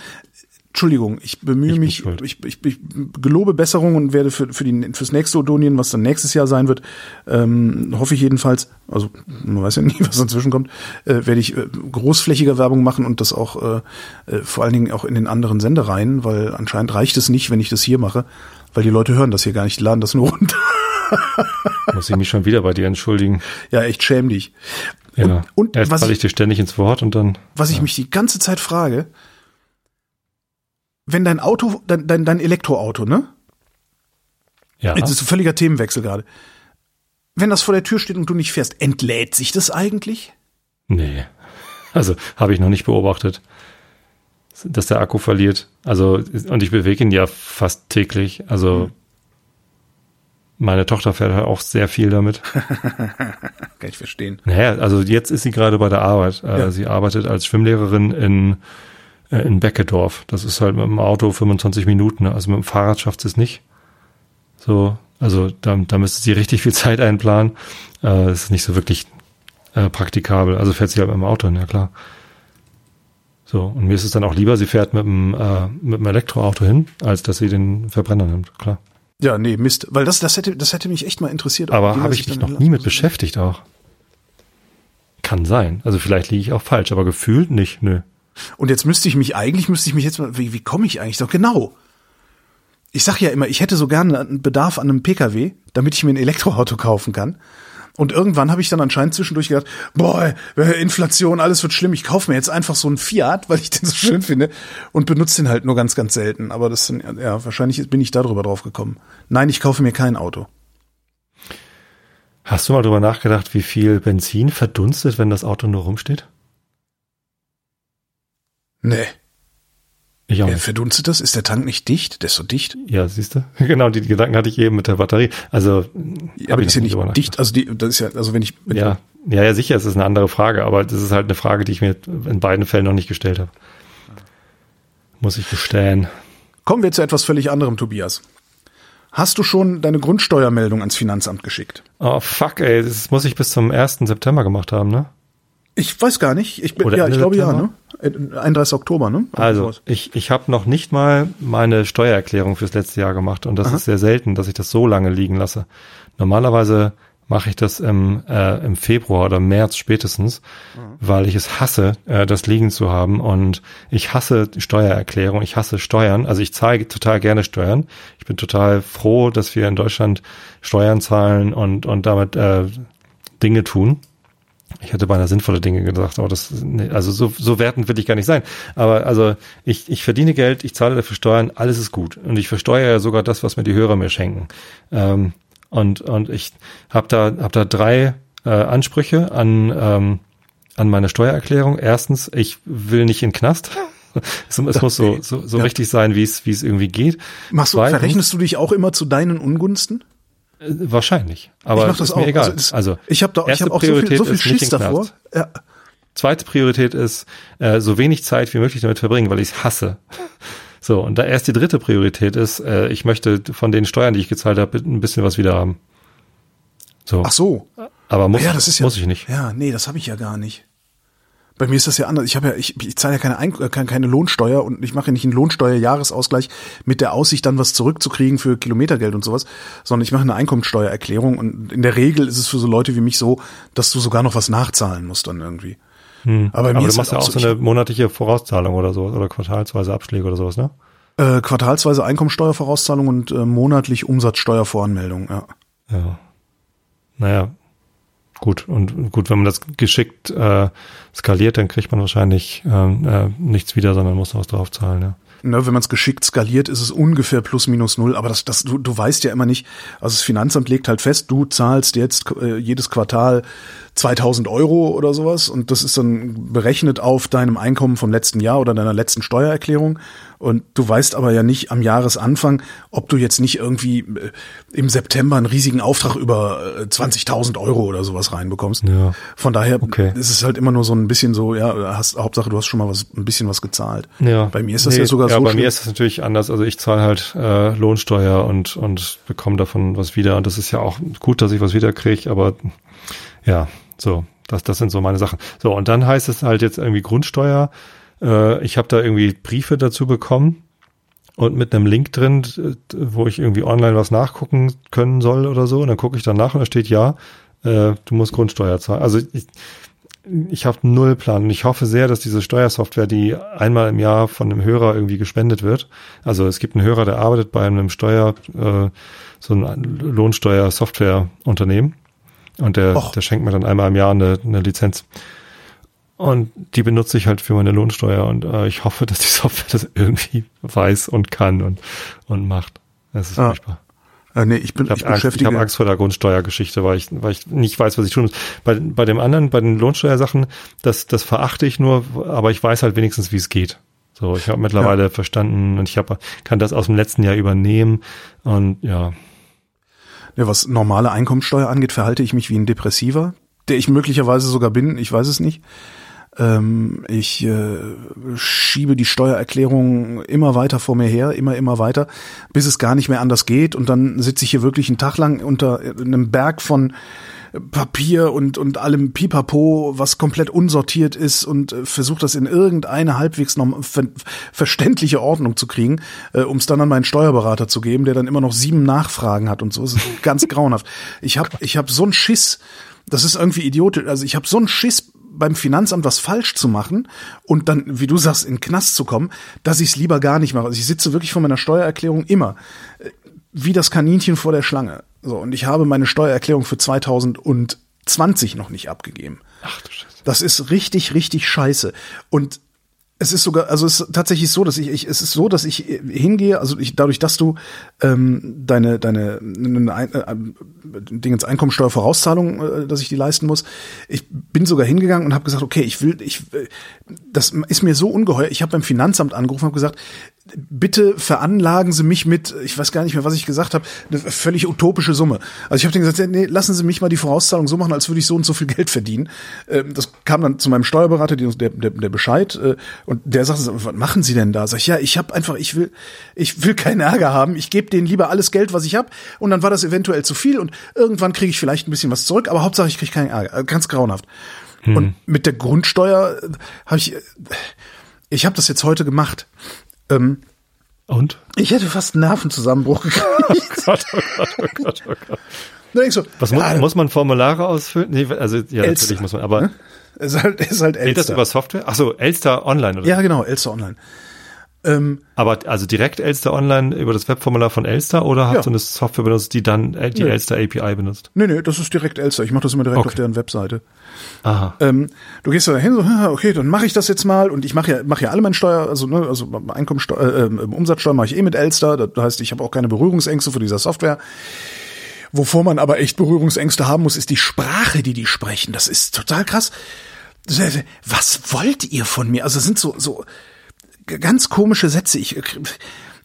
Entschuldigung, ich bemühe bin mich, ich, ich, ich gelobe Besserung und werde für, für die, fürs nächste Odonien, was dann nächstes Jahr sein wird, ähm, hoffe ich jedenfalls, also man weiß ja nie, was dazwischen kommt, äh, werde ich äh, großflächiger Werbung machen und das auch äh, äh, vor allen Dingen auch in den anderen Sendereien, weil anscheinend reicht es nicht, wenn ich das hier mache, weil die Leute hören das hier gar nicht, die laden das nur runter. Muss ich mich schon wieder bei dir entschuldigen. Ja, echt schäm dich. Ja. Und, und Erst was, ich, ich dir ständig ins Wort und dann. was ich mich die ganze Zeit frage, wenn dein Auto, dein, dein, dein Elektroauto, ne? Ja. Jetzt ist ein völliger Themenwechsel gerade. Wenn das vor der Tür steht und du nicht fährst, entlädt sich das eigentlich? Nee. Also habe ich noch nicht beobachtet, dass der Akku verliert. Also, und ich bewege ihn ja fast täglich. Also meine Tochter fährt halt auch sehr viel damit. Kann ich verstehen. Naja, also jetzt ist sie gerade bei der Arbeit. Äh, Ja. Sie arbeitet als Schwimmlehrerin in, äh, in Beckedorf. Das ist halt mit dem Auto 25 Minuten. Also mit dem Fahrrad schafft sie es nicht. So, also da, da müsste sie richtig viel Zeit einplanen. Äh, Das ist nicht so wirklich äh, praktikabel. Also fährt sie halt mit dem Auto, ja klar. So, und mir ist es dann auch lieber, sie fährt mit dem, äh, mit dem Elektroauto hin, als dass sie den Verbrenner nimmt, klar. Ja, nee, Mist. Weil das, das hätte, das hätte mich echt mal interessiert. Aber habe ich mich noch nie mit beschäftigt auch. Kann sein. Also vielleicht liege ich auch falsch, aber gefühlt nicht, nö. Und jetzt müsste ich mich, eigentlich müsste ich mich jetzt mal, wie, wie komme ich eigentlich doch genau? Ich sag ja immer, ich hätte so gerne einen Bedarf an einem Pkw, damit ich mir ein Elektroauto kaufen kann. Und irgendwann habe ich dann anscheinend zwischendurch gedacht, boah, äh, Inflation, alles wird schlimm. Ich kaufe mir jetzt einfach so einen Fiat, weil ich den so schön finde und benutze den halt nur ganz, ganz selten. Aber das sind, ja, wahrscheinlich bin ich darüber drauf gekommen. Nein, ich kaufe mir kein Auto. Hast du mal drüber nachgedacht, wie viel Benzin verdunstet, wenn das Auto nur rumsteht? Nee. Ich auch Wer nicht. verdunstet das? Ist der Tank nicht dicht? Der ist so dicht. Ja, siehst du? Genau, die Gedanken hatte ich eben mit der Batterie. Also, Ja, aber die ist ja nicht dicht. Also die, das ist ja, also wenn ich, wenn Ja, ja, ja, sicher, es ist eine andere Frage, aber das ist halt eine Frage, die ich mir in beiden Fällen noch nicht gestellt habe. Muss ich gestehen. Kommen wir zu etwas völlig anderem, Tobias. Hast du schon deine Grundsteuermeldung ans Finanzamt geschickt? Oh, fuck, ey, das muss ich bis zum 1. September gemacht haben, ne? Ich weiß gar nicht. Ich bin, Oder ja, Ende ich glaube ja, ne? September? Äh, 31. Oktober, ne? Also, ich, ich habe noch nicht mal meine Steuererklärung fürs letzte Jahr gemacht und das ist sehr selten, dass ich das so lange liegen lasse. Normalerweise mache ich das im, äh, im Februar oder März spätestens, weil ich es hasse, äh, das liegen zu haben und ich hasse Steuererklärung, ich hasse Steuern, also ich zahle total gerne Steuern. Ich bin total froh, dass wir in Deutschland Steuern zahlen und, und damit äh, Dinge tun. Ich hätte beinahe sinnvolle Dinge gesagt, aber das, nee, also so, so wertend will ich gar nicht sein. Aber also ich, ich verdiene Geld, ich zahle dafür Steuern, alles ist gut. Und ich versteuere ja sogar das, was mir die Hörer mir schenken. Ähm, und, und ich habe da, hab da drei äh, Ansprüche an, ähm, an meine Steuererklärung. Erstens, ich will nicht in den Knast. Es, es muss so, so, so Ja. richtig sein, wie es, wie es irgendwie geht. Machst du, Zweitens- verrechnest du dich auch immer zu deinen Ungunsten? Äh, Wahrscheinlich. Aber ich mach das ist auch. mir egal. es- Also, ich habe da, ich habe auch so viel, Priorität so viel ist nicht Schiss davor. Ja. Zweite Priorität ist, äh, so wenig Zeit wie möglich damit verbringen, weil ich es hasse. So, und da erst die dritte Priorität ist, äh, ich möchte von den Steuern, die ich gezahlt habe, ein bisschen was wieder haben. So, Ach so. aber muss, ja, das ist ja, muss ich nicht. Ja, nee, das habe ich ja gar nicht. Bei mir ist das ja anders. Ich habe ja, ich, ich zahle ja keine, Ein äh, keine, Lohnsteuer und ich mache ja nicht einen Lohnsteuerjahresausgleich mit der Aussicht, dann was zurückzukriegen für Kilometergeld und sowas, sondern ich mache eine Einkommensteuererklärung und in der Regel ist es für so Leute wie mich so, dass du sogar noch was nachzahlen musst dann irgendwie. Aber mir Aber ist du machst ja auch so eine monatliche Vorauszahlung oder so, oder quartalsweise Abschläge oder sowas, ne? äh, quartalsweise Einkommensteuervorauszahlung und äh, monatlich Umsatzsteuervoranmeldung. Ja. Ja. Naja, gut. Und gut, wenn man das geschickt äh, skaliert, dann kriegt man wahrscheinlich ähm, äh, nichts wieder, sondern muss noch was draufzahlen, ja. Ne, wenn man es geschickt skaliert, ist es ungefähr plus minus null. Aber das, das, du, du weißt ja immer nicht. Also das Finanzamt legt halt fest, du zahlst jetzt äh, jedes Quartal 2000 Euro oder sowas und das ist dann berechnet auf deinem Einkommen vom letzten Jahr oder deiner letzten Steuererklärung. Und du weißt aber ja nicht am Jahresanfang, ob du jetzt nicht irgendwie äh, im September einen riesigen Auftrag über äh, 20.000 Euro oder sowas reinbekommst. Ja. Von daher Okay. ist es halt immer nur so ein bisschen so, ja, hast, Hauptsache du hast schon mal was, ein bisschen was gezahlt. Ja. Bei mir ist das Nee, ja sogar ja, so bei schlimm. mir ist es natürlich anders. Also ich zahle halt äh, Lohnsteuer und und bekomme davon was wieder. Und das ist ja auch gut, dass ich was wieder kriege, aber ja, so, das, das sind so meine Sachen. So, und dann heißt es halt jetzt irgendwie Grundsteuer. Äh, ich habe da irgendwie Briefe dazu bekommen und mit einem Link drin, äh, wo ich irgendwie online was nachgucken können soll oder so. Und dann gucke ich dann nach und da steht ja, äh, du musst Grundsteuer zahlen. Also ich, ich habe null Plan und ich hoffe sehr, dass diese Steuersoftware, die einmal im Jahr von einem Hörer irgendwie gespendet wird. Also es gibt einen Hörer, der arbeitet bei einem Steuer, äh, so ein Lohnsteuer-Software-Unternehmen und der, Och. der schenkt mir dann einmal im Jahr eine, eine Lizenz. Und die benutze ich halt für meine Lohnsteuer und äh, ich hoffe, dass die Software das irgendwie weiß und kann und, und macht. Das ist ah. furchtbar. Äh, nee, ich bin ich, ich Angst, beschäftige. Ich habe Angst vor der Grundsteuergeschichte, weil ich, weil ich nicht weiß, was ich tun muss. Bei, bei dem anderen, bei den Lohnsteuersachen, das, das verachte ich nur, aber ich weiß halt wenigstens, wie es geht. So, ich habe mittlerweile ja. verstanden und ich hab, kann das aus dem letzten Jahr übernehmen und ja. Ja, was normale Einkommensteuer angeht, verhalte ich mich wie ein Depressiver, der ich möglicherweise sogar bin, ich weiß es nicht. Ähm, ich äh, schiebe die Steuererklärung immer weiter vor mir her, immer, immer weiter, bis es gar nicht mehr anders geht. Und dann sitze ich hier wirklich einen Tag lang unter einem Berg von Papier und, und allem Pipapo, was komplett unsortiert ist und äh, versucht das in irgendeine halbwegs noch ver verständliche Ordnung zu kriegen, äh, um es dann an meinen Steuerberater zu geben, der dann immer noch sieben Nachfragen hat und so. Das ist ganz grauenhaft. Ich habe ich hab so einen Schiss, das ist irgendwie idiotisch. Also ich habe so einen Schiss beim Finanzamt was falsch zu machen und dann, wie du sagst, in den Knast zu kommen, dass ich es lieber gar nicht mache. Also ich sitze wirklich vor meiner Steuererklärung immer äh, wie das Kaninchen vor der Schlange. So, und ich habe meine Steuererklärung für 2020 noch nicht abgegeben. Ach du Scheiße. Das ist richtig, richtig scheiße. Und es ist sogar, also es ist tatsächlich so, dass ich, ich es ist so, dass ich hingehe, also ich, dadurch, dass du ähm, deine deine äh, äh, Dingens Einkommensteuervorauszahlung, äh, dass ich die leisten muss, ich bin sogar hingegangen und habe gesagt, okay, ich will, ich, das ist mir so ungeheuer. Ich habe beim Finanzamt angerufen und habe gesagt, bitte veranlagen Sie mich mit, ich weiß gar nicht mehr, was ich gesagt habe, eine völlig utopische Summe. Also ich habe denen gesagt, nee, lassen Sie mich mal die Vorauszahlung so machen, als würde ich so und so viel Geld verdienen. Ähm, das kam dann zu meinem Steuerberater, der, der, der Bescheid, äh, und der sagte, was machen Sie denn da? Sag ich, ja, ich habe einfach, ich will, ich will keinen Ärger haben, ich gebe denen lieber alles Geld, was ich habe, und dann war das eventuell zu viel und irgendwann kriege ich vielleicht ein bisschen was zurück, aber Hauptsache ich kriege keinen Ärger. Äh, ganz grauenhaft. Hm. Und mit der Grundsteuer äh, habe ich, ich habe das jetzt heute gemacht. Ähm, und? Ich hätte fast einen Nervenzusammenbruch gekriegt. oh Gott, oh Gott, oh Gott, oh Gott. So, Was ja, muss, muss man Formulare ausfüllen? Nee, also ja, Elster, natürlich muss man, aber ne? Ist halt, ist halt Elster. Geht das über Software? Ach so, Elster Online oder? Ja, genau, Elster Online. Ähm, aber also direkt Elster Online über das Webformular von Elster oder hast ja. du eine Software benutzt, die dann die nee. Elster API benutzt? Nee, nee, das ist direkt Elster. Ich mache das immer direkt okay. auf deren Webseite. Aha. Ähm, du gehst da hin, so, okay, dann mache ich das jetzt mal und ich mache ja, mach ja alle meine Steuer, also, ne, also Einkommensteuer, äh, äh, Umsatzsteuer mache ich eh mit Elster. Das heißt, ich habe auch keine Berührungsängste vor dieser Software. Wovor man aber echt Berührungsängste haben muss, ist die Sprache, die die sprechen. Das ist total krass. Was wollt ihr von mir? Also, das sind so, so, ganz komische Sätze. Ich,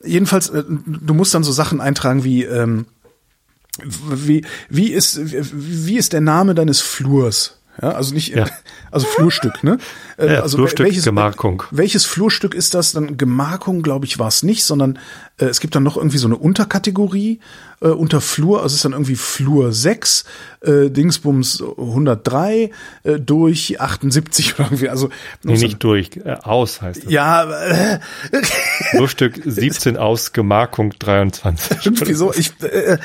jedenfalls, äh, du musst dann so Sachen eintragen wie, ähm, wie, wie ist, wie ist der Name deines Flurs? Ja, also nicht, ja. also Flurstück, ne? Äh, ja, also Flurstück, welches, Gemarkung. Welches Flurstück ist das? Dann Gemarkung, glaube ich, war es nicht, sondern äh, es gibt dann noch irgendwie so eine Unterkategorie äh, unter Flur, also es ist dann irgendwie Flur 6, äh, Dingsbums 103 äh, durch 78 oder irgendwie. Also nee, nicht durch, äh, aus heißt es. Ja, äh, Flurstück 17 aus, Gemarkung 23. Irgendwie so, ich, äh,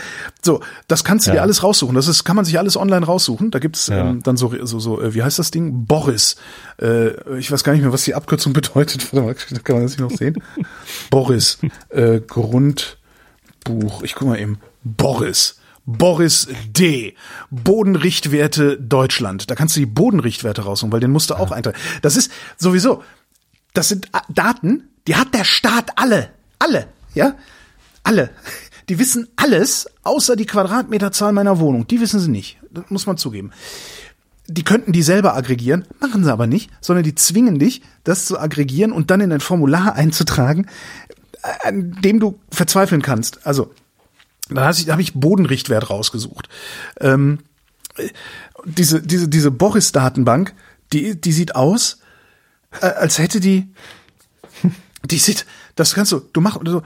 so, das kannst du ja. dir alles raussuchen. Das ist, kann man sich alles online raussuchen. Da gibt's ja. ähm, dann so, so, so, äh, wie heißt das Ding? Boris. Äh, ich weiß gar nicht mehr, was die Abkürzung bedeutet. Warte mal, kann man das nicht noch sehen? Boris. Äh, Grundbuch. Ich guck mal eben. Boris. Boris D. Bodenrichtwerte Deutschland. Da kannst du die Bodenrichtwerte rausholen, weil den musst du auch eintragen. Das ist sowieso, das sind Daten, die hat der Staat alle. Alle. Ja? Alle. Die wissen alles, außer die Quadratmeterzahl meiner Wohnung. Die wissen sie nicht. Das muss man zugeben. Die könnten die selber aggregieren, machen sie aber nicht, sondern die zwingen dich, das zu aggregieren und dann in ein Formular einzutragen, an dem du verzweifeln kannst. Also, da habe ich Bodenrichtwert rausgesucht. Ähm, diese, diese, diese Boris-Datenbank, die, die sieht aus, äh, als hätte die, die sieht, das kannst du, du machst, du,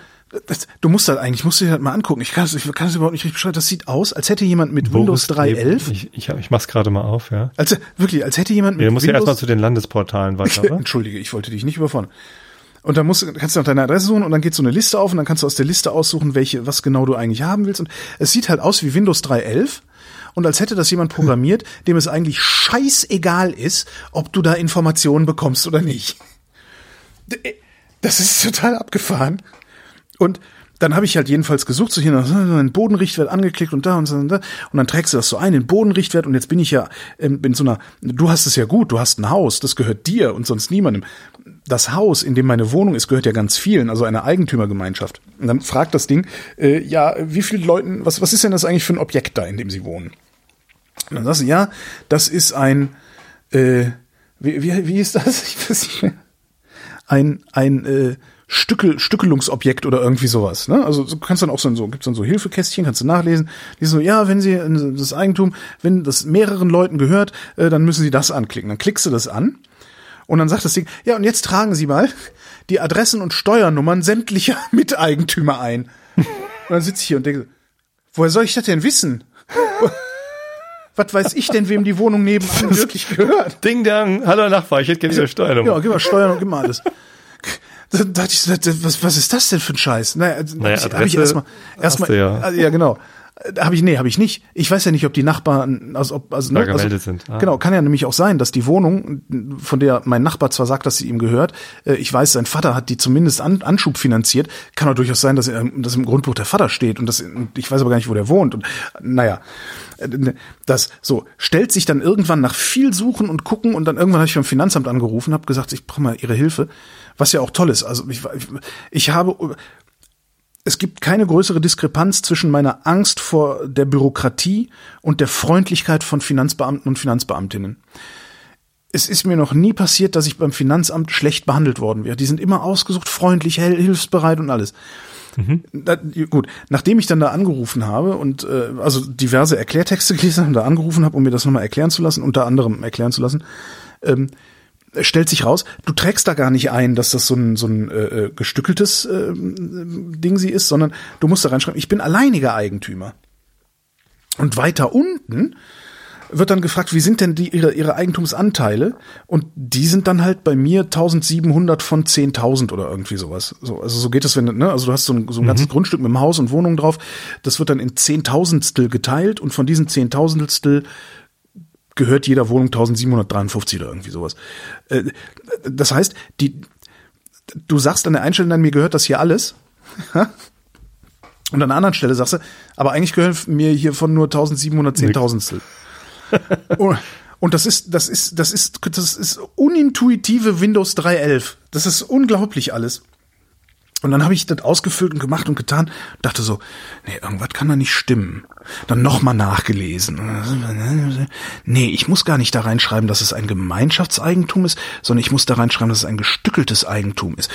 das, du musst das eigentlich, musst du dir das mal angucken. Ich kann es ich kann es überhaupt nicht richtig beschreiben. Das sieht aus, als hätte jemand mit Boris Windows 3.11. Ich, ich, ich mach's gerade mal auf, ja. Also wirklich, als hätte jemand mit ja, Du musst Windows, ja erstmal zu den Landesportalen weiter, oder? Entschuldige, ich wollte dich nicht überfordern. Und dann musst, kannst du nach deine Adresse suchen und dann geht so eine Liste auf und dann kannst du aus der Liste aussuchen, welche, was genau du eigentlich haben willst. Und es sieht halt aus wie Windows 3.11 und als hätte das jemand programmiert, dem es eigentlich scheißegal ist, ob du da Informationen bekommst oder nicht. Das ist total abgefahren. Und dann habe ich halt jedenfalls gesucht, so hier einen Bodenrichtwert angeklickt und da und so und da. Und dann trägst du das so ein, den Bodenrichtwert. Und jetzt bin ich ja ähm, in so einer, du hast es ja gut, du hast ein Haus, das gehört dir und sonst niemandem. Das Haus, in dem meine Wohnung ist, gehört ja ganz vielen, also einer Eigentümergemeinschaft. Und dann fragt das Ding, äh, ja, wie viele Leuten, was, was ist denn das eigentlich für ein Objekt da, in dem sie wohnen? Und dann sagst du, ja, das ist ein, äh, wie, wie, wie ist das? Ich weiß nicht mehr. Ein, ein, äh, Stückel, Stückelungsobjekt oder irgendwie sowas. Ne? Also du kannst dann auch so, so gibt's dann so Hilfekästchen, kannst du nachlesen. Die so, ja, wenn sie das Eigentum, wenn das mehreren Leuten gehört, äh, dann müssen sie das anklicken. Dann klickst du das an und dann sagt das Ding, ja, und jetzt tragen Sie mal die Adressen und Steuernummern sämtlicher Miteigentümer ein. Und dann sitze ich hier und denke, woher soll ich das denn wissen? Was weiß ich denn, wem die Wohnung nebenan wirklich gehört? Ding Dang, hallo Nachbar, ich hätte gerne Ihre Steuernummer. Ja, gib mal Steuern und gib mal alles. Da dachte ich, was, was ist das denn für ein Scheiß? Naja, naja hab ich, hab ich erstmal, erstmal, ja. ja genau. Habe ich, nee, habe ich nicht. Ich weiß ja nicht, ob die Nachbarn, also ob, also, da ne, gemeldet also, sind. Ah. Genau, kann ja nämlich auch sein, dass die Wohnung, von der mein Nachbar zwar sagt, dass sie ihm gehört, äh, ich weiß, sein Vater hat die zumindest an, Anschub finanziert. Kann auch durchaus sein, dass, er, dass im Grundbuch der Vater steht und das, ich weiß aber gar nicht, wo der wohnt. Und naja, das so stellt sich dann irgendwann nach viel Suchen und Gucken und dann irgendwann habe ich beim Finanzamt angerufen, habe gesagt, ich brauche mal ihre Hilfe, was ja auch toll ist. Also ich, ich habe es gibt keine größere Diskrepanz zwischen meiner Angst vor der Bürokratie und der Freundlichkeit von Finanzbeamten und Finanzbeamtinnen. Es ist mir noch nie passiert, dass ich beim Finanzamt schlecht behandelt worden wäre. Die sind immer ausgesucht, freundlich, hilfsbereit und alles. Mhm. Da, gut, nachdem ich dann da angerufen habe und äh, also diverse Erklärtexte gelesen habe, da angerufen habe, um mir das nochmal erklären zu lassen, unter anderem erklären zu lassen, ähm, stellt sich raus, du trägst da gar nicht ein, dass das so ein, so ein äh, gestückeltes äh, Ding sie ist, sondern du musst da reinschreiben, ich bin alleiniger Eigentümer. Und weiter unten wird dann gefragt, wie sind denn die ihre, ihre Eigentumsanteile? Und die sind dann halt bei mir 1700 von 10.000 oder irgendwie sowas. So, also so geht es, wenn, ne, also du hast so ein, so ein mhm. ganzes Grundstück mit einem Haus und Wohnung drauf. Das wird dann in Zehntausendstel geteilt und von diesen Zehntausendstel gehört jeder Wohnung 1753 oder irgendwie sowas. Äh, das heißt, die, du sagst an der einen Stelle, mir gehört das hier alles. Und an der anderen Stelle sagst du, aber eigentlich gehören mir hiervon nur 1710.000. und, und das ist, das ist, das ist, das ist unintuitive Windows 3.11. Das ist unglaublich alles. Und dann habe ich das ausgefüllt und gemacht und getan, dachte so, nee, irgendwas kann da nicht stimmen. Dann nochmal nachgelesen. Nee, ich muss gar nicht da reinschreiben, dass es ein Gemeinschaftseigentum ist, sondern ich muss da reinschreiben, dass es ein gestückeltes Eigentum ist.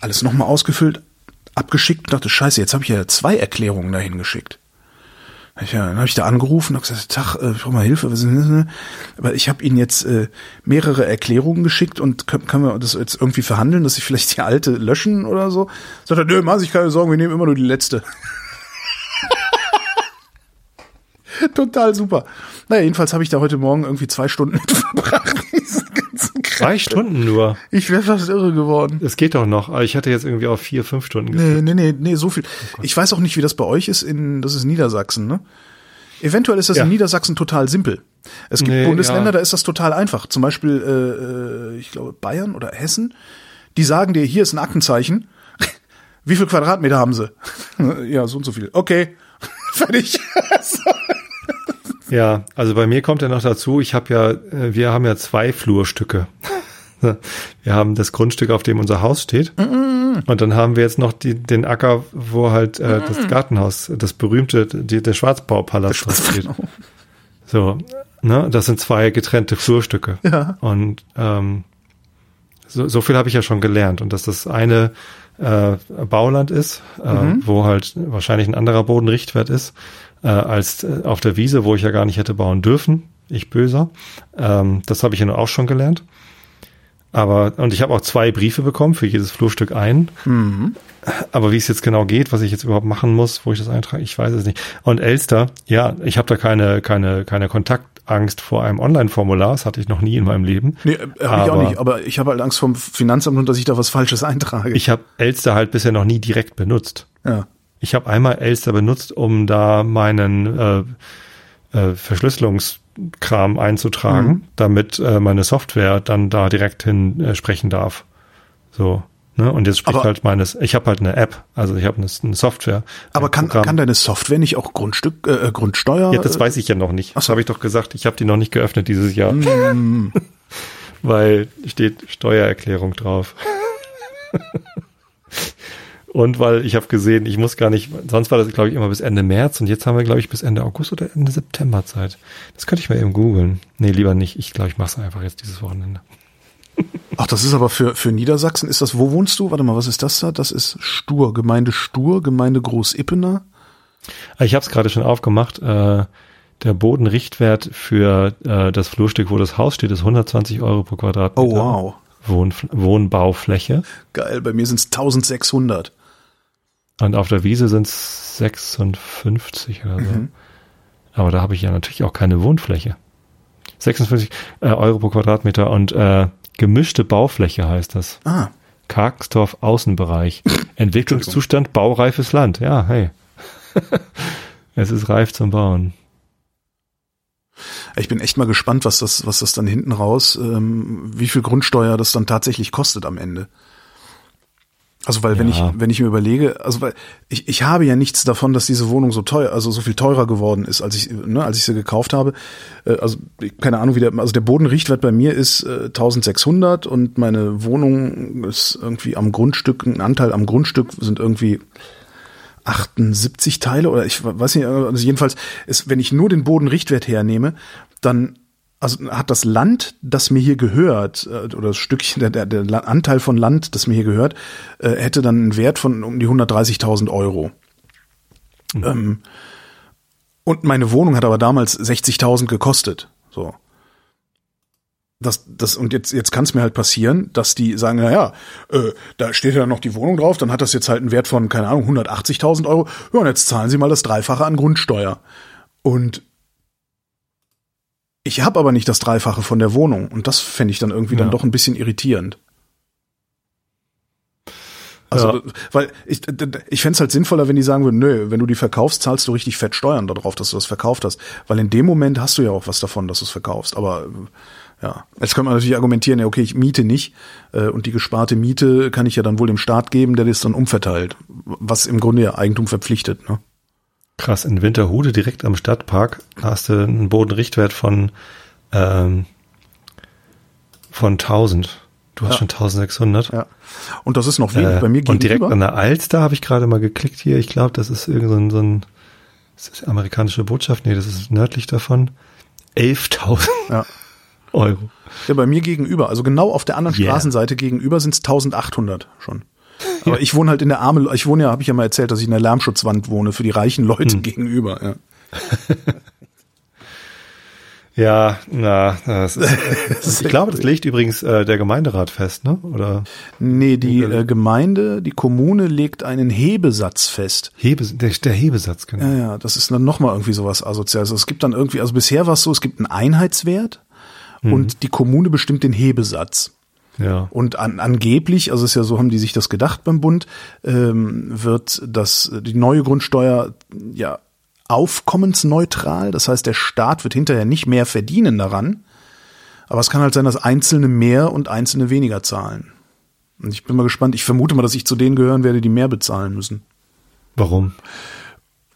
Alles nochmal ausgefüllt, abgeschickt und dachte, scheiße, jetzt habe ich ja zwei Erklärungen dahin geschickt. Ja, dann habe ich da angerufen und gesagt, Tag, äh, ich brauche mal Hilfe. Aber ich habe Ihnen jetzt äh, mehrere Erklärungen geschickt und können, können wir das jetzt irgendwie verhandeln, dass Sie vielleicht die alte löschen oder so? Sagt er, nö, mach sich keine Sorgen, wir nehmen immer nur die letzte. Total super. Naja, jedenfalls habe ich da heute Morgen irgendwie zwei Stunden mit verbracht. Zwei Stunden nur. Ich wäre fast irre geworden. Es geht doch noch. Aber ich hatte jetzt irgendwie auf vier, fünf Stunden getippt. Nee, nee, nee, nee, so viel. Oh ich weiß auch nicht, wie das bei euch ist in, das ist Niedersachsen, ne? Eventuell ist das ja. in Niedersachsen total simpel. Es gibt nee, Bundesländer, ja. da ist das total einfach. Zum Beispiel, äh, äh, ich glaube, Bayern oder Hessen. Die sagen dir, hier ist ein Aktenzeichen. Wie viel Quadratmeter haben sie? ja, so und so viel. Okay, fertig. Ja, also bei mir kommt ja noch dazu, ich habe ja, äh, wir haben ja zwei Flurstücke. Wir haben das Grundstück, auf dem unser Haus steht. Und dann haben wir jetzt noch die, den Acker, wo halt äh, das Gartenhaus, das berühmte, die, der Schwarzbaupalast der steht. So, ne, das sind zwei getrennte Flurstücke. Ja. Und ähm, so, so viel habe ich ja schon gelernt. Und dass das eine äh, Bauland ist, äh, mhm. wo halt wahrscheinlich ein anderer Bodenrichtwert ist äh, als äh, auf der Wiese, wo ich ja gar nicht hätte bauen dürfen. Ich böser. Ähm, das habe ich ja nur auch schon gelernt. Aber, und ich habe auch zwei Briefe bekommen, für jedes Flurstück ein. Mhm. Aber wie es jetzt genau geht, was ich jetzt überhaupt machen muss, wo ich das eintrage, ich weiß es nicht. Und Elster, ja, ich habe da keine, keine, keine Kontaktangst vor einem Online-Formular. Das hatte ich noch nie in meinem Leben. Nee, äh, habe ich auch nicht. Aber ich habe halt Angst vom Finanzamt und dass ich da was Falsches eintrage. Ich habe Elster halt bisher noch nie direkt benutzt. Ja. Ich habe einmal Elster benutzt, um da meinen äh, äh, Verschlüsselungskram einzutragen, mhm. damit äh, meine Software dann da direkt hin äh, sprechen darf. So. Ne? Und jetzt spricht Aber- halt meines, ich habe halt eine App, also ich habe eine, eine Software. Aber kann, Programm. kann deine Software nicht auch Grundstück, äh, äh, Grundsteuer? Ja, das äh, weiß ich ja noch nicht. Ach Das so. habe ich doch gesagt. Ich habe die noch nicht geöffnet dieses Jahr, Mm, weil steht Steuererklärung drauf. und weil ich habe gesehen, ich muss gar nicht, sonst war das glaube ich immer bis Ende März und jetzt haben wir glaube ich bis Ende August oder Ende September Zeit. Das könnte ich mal eben googeln. Nee, lieber nicht. Ich glaube, ich mache es einfach jetzt dieses Wochenende. Ach, das ist aber für, für Niedersachsen, ist das, wo wohnst du? Warte mal, was ist das da? Das ist Stur, Gemeinde Stur, Gemeinde Groß-Ippener. Ich habe es gerade schon aufgemacht. Äh, der Bodenrichtwert für äh, das Flurstück, wo das Haus steht, ist 120 Euro pro Quadratmeter. Oh, wow. Wohn Wohnbaufläche. Geil, bei mir sind es 1600. Und auf der Wiese sind es 56 oder so. Mhm. Aber da habe ich ja natürlich auch keine Wohnfläche. 56 äh, Euro pro Quadratmeter und äh, gemischte Baufläche heißt das. Ah, Karksdorf Außenbereich. Entwicklungszustand baureifes Land. Ja, hey. es ist reif zum Bauen. ich bin echt mal gespannt, was das, was das dann hinten raus, ähm, wie viel Grundsteuer das dann tatsächlich kostet am Ende. Also weil wenn Ja. ich wenn ich mir überlege, also weil ich, ich habe ja nichts davon, dass diese Wohnung so teuer, also so viel teurer geworden ist, als ich ne, als ich sie gekauft habe. Äh, Also keine Ahnung, wie der also der Bodenrichtwert bei mir ist äh, 1600 und meine Wohnung ist irgendwie am Grundstück ein Anteil am Grundstück sind irgendwie 78 Teile oder ich weiß nicht, also jedenfalls ist, wenn ich nur den Bodenrichtwert hernehme, dann also hat das Land, das mir hier gehört, äh, oder das Stückchen, der, der, der Anteil von Land, das mir hier gehört, äh, hätte dann einen Wert von um die 130.000 Euro. Ähm, und meine Wohnung hat aber damals 60.000 gekostet. So. Das, das, und jetzt, jetzt kann es mir halt passieren, dass die sagen, na ja, äh, da steht ja noch die Wohnung drauf, dann hat das jetzt halt einen Wert von, keine Ahnung, 180.000 Euro. Ja, und jetzt zahlen sie mal das Dreifache an Grundsteuer. Und ich habe aber nicht das Dreifache von der Wohnung. Und das fände ich dann irgendwie dann Ja. doch ein bisschen irritierend. Also, Ja. weil ich, ich fände es halt sinnvoller, wenn die sagen würden, nö, wenn du die verkaufst, zahlst du richtig fett Steuern darauf, dass du das verkauft hast. Weil in dem Moment hast du ja auch was davon, dass du es verkaufst. Aber ja, jetzt kann man natürlich argumentieren, ja, okay, ich miete nicht äh, und die gesparte Miete kann ich ja dann wohl dem Staat geben, der das dann umverteilt. Was im Grunde ja Eigentum verpflichtet. Ne? Krass, in Winterhude direkt am Stadtpark hast du einen Bodenrichtwert von, ähm, von 1000. Du hast Ja. schon 1600. Ja. Und das ist noch wenig. Äh, bei mir und direkt gegenüber. an der Alster habe ich gerade mal geklickt hier. Ich glaube, das ist irgend so ein, so ein ist das amerikanische Botschaft? Nee, das ist nördlich davon. 11.000 Ja. Euro. Ja, bei mir gegenüber, also genau auf der anderen Yeah. Straßenseite gegenüber sind es 1800 schon. Aber ich wohne halt in der arme, ich wohne ja, habe ich ja mal erzählt, dass ich in der Lärmschutzwand wohne für die reichen Leute Hm. gegenüber. Ja. Ja, na, das ist, ich glaube, das legt übrigens äh, der Gemeinderat fest, ne? Oder Nee, die äh, Gemeinde, die Kommune legt einen Hebesatz fest. Hebe, der, der Hebesatz, genau. Ja, ja, das ist dann nochmal irgendwie sowas asoziales. Also es gibt dann irgendwie, also bisher war es so, es gibt einen Einheitswert Mhm. und die Kommune bestimmt den Hebesatz. Ja. Und an, angeblich, also es ist ja so, haben die sich das gedacht beim Bund, ähm, wird das die neue Grundsteuer ja aufkommensneutral. Das heißt, der Staat wird hinterher nicht mehr verdienen daran. Aber es kann halt sein, dass Einzelne mehr und Einzelne weniger zahlen. Und ich bin mal gespannt. Ich vermute mal, dass ich zu denen gehören werde, die mehr bezahlen müssen. Warum?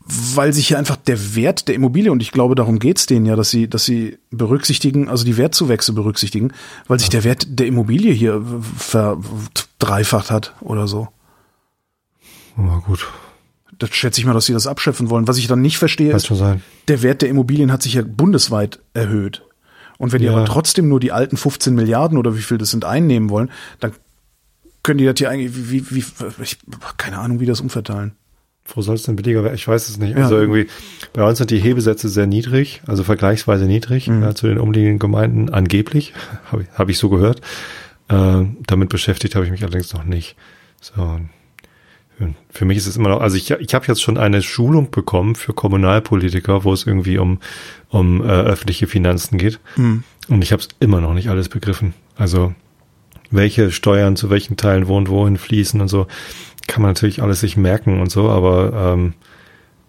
Weil sich hier einfach der Wert der Immobilie, und ich glaube, darum geht's denen ja, dass sie, dass sie berücksichtigen, also die Wertzuwächse berücksichtigen, weil sich der Wert der Immobilie hier verdreifacht hat oder so. Oh, gut. Das schätze ich mal, dass sie das abschöpfen wollen. Was ich dann nicht verstehe, Kann ist, der Wert der Immobilien hat sich ja bundesweit erhöht. Und wenn die Ja. aber trotzdem nur die alten 15 Milliarden oder wie viel das sind einnehmen wollen, dann können die das hier eigentlich, wie, wie, ich, keine Ahnung, wie das umverteilen. Wo soll es denn billiger werden? Ich weiß es nicht. Ja. Also irgendwie, bei uns sind die Hebesätze sehr niedrig, also vergleichsweise niedrig Mhm. ja, zu den umliegenden Gemeinden, angeblich, habe ich, hab ich so gehört. Äh, damit beschäftigt habe ich mich allerdings noch nicht. So. Für, für mich ist es immer noch, also ich, ich habe jetzt schon eine Schulung bekommen für Kommunalpolitiker, wo es irgendwie um, um äh, öffentliche Finanzen geht. Mhm. Und ich habe es immer noch nicht alles begriffen. Also welche Steuern zu welchen Teilen wo und wohin fließen und so, kann man natürlich alles sich merken und so, aber ähm,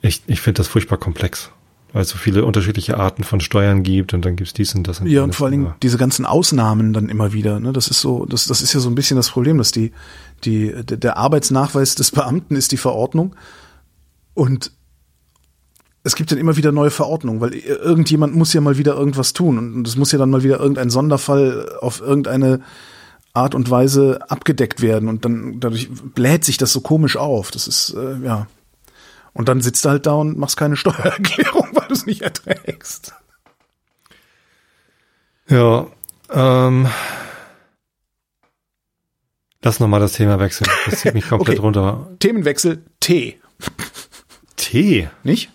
ich, ich finde das furchtbar komplex. weil es so viele unterschiedliche Arten von Steuern gibt und dann gibt's dies und das. Und Ja, und vor allen Dingen diese ganzen Ausnahmen dann immer wieder. Ne? Das ist so, das, das ist ja so ein bisschen das Problem, dass die, die, der der Arbeitsnachweis des Beamten ist die Verordnung und es gibt dann immer wieder neue Verordnungen, weil irgendjemand muss ja mal wieder irgendwas tun und es muss ja dann mal wieder irgendein Sonderfall auf irgendeine Art und Weise abgedeckt werden und dann dadurch bläht sich das so komisch auf. Das ist äh, ja und dann sitzt du halt da und machst keine Steuererklärung, weil du es nicht erträgst. Ja, ähm, lass noch mal das Thema wechseln. Das zieht mich komplett Okay. runter. Themenwechsel Tee, Tee. nicht?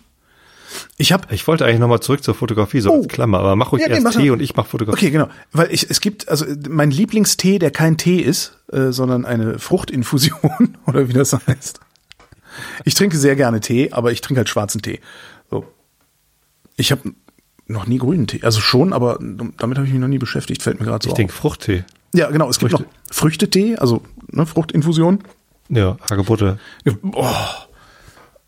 Ich habe Ich wollte eigentlich noch mal zurück zur Fotografie, so Oh. als Klammer, aber mach ruhig Ja, nee, erst mach Tee und ich mach Fotografie. Okay, genau. Weil ich, es gibt, also mein Lieblingstee, der kein Tee ist, äh, sondern eine Fruchtinfusion oder wie das heißt. Ich trinke sehr gerne Tee, aber ich trinke halt schwarzen Tee. So. Ich habe noch nie grünen Tee. Also schon, aber damit habe ich mich noch nie beschäftigt, fällt mir gerade so Ich denke Fruchttee. Ja, genau. Es gibt Früchte. noch Früchtetee, also ne, Fruchtinfusion. Ja, Hagebutte. Oh,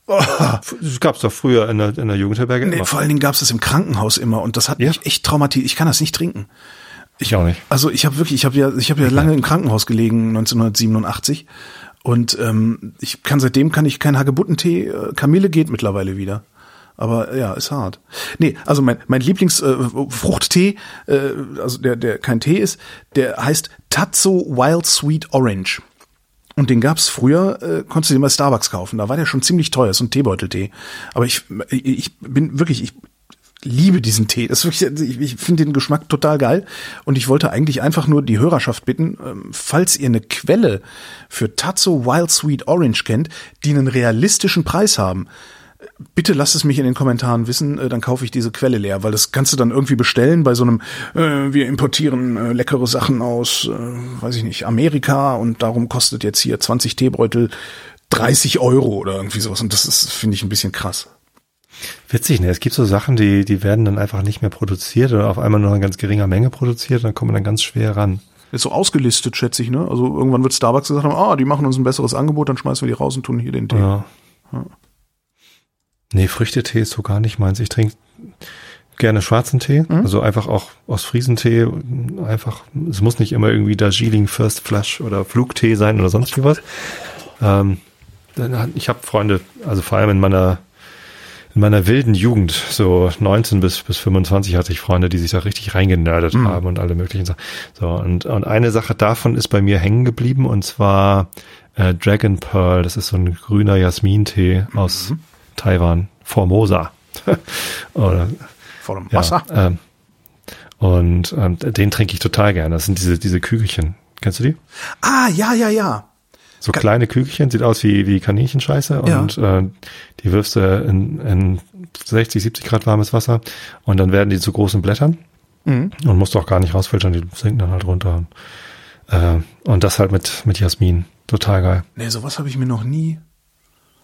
Das gab's doch früher in der, in der Jugendherberge nee, immer. vor allen Dingen gab es das im Krankenhaus immer und das hat Ja. mich echt traumatisiert. Ich kann das nicht trinken. Ich auch nicht. Also ich habe wirklich, ich habe ja, ich habe ja lange im Krankenhaus gelegen, 1987. Und ähm, ich kann seitdem kann ich keinen Hagebuttentee. Äh, Kamille geht mittlerweile wieder. Aber ja, ist hart. Nee, also mein, mein Lieblingsfruchttee, äh, äh, also der, der kein Tee ist, der heißt Tatso Wild Sweet Orange. Und den gab's früher, äh, konntest du den bei Starbucks kaufen. Da war der schon ziemlich teuer, so ein Teebeuteltee. Aber ich, ich, ich bin wirklich, ich liebe diesen Tee. Das ist wirklich, ich, ich finde den Geschmack total geil. Und ich wollte eigentlich einfach nur die Hörerschaft bitten, ähm, falls ihr eine Quelle für Tatso Wild Sweet Orange kennt, die einen realistischen Preis haben, bitte lasst es mich in den Kommentaren wissen, äh, dann kaufe ich diese Quelle leer, weil das kannst du dann irgendwie bestellen bei so einem, äh, wir importieren äh, leckere Sachen aus, äh, weiß ich nicht, Amerika und darum kostet jetzt hier 20 Teebeutel 30 Euro oder irgendwie sowas und das ist, finde ich, ein bisschen krass. Witzig, ne? Es gibt so Sachen, die, die werden dann einfach nicht mehr produziert oder auf einmal nur in ganz geringer Menge produziert, dann kommt man dann ganz schwer ran. Ist so ausgelistet, schätze ich, ne? Also irgendwann wird Starbucks gesagt haben, ah, die machen uns ein besseres Angebot, dann schmeißen wir die raus und tun hier den Tee. Ja. Nee, Früchtetee ist so gar nicht meins. Ich trinke gerne schwarzen Tee, Mhm. also einfach auch aus Friesentee, einfach, es muss nicht immer irgendwie Darjeeling First Flush oder Flugtee sein oder sonst was. Ähm, ich habe Freunde, also vor allem in meiner in meiner wilden Jugend, so 19 bis, bis 25 hatte ich Freunde, die sich da richtig reingenördet Mhm. haben und alle möglichen Sachen. So, und, und eine Sache davon ist bei mir hängen geblieben und zwar äh, Dragon Pearl, das ist so ein grüner Jasmintee aus Taiwan, Formosa. Oder Vor dem ja, Wasser. ähm, und ähm, den trinke ich total gerne. Das sind diese, diese Kügelchen. Kennst du die? Ah, ja, ja, ja. So kleine Kügelchen, sieht aus wie, wie Kaninchenscheiße Ja. und äh, die wirfst du in, in 60, 70 Grad warmes Wasser und dann werden die zu großen Blättern Mhm. und musst auch gar nicht rausfiltern, die sinken dann halt runter. Äh, und das halt mit, mit Jasmin. Total geil. Nee, sowas habe ich mir noch nie.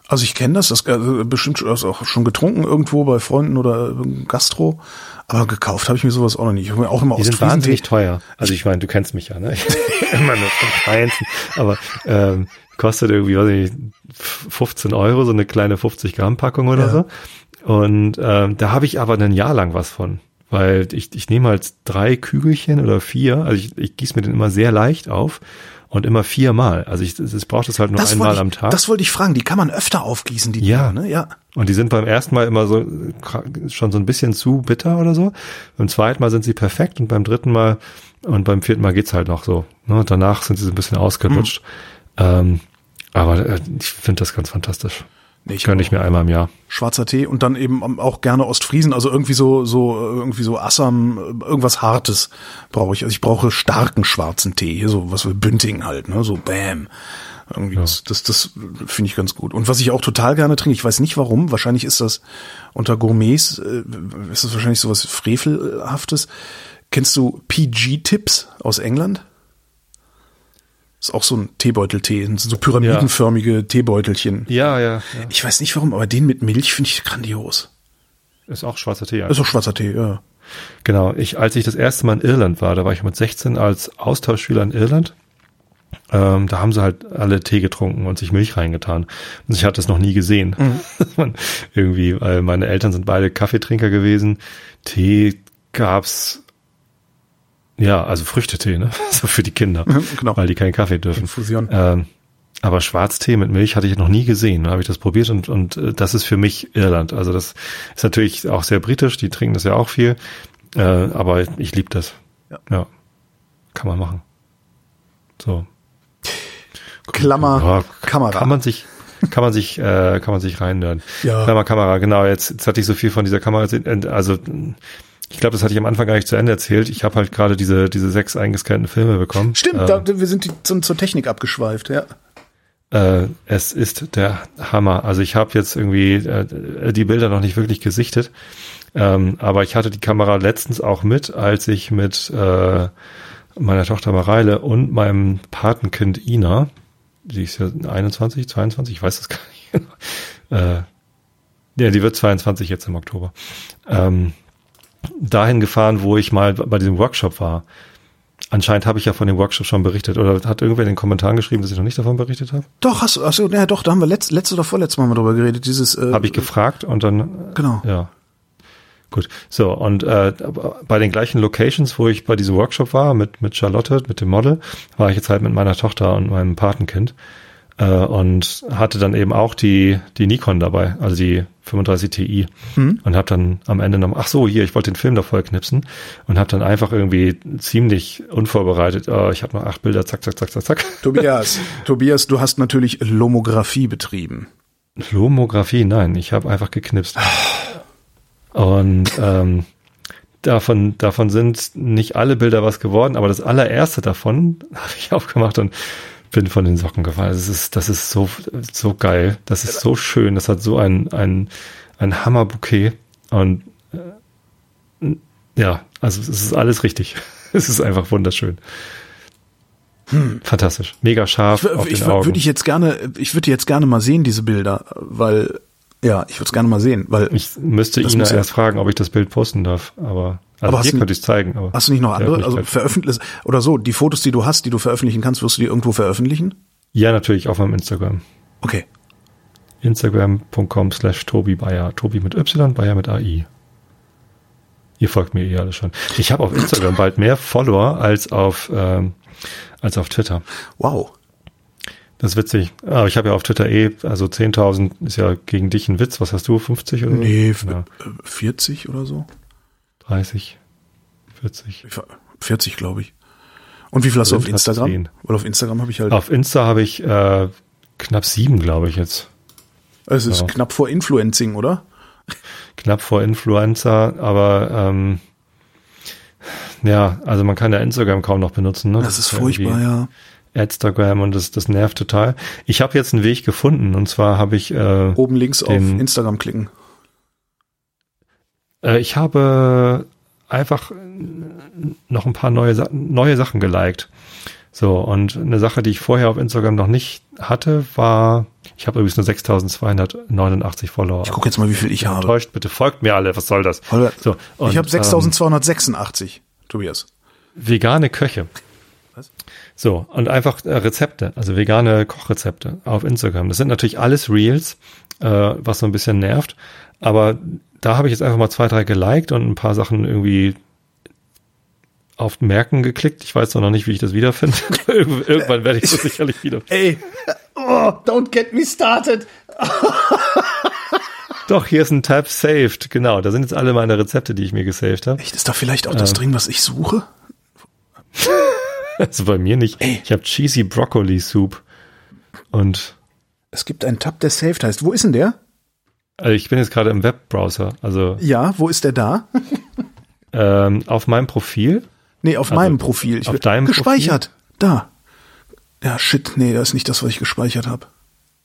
Also ich kenne das, das äh, bestimmt also auch schon getrunken irgendwo bei Freunden oder Gastro, aber gekauft habe ich mir sowas auch noch nicht. Ich hab mir auch immer Die sind wahnsinnig teuer. Also ich meine, du kennst mich ja, ne? Immer nur von Kleinsten. Aber ähm, kostet irgendwie, weiß ich nicht, 15 Euro, so eine kleine 50 Gramm Packung oder Ja. so. Und ähm, da habe ich aber ein Jahr lang was von. Weil ich, ich nehme halt drei Kügelchen oder vier, also ich, ich gieße mir den immer sehr leicht auf und immer viermal. Also ich, ich brauche das halt nur Das einmal wollte, am ich, Tag. das wollte ich fragen, die kann man öfter aufgießen, die Ja. Dinger, ne? Ja. Und die sind beim ersten Mal immer so schon so ein bisschen zu bitter oder so. Beim zweiten Mal sind sie perfekt und beim dritten Mal und beim vierten Mal geht's halt noch so. Ne? Und danach sind sie so ein bisschen ausgelutscht. Ähm, aber äh, ich finde das ganz fantastisch. Nee, ich Gönne ich mir einmal im Jahr. Schwarzer Tee und dann eben auch gerne Ostfriesen, also irgendwie so so irgendwie so Assam, äh, irgendwas Hartes brauche ich. Also ich brauche starken schwarzen Tee, hier so was für Bünding halt, ne, so Bam. Irgendwie das das, das finde ich ganz gut. Und was ich auch total gerne trinke, ich weiß nicht warum, wahrscheinlich ist das unter Gourmets äh, ist das wahrscheinlich sowas frevelhaftes. Kennst du PG Tips aus England? Ist auch so ein Teebeuteltee, so pyramidenförmige Teebeutelchen. Ja, ja, ja. Ich weiß nicht warum, aber den mit Milch finde ich grandios. Ist auch schwarzer Tee. Ist auch schwarzer Tee, ja. Genau. Ich, als ich das erste Mal in Irland war, da war ich mit 16 als Austauschschüler in Irland. Ähm, da haben sie halt alle Tee getrunken und sich Milch reingetan. Und ich hatte es noch nie gesehen. Mhm. irgendwie, weil meine Eltern sind beide Kaffeetrinker gewesen. Tee gab's ja, also Früchtetee, ne? So für die Kinder, genau. weil die keinen Kaffee dürfen. Infusion. Ähm, aber Schwarztee mit Milch hatte ich noch nie gesehen. Da habe ich das probiert und, und äh, das ist für mich Irland. Also das ist natürlich auch sehr britisch, die trinken das ja auch viel. Äh, aber ich liebe das. Ja. ja. Kann man machen. So. Klammer ja, Kamera. Kann man sich, kann man sich, äh, kann man sich reinhören. Ja. Klammer Kamera, genau. Jetzt, jetzt hatte ich so viel von dieser Kamera. Also ich glaube, das hatte ich am Anfang gar nicht zu Ende erzählt. Ich habe halt gerade diese diese sechs eingescannten Filme bekommen. Stimmt, äh, da, wir sind die, zum, zur Technik abgeschweift, ja. Äh, es ist der Hammer. Also ich habe jetzt irgendwie äh, die Bilder noch nicht wirklich gesichtet, ähm, aber ich hatte die Kamera letztens auch mit, als ich mit äh, meiner Tochter Mareile und meinem Patenkind Ina, die ist ja 21, 22, ich weiß das gar nicht. äh, ja, die wird 22 jetzt im Oktober. Ähm, dahin gefahren, wo ich mal bei diesem Workshop war. Anscheinend habe ich ja von dem Workshop schon berichtet. Oder hat irgendwer in den Kommentaren geschrieben, dass ich noch nicht davon berichtet habe? Doch, hast du, achso, ja doch, da haben wir letzt, letzte oder vorletzte Mal, mal drüber geredet. Dieses äh, Habe ich gefragt und dann. Genau. Ja. Gut. So, und äh, bei den gleichen Locations, wo ich bei diesem Workshop war, mit, mit Charlotte, mit dem Model, war ich jetzt halt mit meiner Tochter und meinem Patenkind äh, und hatte dann eben auch die, die Nikon dabei, also die 35 Ti mhm. und habe dann am Ende noch, ach so, hier, ich wollte den Film da voll knipsen und habe dann einfach irgendwie ziemlich unvorbereitet, oh, ich habe noch acht Bilder, zack, zack, zack, zack, zack. Tobias, Tobias, du hast natürlich Lomographie betrieben. Lomographie, nein, ich habe einfach geknipst. und ähm, davon, davon sind nicht alle Bilder was geworden, aber das allererste davon habe ich aufgemacht und bin von den Socken gefallen. Das ist, das ist so, so geil. Das ist so schön. Das hat so ein, ein, ein Hammerbouquet. Und äh, ja, also es ist alles richtig. Es ist einfach wunderschön. Hm. Fantastisch. Mega scharf. Ich, ich würde ich jetzt gerne, ich würde jetzt gerne mal sehen, diese Bilder, weil, ja, ich würde es gerne mal sehen, weil. Ich müsste ihn erst fragen, ob ich das Bild posten darf, aber. Also aber hier könnte ich zeigen. Aber hast du nicht noch andere? Also veröffentlicht oder so, die Fotos, die du hast, die du veröffentlichen kannst, wirst du die irgendwo veröffentlichen? Ja, natürlich, auf meinem Instagram. Okay. Instagram.com slash Tobi Bayer. Tobi mit Y, Bayer mit AI. Ihr folgt mir eh alle schon. Ich habe auf Instagram bald mehr Follower als auf, ähm, als auf Twitter. Wow. Das ist witzig. Aber ich habe ja auf Twitter eh, also 10.000 ist ja gegen dich ein Witz. Was hast du, 50 oder? Nee, ja. 40 oder so. 30, 40. 40, glaube ich. Und wie viel hast du auf Instagram? Weil auf Instagram habe ich halt. Auf Insta habe ich äh, knapp sieben, glaube ich jetzt. Es ist ja. knapp vor Influencing, oder? Knapp vor Influencer, aber ähm, ja, also man kann ja Instagram kaum noch benutzen. Ne? Das, das ist furchtbar, ja. Instagram und das, das nervt total. Ich habe jetzt einen Weg gefunden und zwar habe ich äh, oben links auf Instagram klicken. Äh, ich habe einfach noch ein paar neue, neue Sachen geliked. So, und eine Sache, die ich vorher auf Instagram noch nicht hatte, war, ich habe übrigens nur 6289 Follower. Ich gucke jetzt mal, wie viel ich habe. Enttäuscht, bitte folgt mir alle, was soll das? So, und, ich habe 6286, ähm, Tobias. Vegane Köche. Was? So, und einfach äh, Rezepte, also vegane Kochrezepte auf Instagram. Das sind natürlich alles Reels, äh, was so ein bisschen nervt, aber da habe ich jetzt einfach mal zwei, drei geliked und ein paar Sachen irgendwie auf Merken geklickt. Ich weiß noch nicht, wie ich das wiederfinde. Irgendwann werde ich das sicherlich wieder. Ey, oh, don't get me started. Doch, hier ist ein Tab saved. Genau, da sind jetzt alle meine Rezepte, die ich mir gesaved habe. Echt, ist da vielleicht auch das ähm. drin, was ich suche? also bei mir nicht. Ey. Ich habe Cheesy Broccoli Soup und es gibt einen Tab, der saved heißt. Wo ist denn der? Also ich bin jetzt gerade im Webbrowser. Also ja, wo ist der da? ähm, auf meinem Profil. Nee, auf also meinem Profil. Ich auf deinem gespeichert. Profil? Da. Ja, shit, nee, das ist nicht das, was ich gespeichert habe.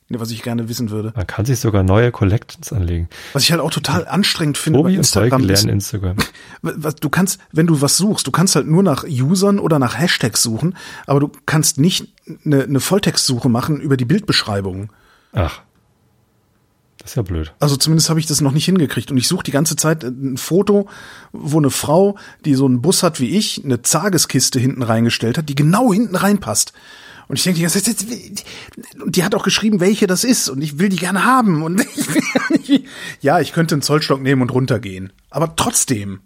Nee, was ich gerne wissen würde. Man kann sich sogar neue Collections anlegen. Was ich halt auch total anstrengend finde Tobi bei Instagram. Und lernen Instagram. Was, du kannst, wenn du was suchst, du kannst halt nur nach Usern oder nach Hashtags suchen, aber du kannst nicht eine, eine Volltextsuche machen über die Bildbeschreibung. Ach. Das ist ja blöd. Also zumindest habe ich das noch nicht hingekriegt. Und ich suche die ganze Zeit ein Foto, wo eine Frau, die so einen Bus hat wie ich, eine Zageskiste hinten reingestellt hat, die genau hinten reinpasst. Und ich denke, die ganze Zeit, und die hat auch geschrieben, welche das ist und ich will die gerne haben und ich, ja, ich könnte einen Zollstock nehmen und runtergehen, aber trotzdem.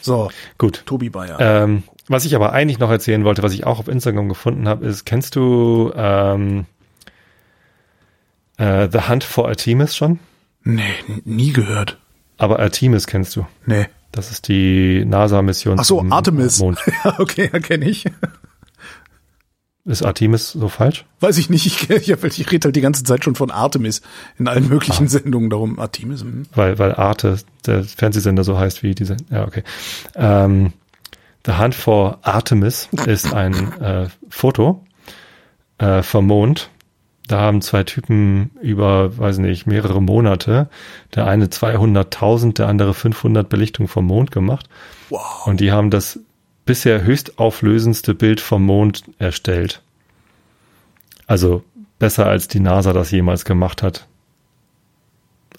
So, Gut. Tobi Bayer. Ähm, was ich aber eigentlich noch erzählen wollte, was ich auch auf Instagram gefunden habe, ist, kennst du ähm, äh, The Hunt for Artemis schon? nee, nie gehört. Aber Artemis kennst du. Nee. Das ist die NASA-Mission Ach so, Artemis. Mond. Ja, okay, erkenne ich. Ist Artemis so falsch? Weiß ich nicht, ich, ich, ich rede halt die ganze Zeit schon von Artemis in allen möglichen Ah. Sendungen darum. Artemis, hm. Weil, weil Arte, der Fernsehsender so heißt wie diese. Ja, okay. Ähm, The Hunt for Artemis ist ein äh, Foto äh, vom Mond. Da haben zwei Typen über, weiß nicht, mehrere Monate, der eine 200.000, der andere 500 Belichtungen vom Mond gemacht. Wow. Und die haben das bisher höchstauflösendste Bild vom Mond erstellt. Also besser als die NASA das jemals gemacht hat.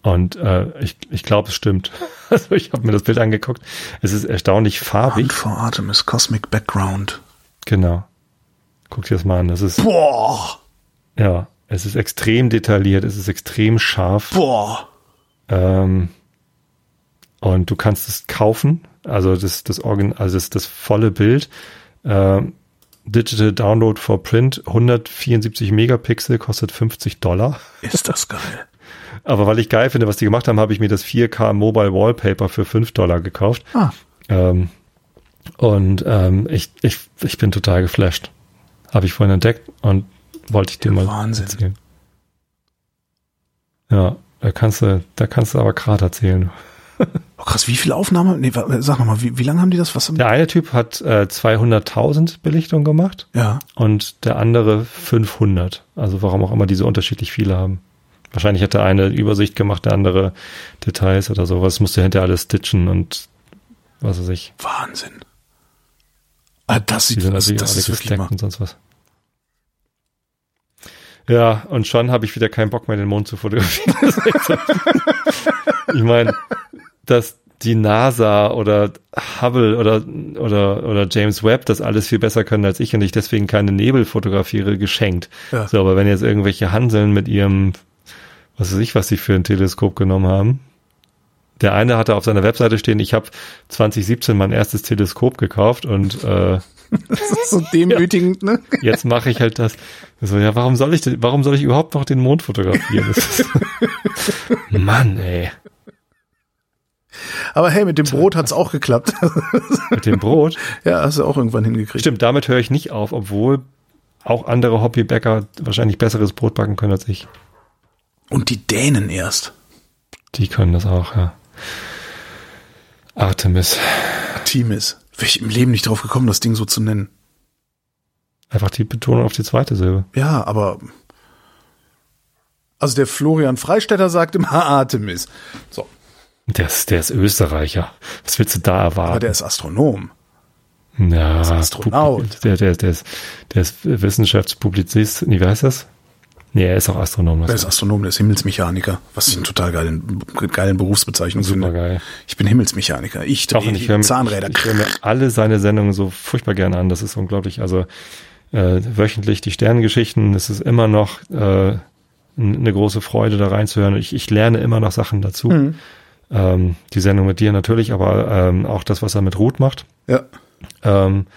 Und äh, ich, ich glaube, es stimmt. Also ich habe mir das Bild angeguckt. Es ist erstaunlich farbig. Hunt for Artemis, Cosmic Background. Genau. Guck dir das mal an. Das ist, Boah, ja, es ist extrem detailliert, es ist extrem scharf. boah. Ähm, und du kannst es kaufen, also das, das Organ, also das, das volle Bild. Ähm, Digital Download for Print, 174 Megapixel, kostet 50 Dollar. Ist das geil. Aber weil ich geil finde, was die gemacht haben, habe ich mir das 4K Mobile Wallpaper für 5 Dollar gekauft. Ah, Ähm, und ähm, ich, ich, ich bin total geflasht. Habe ich vorhin entdeckt und wollte ich dir mal Wahnsinn. erzählen. Ja, da kannst du, da kannst du aber gerade erzählen. oh, krass, wie viele Aufnahmen? Nee, sag nochmal, wie, wie lange haben die das? Was haben Der eine Typ hat äh, 200.000 Belichtungen gemacht Ja. und der andere 500. Also warum auch immer diese unterschiedlich viele haben. Wahrscheinlich hat der eine Übersicht gemacht, der andere Details oder sowas. Musste hinterher alles stitchen und was weiß ich. Wahnsinn. Ah, das Die sieht, sind das, das alle ist wirklich mal. und sonst was. Ja, und schon habe ich wieder keinen Bock mehr, den Mond zu fotografieren. Ich meine, dass die NASA oder Hubble oder, oder, oder James Webb das alles viel besser können als ich und ich deswegen keine Nebel fotografiere, geschenkt. Ja. So, aber wenn jetzt irgendwelche Hanseln mit ihrem, was weiß ich, was sie für ein Teleskop genommen haben. Der eine hatte auf seiner Webseite stehen, ich habe 2017 mein erstes Teleskop gekauft und äh, Das ist so demütigend, ne? jetzt mache ich halt das. So, ja, warum soll ich denn, warum soll ich überhaupt noch den Mond fotografieren? Mann, ey. Aber hey, mit dem Brot hat's auch geklappt. Mit dem Brot. ja, hast du auch irgendwann hingekriegt. Stimmt, damit höre ich nicht auf, obwohl auch andere Hobbybäcker wahrscheinlich besseres Brot backen können als ich. Und die Dänen erst. Die können das auch, ja. Artemis. Artemis. Wäre ich im Leben nicht drauf gekommen, das Ding so zu nennen. Einfach die Betonung auf die zweite Silbe. Ja, aber. Also der Florian Freistetter sagt immer Artemis. So, Der ist, der ist Österreicher. Was willst du da erwarten? aber der ist Astronom. ja, Astronaut. Publi- Der, der, der, ist, der ist Wissenschaftspublizist. Nee, wie heißt das? Nee, er ist auch Astronom. Der ist Astronom, der ist Himmelsmechaniker, was ich einen total geilen, geilen Berufsbezeichnung Super finde. geil. Ich bin Himmelsmechaniker. Ich drehe ich höre mir, Zahnräder. ich, ich höre mir alle seine Sendungen so furchtbar gerne an. Das ist unglaublich. Also äh, wöchentlich die Sternengeschichten, das ist immer noch äh, eine große Freude, da reinzuhören. Ich, ich lerne immer noch Sachen dazu. Mhm. Ähm, die Sendung mit dir natürlich, aber ähm, auch das, was er mit Ruth macht. Ja. Ähm,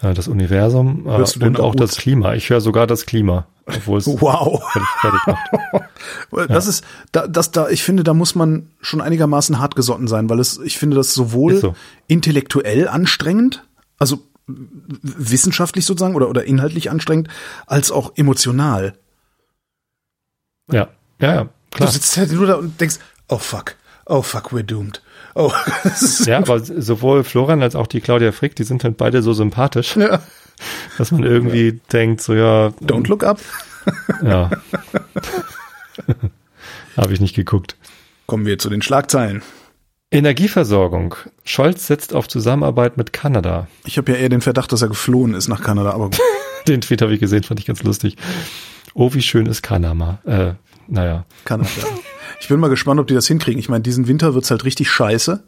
äh, das Universum äh, und auch auch das Ruth? Klima. Ich höre sogar das Klima, obwohl es Wow. fertig macht. Das ist, da, das, da, ich finde, da muss man schon einigermaßen hart gesotten sein, weil es, ich finde das sowohl so. intellektuell anstrengend, also wissenschaftlich sozusagen oder, oder inhaltlich anstrengend, als auch emotional. Ja, ja, ja, Du klar. sitzt halt nur da und denkst, oh fuck, oh fuck, we're doomed. Oh, Ja, aber sowohl Florian als auch die Claudia Frick, die sind halt beide so sympathisch, ja. Dass man irgendwie denkt, so ja, Don't look up. ja. Habe ich nicht geguckt. Kommen wir zu den Schlagzeilen. Energieversorgung. Scholz setzt auf Zusammenarbeit mit Kanada. Ich habe ja eher den Verdacht, dass er geflohen ist nach Kanada, aber gut. Den Tweet habe ich gesehen, fand ich ganz lustig. Oh, wie schön ist Kanama. Äh, naja. Kanada. Ich bin mal gespannt, ob die das hinkriegen. Ich meine, diesen Winter wird's halt richtig scheiße.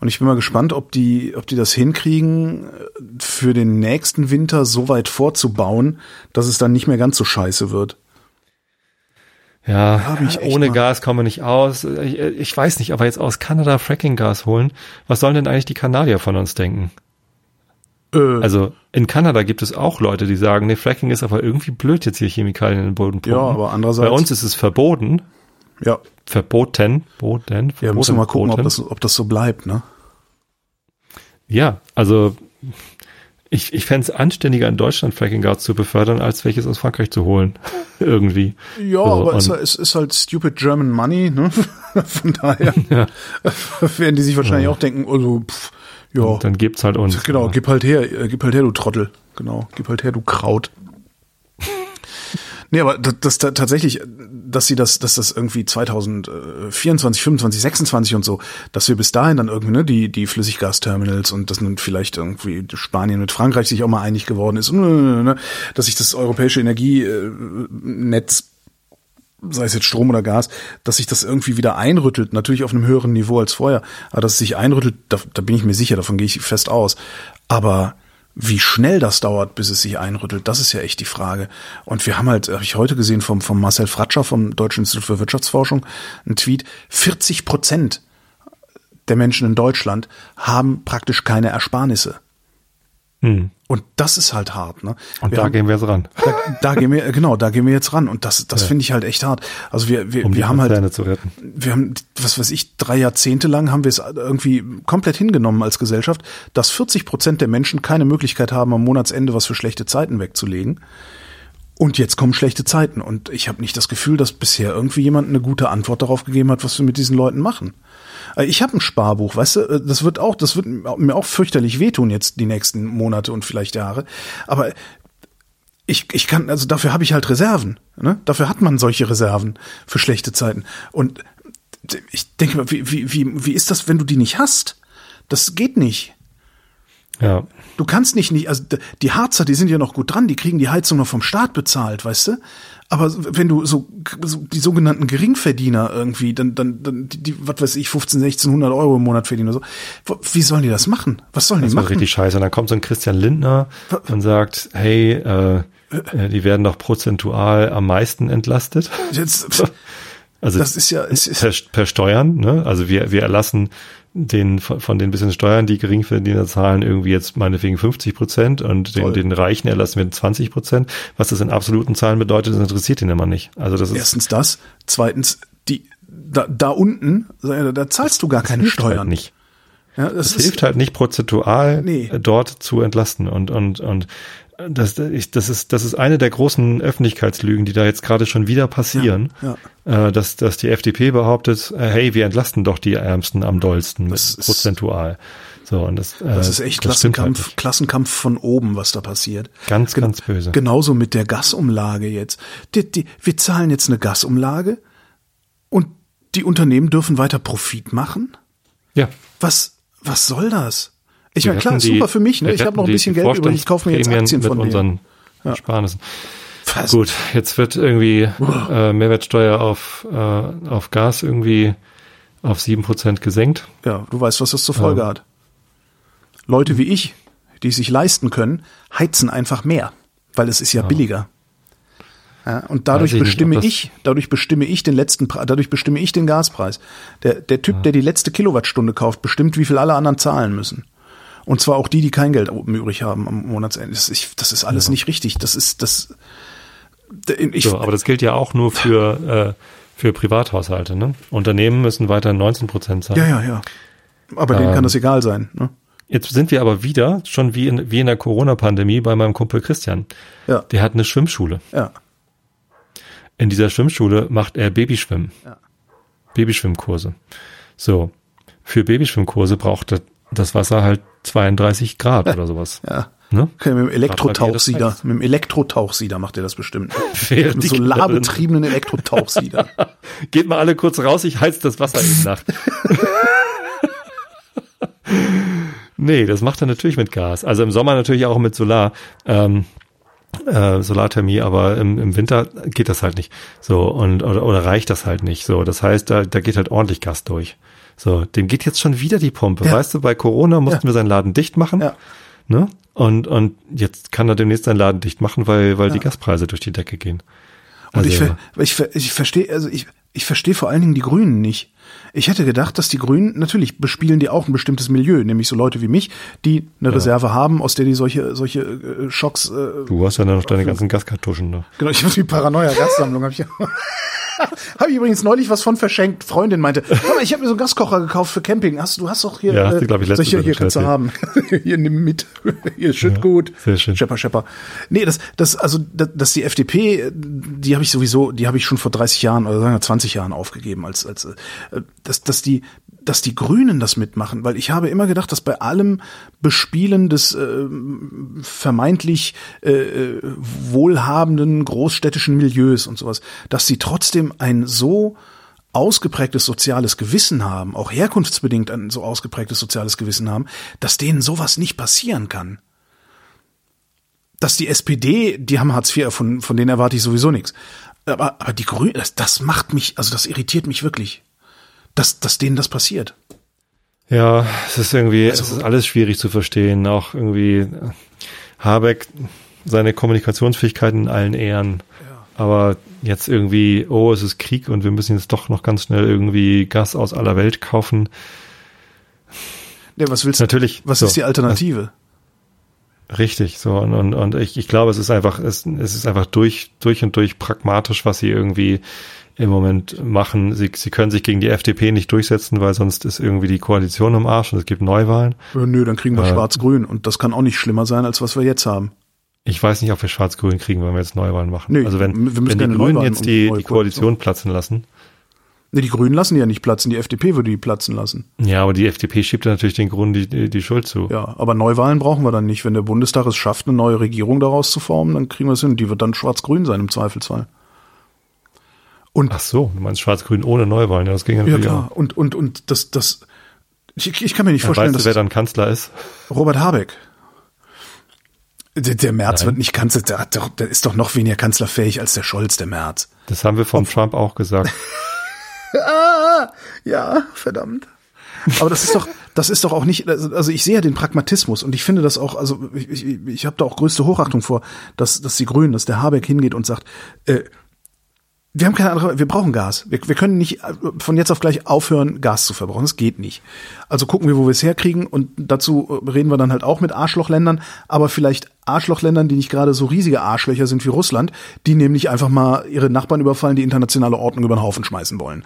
Und ich bin mal gespannt, ob die, ob die das hinkriegen, für den nächsten Winter so weit vorzubauen, dass es dann nicht mehr ganz so scheiße wird. Ja, ohne Gas kommen wir nicht aus. Ich, ich, weiß nicht, aber jetzt aus Kanada Fracking-Gas holen, was sollen denn eigentlich die Kanadier von uns denken? Äh. Also in Kanada gibt es auch Leute, die sagen, nee, Fracking ist aber irgendwie blöd, jetzt hier Chemikalien in den Boden pumpen. Ja, aber andererseits. Bei uns ist es verboten. Ja. Verboten. Boten, verboten, ja, müssen wir mal gucken, ob das, ob das so bleibt, ne? Ja, also ich, ich fände es anständiger, in Deutschland Fracking Guards zu befördern, als welches aus Frankreich zu holen. Irgendwie. Ja, so, aber es, es, ist halt stupid German money, ne? Von daher ja. werden die sich wahrscheinlich ja. auch denken, also, pff, ja. Und dann gibt's halt uns. Genau, ja. gib halt her, äh, gib halt her, du Trottel. Genau, gib halt her, du Kraut. Nee, aber das, das, tatsächlich, dass sie das, dass das irgendwie 2024, 25, 26 und so, dass wir bis dahin dann irgendwie ne, die die Flüssiggasterminals und dass nun vielleicht irgendwie Spanien mit Frankreich sich auch mal einig geworden ist, ne, dass sich das europäische Energienetz sei es jetzt Strom oder Gas, dass sich das irgendwie wieder einrüttelt, natürlich auf einem höheren Niveau als vorher, aber dass es sich einrüttelt, da, da bin ich mir sicher, davon gehe ich fest aus. Aber wie schnell das dauert, bis es sich einrüttelt, das ist ja echt die Frage. Und wir haben halt, habe ich heute gesehen vom, vom Marcel Fratscher vom Deutschen Institut für Wirtschaftsforschung, einen Tweet, 40 Prozent der Menschen in Deutschland haben praktisch keine Ersparnisse. Hm. Und das ist halt hart, ne? Und wir da haben, gehen wir jetzt ran. Da, da, gehen wir, genau, da gehen wir jetzt ran. Und das, das ja. finde ich halt echt hart. Also wir, wir, um wir haben halt, zu retten. wir haben, was weiß ich, drei Jahrzehnte lang haben wir es irgendwie komplett hingenommen als Gesellschaft, dass 40 Prozent der Menschen keine Möglichkeit haben, am Monatsende was für schlechte Zeiten wegzulegen. Und jetzt kommen schlechte Zeiten. Und ich habe nicht das Gefühl, dass bisher irgendwie jemand eine gute Antwort darauf gegeben hat, was wir mit diesen Leuten machen. Äh, ich habe ein Sparbuch, weißt du, äh, das wird auch, das wird mir auch fürchterlich wehtun jetzt die nächsten Monate und vielleicht Jahre. Aber ich, ich kann, also dafür habe ich halt Reserven. Ne? Dafür hat man solche Reserven für schlechte Zeiten. Und ich denke mal, wie, wie, wie, wie ist das, wenn du die nicht hast? Das geht nicht. Ja. Du kannst nicht, nicht, also die Harzer, die sind ja noch gut dran, die kriegen die Heizung noch vom Staat bezahlt, weißt du? Aber wenn du so, so die sogenannten Geringverdiener irgendwie, dann, dann, dann die, was weiß ich, 15, 1600 Euro im Monat verdienen oder so, wie sollen die das machen? Was sollen das die machen? Das ist richtig scheiße. Und dann kommt so ein Christian Lindner und sagt, hey, äh, äh, die werden doch prozentual am meisten entlastet. Jetzt, also das ist ja ist, ist per, per Steuern, ne? Also wir wir erlassen den von den bisschen Steuern, die Geringverdiener zahlen, irgendwie jetzt meinetwegen 50 Prozent und den, den Reichen erlassen wir 20 Prozent. Was das in absoluten Zahlen bedeutet, das interessiert ihn immer nicht. Also das ist erstens das, zweitens die da, da unten, da zahlst du gar keine halt Steuern. Halt nicht. Ja, das, das hilft halt nicht prozentual nee. dort zu entlasten und und und das, ich, das, ist, das ist eine der großen Öffentlichkeitslügen, die da jetzt gerade schon wieder passieren, ja, ja. Äh, dass, dass die FDP behauptet, äh, hey, wir entlasten doch die Ärmsten am dollsten, das prozentual. So, und das, äh, das ist echt das Klassenkampf, halt Klassenkampf von oben, was da passiert. Ganz, Gen ganz böse. Genauso mit der Gasumlage jetzt. Die, die, wir zahlen jetzt eine Gasumlage und die Unternehmen dürfen weiter Profit machen? Ja. Was, was soll das? Ich meine, klar, die, super für mich. Ne? Ich habe noch ein bisschen Geld übrig. Ich kaufe mir jetzt Aktien mit von unseren ja. Sparnissen. Fast. Gut, jetzt wird irgendwie äh, Mehrwertsteuer auf, äh, auf Gas irgendwie auf sieben Prozent gesenkt. Ja, du weißt, was das zur Folge ja. hat. Leute wie ich, die sich leisten können, heizen einfach mehr, weil es ist ja, ja. billiger. Ja, und dadurch ich bestimme nicht, ich, dadurch bestimme ich den letzten, dadurch bestimme ich den Gaspreis. Der, der Typ, der die letzte Kilowattstunde kauft, bestimmt, wie viel alle anderen zahlen müssen. Und zwar auch die, die kein Geld übrig haben am Monatsende. Das, ich, das ist alles ja. nicht richtig. Das ist das. Ich, so, aber das gilt ja auch nur für äh, für Privathaushalte. Ne? Unternehmen müssen weiter 19 Prozent zahlen. Ja, ja, ja. Aber ähm, denen kann das ähm, egal sein. Ne? Jetzt sind wir aber wieder schon wie in, wie in der Corona-Pandemie bei meinem Kumpel Christian. Ja. Der hat eine Schwimmschule. Ja. In dieser Schwimmschule macht er Babyschwimmen. Ja. Babyschwimmkurse. So. Für Babyschwimmkurse braucht das Wasser halt 32 Grad oder sowas. Ja. Ne? Okay, mit dem Elektrotauchsieder. Mit dem Elektrotauchsieder macht ihr das bestimmt. mit solarbetriebenen Elektrotauchsieder. Geht mal alle kurz raus, ich heiz das Wasser eben nach. nee, das macht er natürlich mit Gas. Also im Sommer natürlich auch mit Solar. Ähm, äh, Solarthermie, aber im, im Winter geht das halt nicht. So, und oder, oder reicht das halt nicht. So, das heißt, da, da geht halt ordentlich Gas durch. So, dem geht jetzt schon wieder die Pumpe. Ja. Weißt du, bei Corona mussten Ja. wir seinen Laden dicht machen. Ja. Ne? Und, und jetzt kann er demnächst seinen Laden dicht machen, weil, weil die Gaspreise durch die Decke gehen. Und ich, Also- ver, ich, ver, ich verstehe, also ich, ich verstehe vor allen Dingen die Grünen nicht. Ich hätte gedacht, dass die Grünen, natürlich bespielen die auch ein bestimmtes Milieu, nämlich so Leute wie mich, die eine Reserve haben, aus der die solche, solche äh, Schocks, äh, Du hast ja dann noch deine ganzen Gaskartuschen da. genau, ich habe die Paranoia-Gassammlung, habe ich Habe ich übrigens neulich was von verschenkt. Freundin meinte, "Hör mal, ich habe mir so einen Gaskocher gekauft für Camping. Hast du hast doch hier, Ja, äh, glaub ich, solche, hier kannst du haben. hier nimm mit. Hier schütt gut. sehr schön. Schepper, schepper. Nee, das, das, also, das, dass die FDP, die habe ich sowieso, die habe ich schon vor 30 Jahren oder sagen wir 20 Jahren aufgegeben, als, als, äh, dass, dass die, dass die Grünen das mitmachen, weil ich habe immer gedacht, dass bei allem Bespielen des äh, vermeintlich äh, äh, wohlhabenden großstädtischen Milieus und sowas, dass sie trotzdem ein so ausgeprägtes soziales Gewissen haben, auch herkunftsbedingt ein so ausgeprägtes soziales Gewissen haben, dass denen sowas nicht passieren kann. Dass die SPD, die haben Hartz IV erfunden, von denen erwarte ich sowieso nichts. Aber, aber die Grünen, das, das macht mich, also das irritiert mich wirklich, dass, dass denen das passiert. Ja, es ist irgendwie, Also es ist alles schwierig zu verstehen. Auch irgendwie äh, Habeck, seine Kommunikationsfähigkeiten in allen Ehren. Aber jetzt irgendwie, oh, es ist Krieg und wir müssen jetzt doch noch ganz schnell irgendwie Gas aus aller Welt kaufen. Ja, was willst du? Natürlich, Was so, ist die Alternative? Richtig, so und, und, und ich, ich glaube, es ist einfach, es, es ist einfach durch, durch und durch pragmatisch, was sie irgendwie im Moment machen. Sie, sie können sich gegen die FDP nicht durchsetzen, weil sonst ist irgendwie die Koalition im Arsch und es gibt Neuwahlen. Nö, dann kriegen wir Äh, Schwarz-Grün und das kann auch nicht schlimmer sein, als was wir jetzt haben. Ich weiß nicht, ob wir Schwarz-Grün kriegen, wenn wir jetzt Neuwahlen machen. Nee, also wenn, wir müssen wenn die Grünen jetzt die, die Koalition platzen lassen. Nee, die Grünen lassen die ja nicht platzen, die FDP würde die platzen lassen. Ja, aber die FDP schiebt ja natürlich den Grünen die, die, die Schuld zu. Ja, aber Neuwahlen brauchen wir dann nicht. Wenn der Bundestag es schafft, eine neue Regierung daraus zu formen, dann kriegen wir es hin. Die wird dann schwarz-grün sein im Zweifelsfall. Und Ach so, du meinst Schwarz-Grün ohne Neuwahlen, ja, das ging ja ja natürlich klar, auch. und und und das das ich, ich kann mir nicht Ja, vorstellen, weißt du, wer dann Kanzler ist? Robert Habeck der, der Merz Nein. wird nicht Kanzler, der, hat doch, der ist doch noch weniger kanzlerfähig als der Scholz, der Merz. Das haben wir von Trump auch gesagt. Ah, ja, verdammt. Aber das ist doch, das ist doch auch nicht, also also ich sehe ja den Pragmatismus und ich finde das auch, also ich, ich, ich habe da auch größte Hochachtung vor, dass, dass die Grünen, dass der Habeck hingeht und sagt, äh, wir haben keine andere, wir brauchen Gas. Wir, wir können nicht äh, von jetzt auf gleich aufhören, Gas zu verbrauchen. Das geht nicht. Also gucken wir, wo wir es herkriegen und dazu äh, reden wir dann halt auch mit Arschlochländern, aber vielleicht Arschlochländern, die nicht gerade so riesige Arschlöcher sind wie Russland, die nämlich einfach mal ihre Nachbarn überfallen, die internationale Ordnung über den Haufen schmeißen wollen.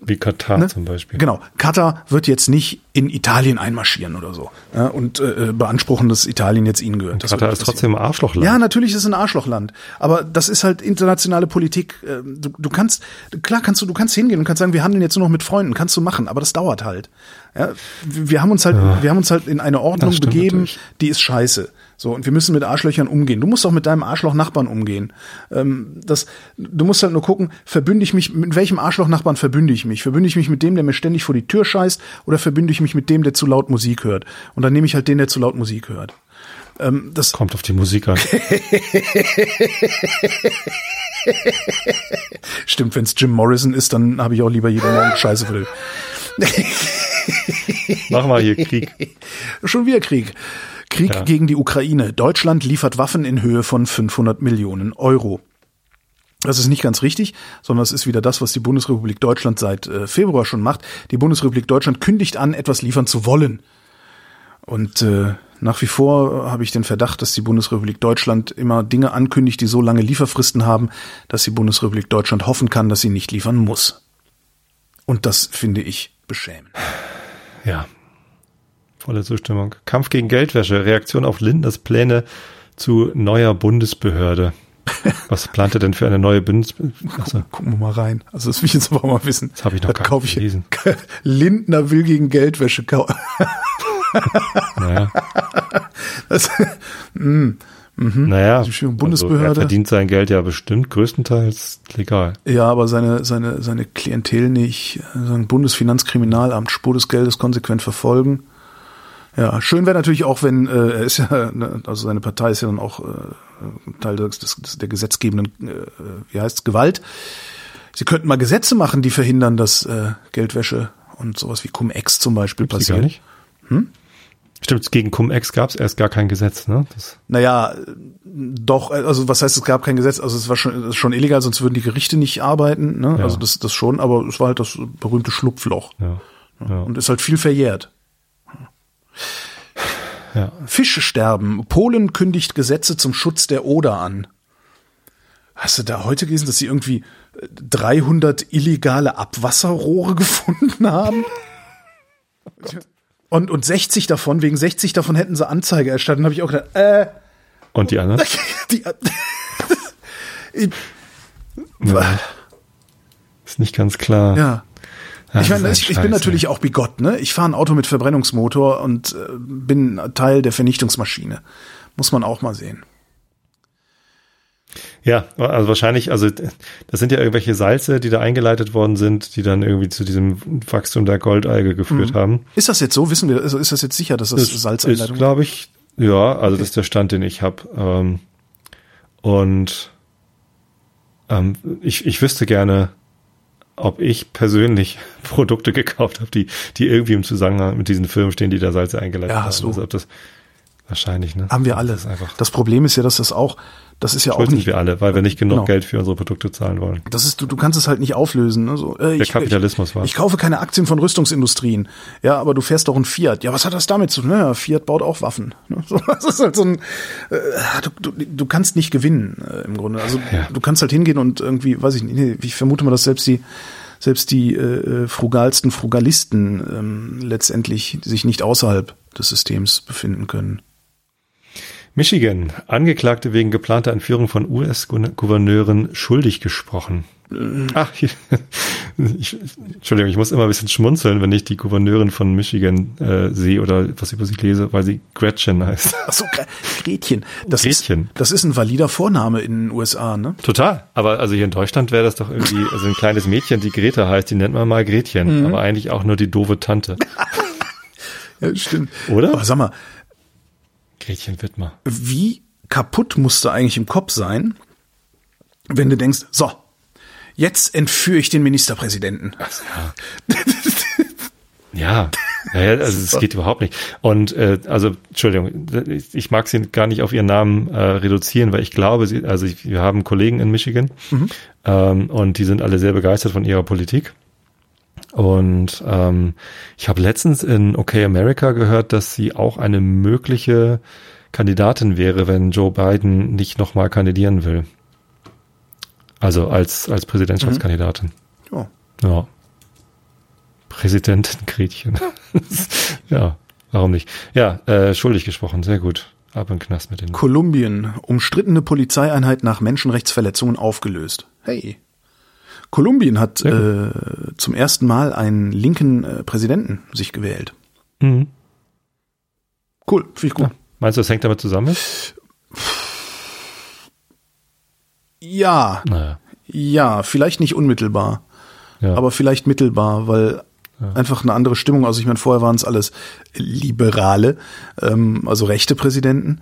Wie Katar Ne? zum Beispiel. Genau. Katar wird jetzt nicht in Italien einmarschieren oder so ja, und äh, beanspruchen, dass Italien jetzt ihnen gehört. Das Katar ist trotzdem ein Arschlochland. ja, natürlich ist es ein Arschlochland, aber das ist halt internationale Politik. Ähm, Du, du kannst, klar kannst du, du kannst hingehen und kannst sagen, wir handeln jetzt nur noch mit Freunden, kannst du machen, aber das dauert halt. Ja, wir haben uns halt, wir haben uns halt in eine Ordnung begeben, natürlich. die ist scheiße. So und wir müssen mit Arschlöchern umgehen. Du musst auch mit deinem Arschloch-Nachbarn umgehen. Ähm, das, du musst halt nur gucken, verbünde ich mich mit welchem Arschloch-Nachbarn verbünde ich mich? Verbünde ich mich mit dem, der mir ständig vor die Tür scheißt, oder verbünde ich mich mit dem, der zu laut Musik hört? Und dann nehme ich halt den, der zu laut Musik hört. Ähm, das, Kommt auf die Musik an. Stimmt, wenn es Jim Morrison ist, dann habe ich auch lieber jeden Morgen Scheiße für. Mach mal hier Krieg. Schon wieder Krieg. Krieg Ja. gegen die Ukraine. Deutschland liefert Waffen in Höhe von 500 Millionen Euro. Das ist nicht ganz richtig, sondern es ist wieder das, was die Bundesrepublik Deutschland seit äh, Februar schon macht. Die Bundesrepublik Deutschland kündigt an, etwas liefern zu wollen. Und äh, nach wie vor habe ich den Verdacht, dass die Bundesrepublik Deutschland immer Dinge ankündigt, die so lange Lieferfristen haben, dass die Bundesrepublik Deutschland hoffen kann, dass sie nicht liefern muss. Und das finde ich beschämend. Ja. Volle Zustimmung. Kampf gegen Geldwäsche. Reaktion auf Lindners Pläne zu neuer Bundesbehörde. Was plant er denn für eine neue Bundesbehörde? Gucken wir mal rein. Also das will ich jetzt aber auch mal wissen. Das habe ich noch gar kauf nicht ich. gelesen. Lindner will gegen Geldwäsche kaufen. Naja. Das, naja. Die Bundesbehörde. Also er verdient sein Geld ja bestimmt größtenteils legal. ja, aber seine, seine, seine Klientel nicht. Sein Bundesfinanzkriminalamt, Spur des Geldes konsequent verfolgen. Ja, schön wäre natürlich auch, wenn äh, er ist ja, ne, also seine Partei ist ja dann auch äh, Teil des, des, der gesetzgebenden, äh, wie heißt Gewalt. Sie könnten mal Gesetze machen, die verhindern, dass äh, Geldwäsche und sowas wie Cum-Ex zum Beispiel Gibt's passiert. gar nicht? Hm? Stimmt, gegen Cum-Ex gab es erst gar kein Gesetz, ne? Das, Naja, doch, also was heißt, es gab kein Gesetz, also es war schon, es ist schon illegal, sonst würden die Gerichte nicht arbeiten, ne? Ja. Also das, das schon, aber es war halt das berühmte Schlupfloch. ja. Ja. Und ist halt viel verjährt. Ja. Fische sterben. Polen kündigt Gesetze zum Schutz der Oder an. Hast du da heute gelesen, dass sie irgendwie äh, 300 illegale Abwasserrohre gefunden haben? Und, und 60 davon, wegen 60 davon hätten sie Anzeige erstattet. habe ich auch gedacht, äh, Und die anderen? die, ich, Ja. Ist nicht ganz klar. ja. Ja, Ich das meine, ich, ich bin natürlich auch bigott, ne? Ich fahre ein Auto mit Verbrennungsmotor und äh, bin Teil der Vernichtungsmaschine. Muss man auch mal sehen. Ja, also wahrscheinlich, also das sind ja irgendwelche Salze, die da eingeleitet worden sind, die dann irgendwie zu diesem Wachstum der Goldalge geführt haben. Ist das jetzt so? Wissen wir, also ist das jetzt sicher, dass das Das ist, Salzeinleitung ist? glaube ich, ja, also das ist der Stand, den ich habe. Ähm, und ähm, ich, ich wüsste gerne, ob ich persönlich Produkte gekauft habe, die, die irgendwie im Zusammenhang mit diesen Firmen stehen, die da Salze eingeleitet Ja, haben. du. Also ob das wahrscheinlich, ne? Haben wir alle. Das Das Problem ist ja, dass das auch, das ist ja auch schuld sind nicht, wir alle, weil wir nicht genug Genau. Geld für unsere Produkte zahlen wollen. das ist, du, du kannst es halt nicht auflösen. Ne? So, äh, Der ich, Kapitalismus ich, war. ich kaufe keine Aktien von Rüstungsindustrien. Ja, aber du fährst doch ein Fiat. Ja, was hat das damit zu tun? Ja, Fiat baut auch Waffen. Ne? So, das ist halt so ein, äh, du, du, du kannst nicht gewinnen äh, im Grunde. Also Ja. du kannst halt hingehen und irgendwie, weiß ich nicht, ich vermute mal, dass selbst die selbst die äh, frugalsten Frugalisten ähm, letztendlich sich nicht außerhalb des Systems befinden können. Michigan. Angeklagte wegen geplanter Entführung von US-Gouverneuren schuldig gesprochen. Ach, hier, ich, Entschuldigung, ich muss immer ein bisschen schmunzeln, wenn ich die Gouverneurin von Michigan äh, sehe oder was über sie lese, weil sie Gretchen heißt. Ach so, Gre- Gretchen. Das Gretchen. Ist, das ist ein valider Vorname in den USA, ne? Total. Aber also hier in Deutschland wäre das doch irgendwie, also ein kleines Mädchen, die Greta heißt, die nennt man mal Gretchen, aber eigentlich auch nur die doofe Tante. Ja, stimmt. Oder? Aber sag mal, Gretchen Wittmer. wie kaputt musst du eigentlich im Kopf sein, wenn du denkst, so, jetzt entführe ich den Ministerpräsidenten. Ja, naja, also es geht überhaupt nicht. Und äh, also Entschuldigung, ich, ich mag sie gar nicht auf ihren Namen äh, reduzieren, weil ich glaube, sie, also ich, wir haben Kollegen in Michigan ähm, und die sind alle sehr begeistert von ihrer Politik. Und ähm, ich habe letztens in OK America gehört, dass sie auch eine mögliche Kandidatin wäre, wenn Joe Biden nicht nochmal kandidieren will. Also als als Präsidentschaftskandidatin. Ja. Ja. Präsidentin Gretchen. ja, warum nicht? Ja, äh, schuldig gesprochen, sehr gut. Ab in den Knast mit den. Kolumbien, umstrittene Polizeieinheit nach Menschenrechtsverletzungen aufgelöst. Hey. Kolumbien hat äh, zum ersten Mal einen linken äh, Präsidenten sich gewählt. Mhm. Cool, finde ich gut. Ja. Meinst du, das hängt damit zusammen? Ja, Naja. ja, vielleicht nicht unmittelbar, Ja. aber vielleicht mittelbar, weil einfach eine andere Stimmung. Also ich meine, vorher waren es alles Liberale, ähm, also rechte Präsidenten.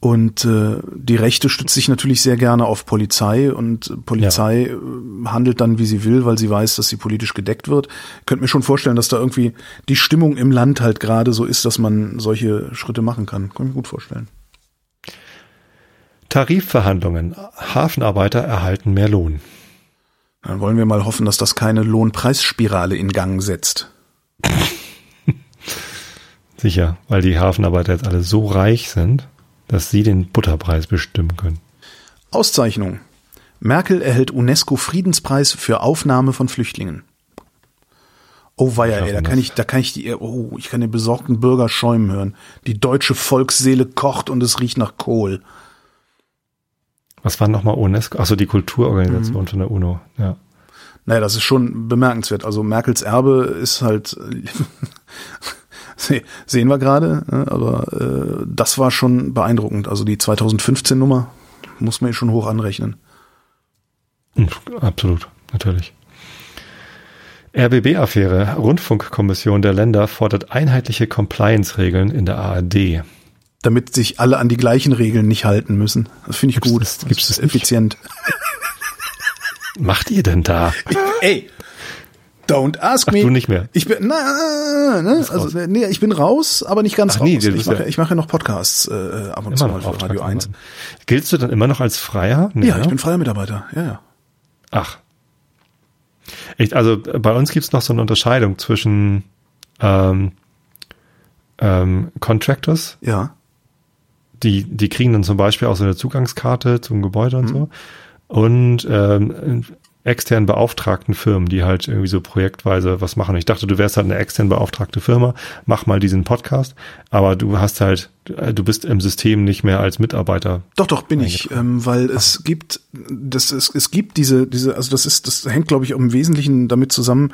Und äh, die Rechte stützt sich natürlich sehr gerne auf Polizei und Polizei äh, handelt dann, wie sie will, weil sie weiß, dass sie politisch gedeckt wird. Ich könnte mir schon vorstellen, dass da irgendwie die Stimmung im Land halt gerade so ist, dass man solche Schritte machen kann. Kann ich mir gut vorstellen. Tarifverhandlungen. Hafenarbeiter erhalten mehr Lohn. Dann wollen wir mal hoffen, dass das keine Lohnpreisspirale in Gang setzt. Sicher, weil die Hafenarbeiter jetzt alle so reich sind, dass sie den Butterpreis bestimmen können. Auszeichnung. Merkel erhält UNESCO-Friedenspreis für Aufnahme von Flüchtlingen. Oh weia, ey, da kann ich, da kann ich die, oh, ich kann den besorgten Bürger schäumen hören. Die deutsche Volksseele kocht und es riecht nach Kohl. Was war nochmal UNESCO? Achso, die Kulturorganisation von der UNO. Ja. Naja, das ist schon bemerkenswert. Also Merkels Erbe ist halt, sehen wir gerade, ne, aber äh, das war schon beeindruckend. Also die 2015 Nummer muss man ja schon hoch anrechnen. Mhm, Absolut, natürlich. RBB-Affäre. Rundfunkkommission der Länder fordert einheitliche Compliance-Regeln in der ARD. Damit sich alle an die gleichen Regeln nicht halten müssen. Das finde ich Gibt's gut. das- gibt's das ist nicht? effizient. Macht ihr denn da? Ey, don't ask Ach, me. du nicht mehr. Ich bin, na, ne, also, nee, ich bin raus, aber nicht ganz Ach raus. nee, ich, mache, ja- ich mache ja noch Podcasts äh, ab und zu mal für Radio 1. Auftragsarbeiten. Giltst du dann immer noch als Freier? Nee, Ja, ich ne? bin freier Mitarbeiter. Ja, ja. Ach. Ich, also äh, bei uns gibt's noch so eine Unterscheidung zwischen ähm, ähm, Contractors, Ja. die, die kriegen dann zum Beispiel auch so eine Zugangskarte zum Gebäude und Mhm. so. Und ähm, extern beauftragten Firmen, die halt irgendwie so projektweise was machen. Ich dachte, du wärst halt eine extern beauftragte Firma, mach mal diesen Podcast, aber du hast halt, du bist im System nicht mehr als Mitarbeiter. Doch, doch, bin ich, ähm, weil es gibt, das es, es gibt diese, diese, also das ist, das hängt, glaube ich, im Wesentlichen damit zusammen,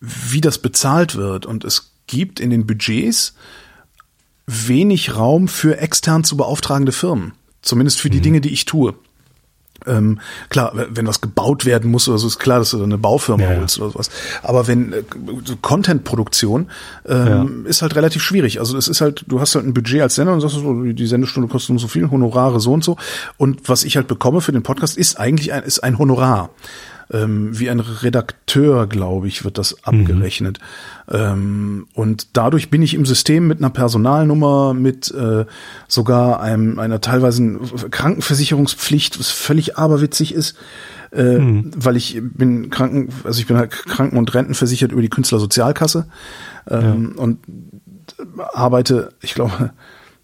wie das bezahlt wird. Und es gibt in den Budgets wenig Raum für extern zu beauftragende Firmen. Zumindest für die Dinge, die ich tue. Ähm, klar, wenn was gebaut werden muss oder so, ist klar, dass du eine Baufirma Ja, ja. holst oder sowas. Aber wenn äh, Content-Produktion ähm, ist halt relativ schwierig. Also das ist halt, du hast halt ein Budget als Sender und sagst so, die Sendestunde kostet nur so viel, Honorare so und so. Und was ich halt bekomme für den Podcast ist eigentlich ein, ist ein Honorar. Ähm, wie ein Redakteur, glaube ich, wird das abgerechnet. Ähm, und dadurch bin ich im System mit einer Personalnummer, mit äh, sogar einem, einer teilweise Krankenversicherungspflicht, was völlig aberwitzig ist, äh, weil ich bin Kranken, also ich bin halt Kranken- und Rentenversichert über die Künstlersozialkasse ähm, und arbeite, ich glaube,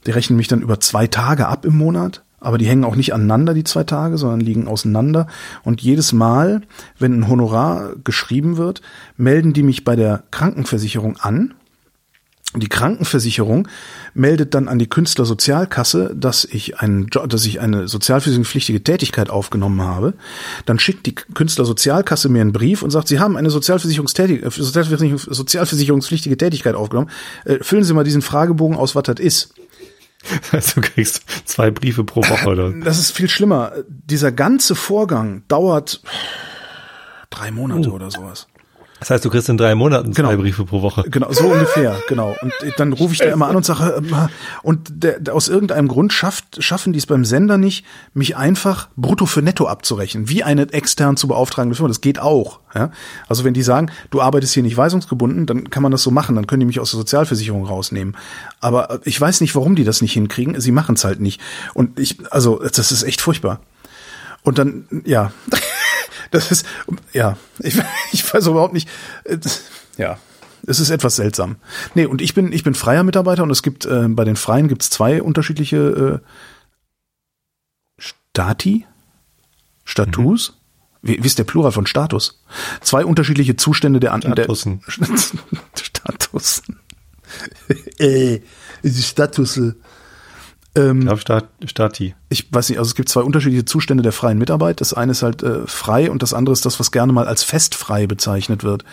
die rechnen mich dann über zwei Tage ab im Monat, aber die hängen auch nicht aneinander, die zwei Tage, sondern liegen auseinander. Und jedes Mal, wenn ein Honorar geschrieben wird, melden die mich bei der Krankenversicherung an. Die Krankenversicherung meldet dann an die Künstlersozialkasse, dass ich einen dass ich eine sozialversicherungspflichtige Tätigkeit aufgenommen habe. Dann schickt die Künstlersozialkasse mir einen Brief und sagt, Sie haben eine Sozialversicherungstätig äh, Sozialversicherungs sozialversicherungspflichtige Tätigkeit aufgenommen. Äh, füllen Sie mal diesen Fragebogen aus, was das ist. Also du kriegst zwei Briefe pro Woche oder. Das ist viel schlimmer. Dieser ganze Vorgang dauert drei Monate oder sowas. Das heißt, du kriegst in drei Monaten zwei Genau. Briefe pro Woche. Genau, so ungefähr, genau. Und dann rufe ich da immer an und sage, äh, und der, der, aus irgendeinem Grund schafft, schaffen die es beim Sender nicht, mich einfach brutto für netto abzurechnen, wie eine extern zu beauftragende Firma. Das geht auch. Ja? Also wenn die sagen, du arbeitest hier nicht weisungsgebunden, dann kann man das so machen, dann können die mich aus der Sozialversicherung rausnehmen. Aber äh, ich weiß nicht, warum die das nicht hinkriegen. Sie machen es halt nicht. Und ich, also das ist echt furchtbar. Und dann, ja, das ist, ja, ich, ich weiß überhaupt nicht, ja, es ist etwas seltsam. Nee, und ich bin, ich bin freier Mitarbeiter und es gibt, äh, bei den Freien gibt es zwei unterschiedliche äh, Stati, Status. Wie, wie ist der Plural von Status? Zwei unterschiedliche Zustände der An- Statussen. Der, Status. äh, Status. Ähm, Ich glaube, Stat Stati. ich weiß nicht, also es gibt zwei unterschiedliche Zustände der freien Mitarbeit. Das eine ist halt äh, frei und das andere ist das, was gerne mal als festfrei bezeichnet wird.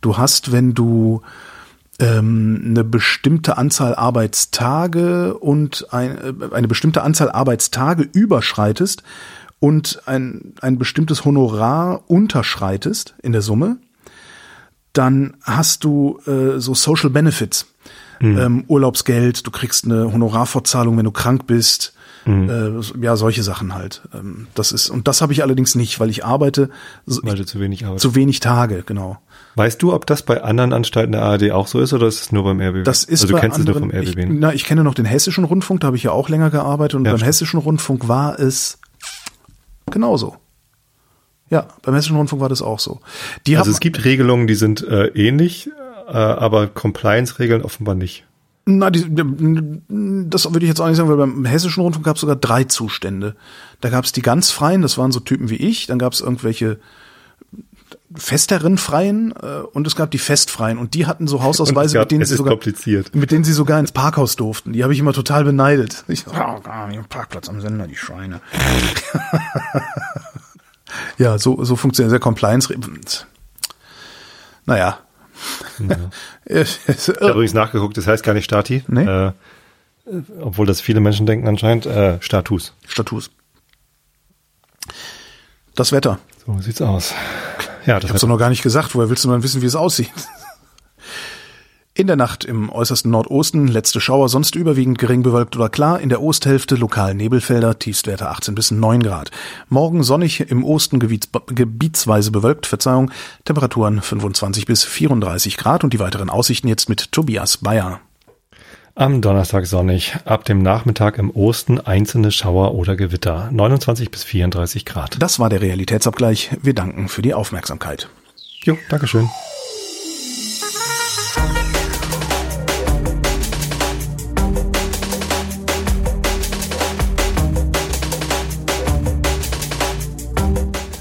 Du hast, wenn du ähm, eine bestimmte Anzahl Arbeitstage und ein, äh, eine bestimmte Anzahl Arbeitstage überschreitest und ein, ein bestimmtes Honorar unterschreitest in der Summe, dann hast du äh, so Social Benefits. Ähm, Urlaubsgeld, du kriegst eine Honorarfortzahlung, wenn du krank bist. Äh, ja, solche Sachen halt. Ähm, das ist, und das habe ich allerdings nicht, weil ich arbeite Weil du zu wenig arbeitest. zu wenig Tage, genau. Weißt du, ob das bei anderen Anstalten der ARD auch so ist oder ist es nur beim RBB? Das ist also du kennst anderen, es nur vom ich, RBB. ne? na, ich kenne noch den hessischen Rundfunk, da habe ich ja auch länger gearbeitet und Ja, beim stimmt. hessischen Rundfunk war es genauso. Ja, beim hessischen Rundfunk war das auch so. Die also es gibt Regelungen, die sind äh, ähnlich, äh, aber Compliance-Regeln offenbar nicht. Na, die, das würde ich jetzt auch nicht sagen, weil beim hessischen Rundfunk gab es sogar drei Zustände. Da gab es die ganz Freien, das waren so Typen wie ich, dann gab es irgendwelche festeren Freien äh, und es gab die Festfreien und die hatten so Hausausweise, gab, mit denen sie sogar kompliziert. mit denen sie sogar ins Parkhaus durften. Die habe ich immer total beneidet. Ich oh, gar nicht, Parkplatz am Sender, die Schweine. ja, so, so funktioniert der Compliance. Naja. Ich habe übrigens nachgeguckt, das heißt gar nicht Stati. Nee. Äh, obwohl das viele Menschen denken anscheinend, äh, Status. Status. Das Wetter. So sieht's aus. Ja, Ich das hab's doch noch gar nicht gesagt. Woher willst du dann wissen, wie es aussieht? In der Nacht im äußersten Nordosten letzte Schauer, sonst überwiegend gering bewölkt oder klar. In der Osthälfte lokal Nebelfelder, Tiefstwerte 18 bis 9 Grad. Morgen sonnig, im Osten gebiets, gebietsweise bewölkt, Verzeihung, Temperaturen 25 bis 34 Grad und die weiteren Aussichten jetzt mit Tobias Bayer. Am Donnerstag sonnig, ab dem Nachmittag im Osten einzelne Schauer oder Gewitter, 29 bis 34 Grad. Das war der Realitätsabgleich. Wir danken für die Aufmerksamkeit. Jo, Dankeschön.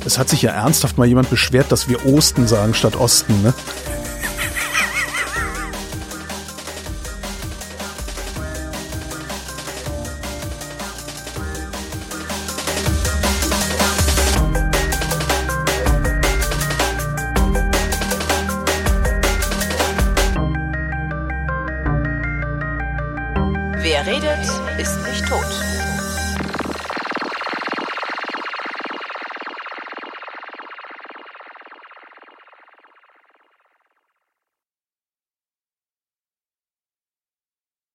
Es hat sich ja ernsthaft mal jemand beschwert, dass wir Osten sagen statt Osten, ne?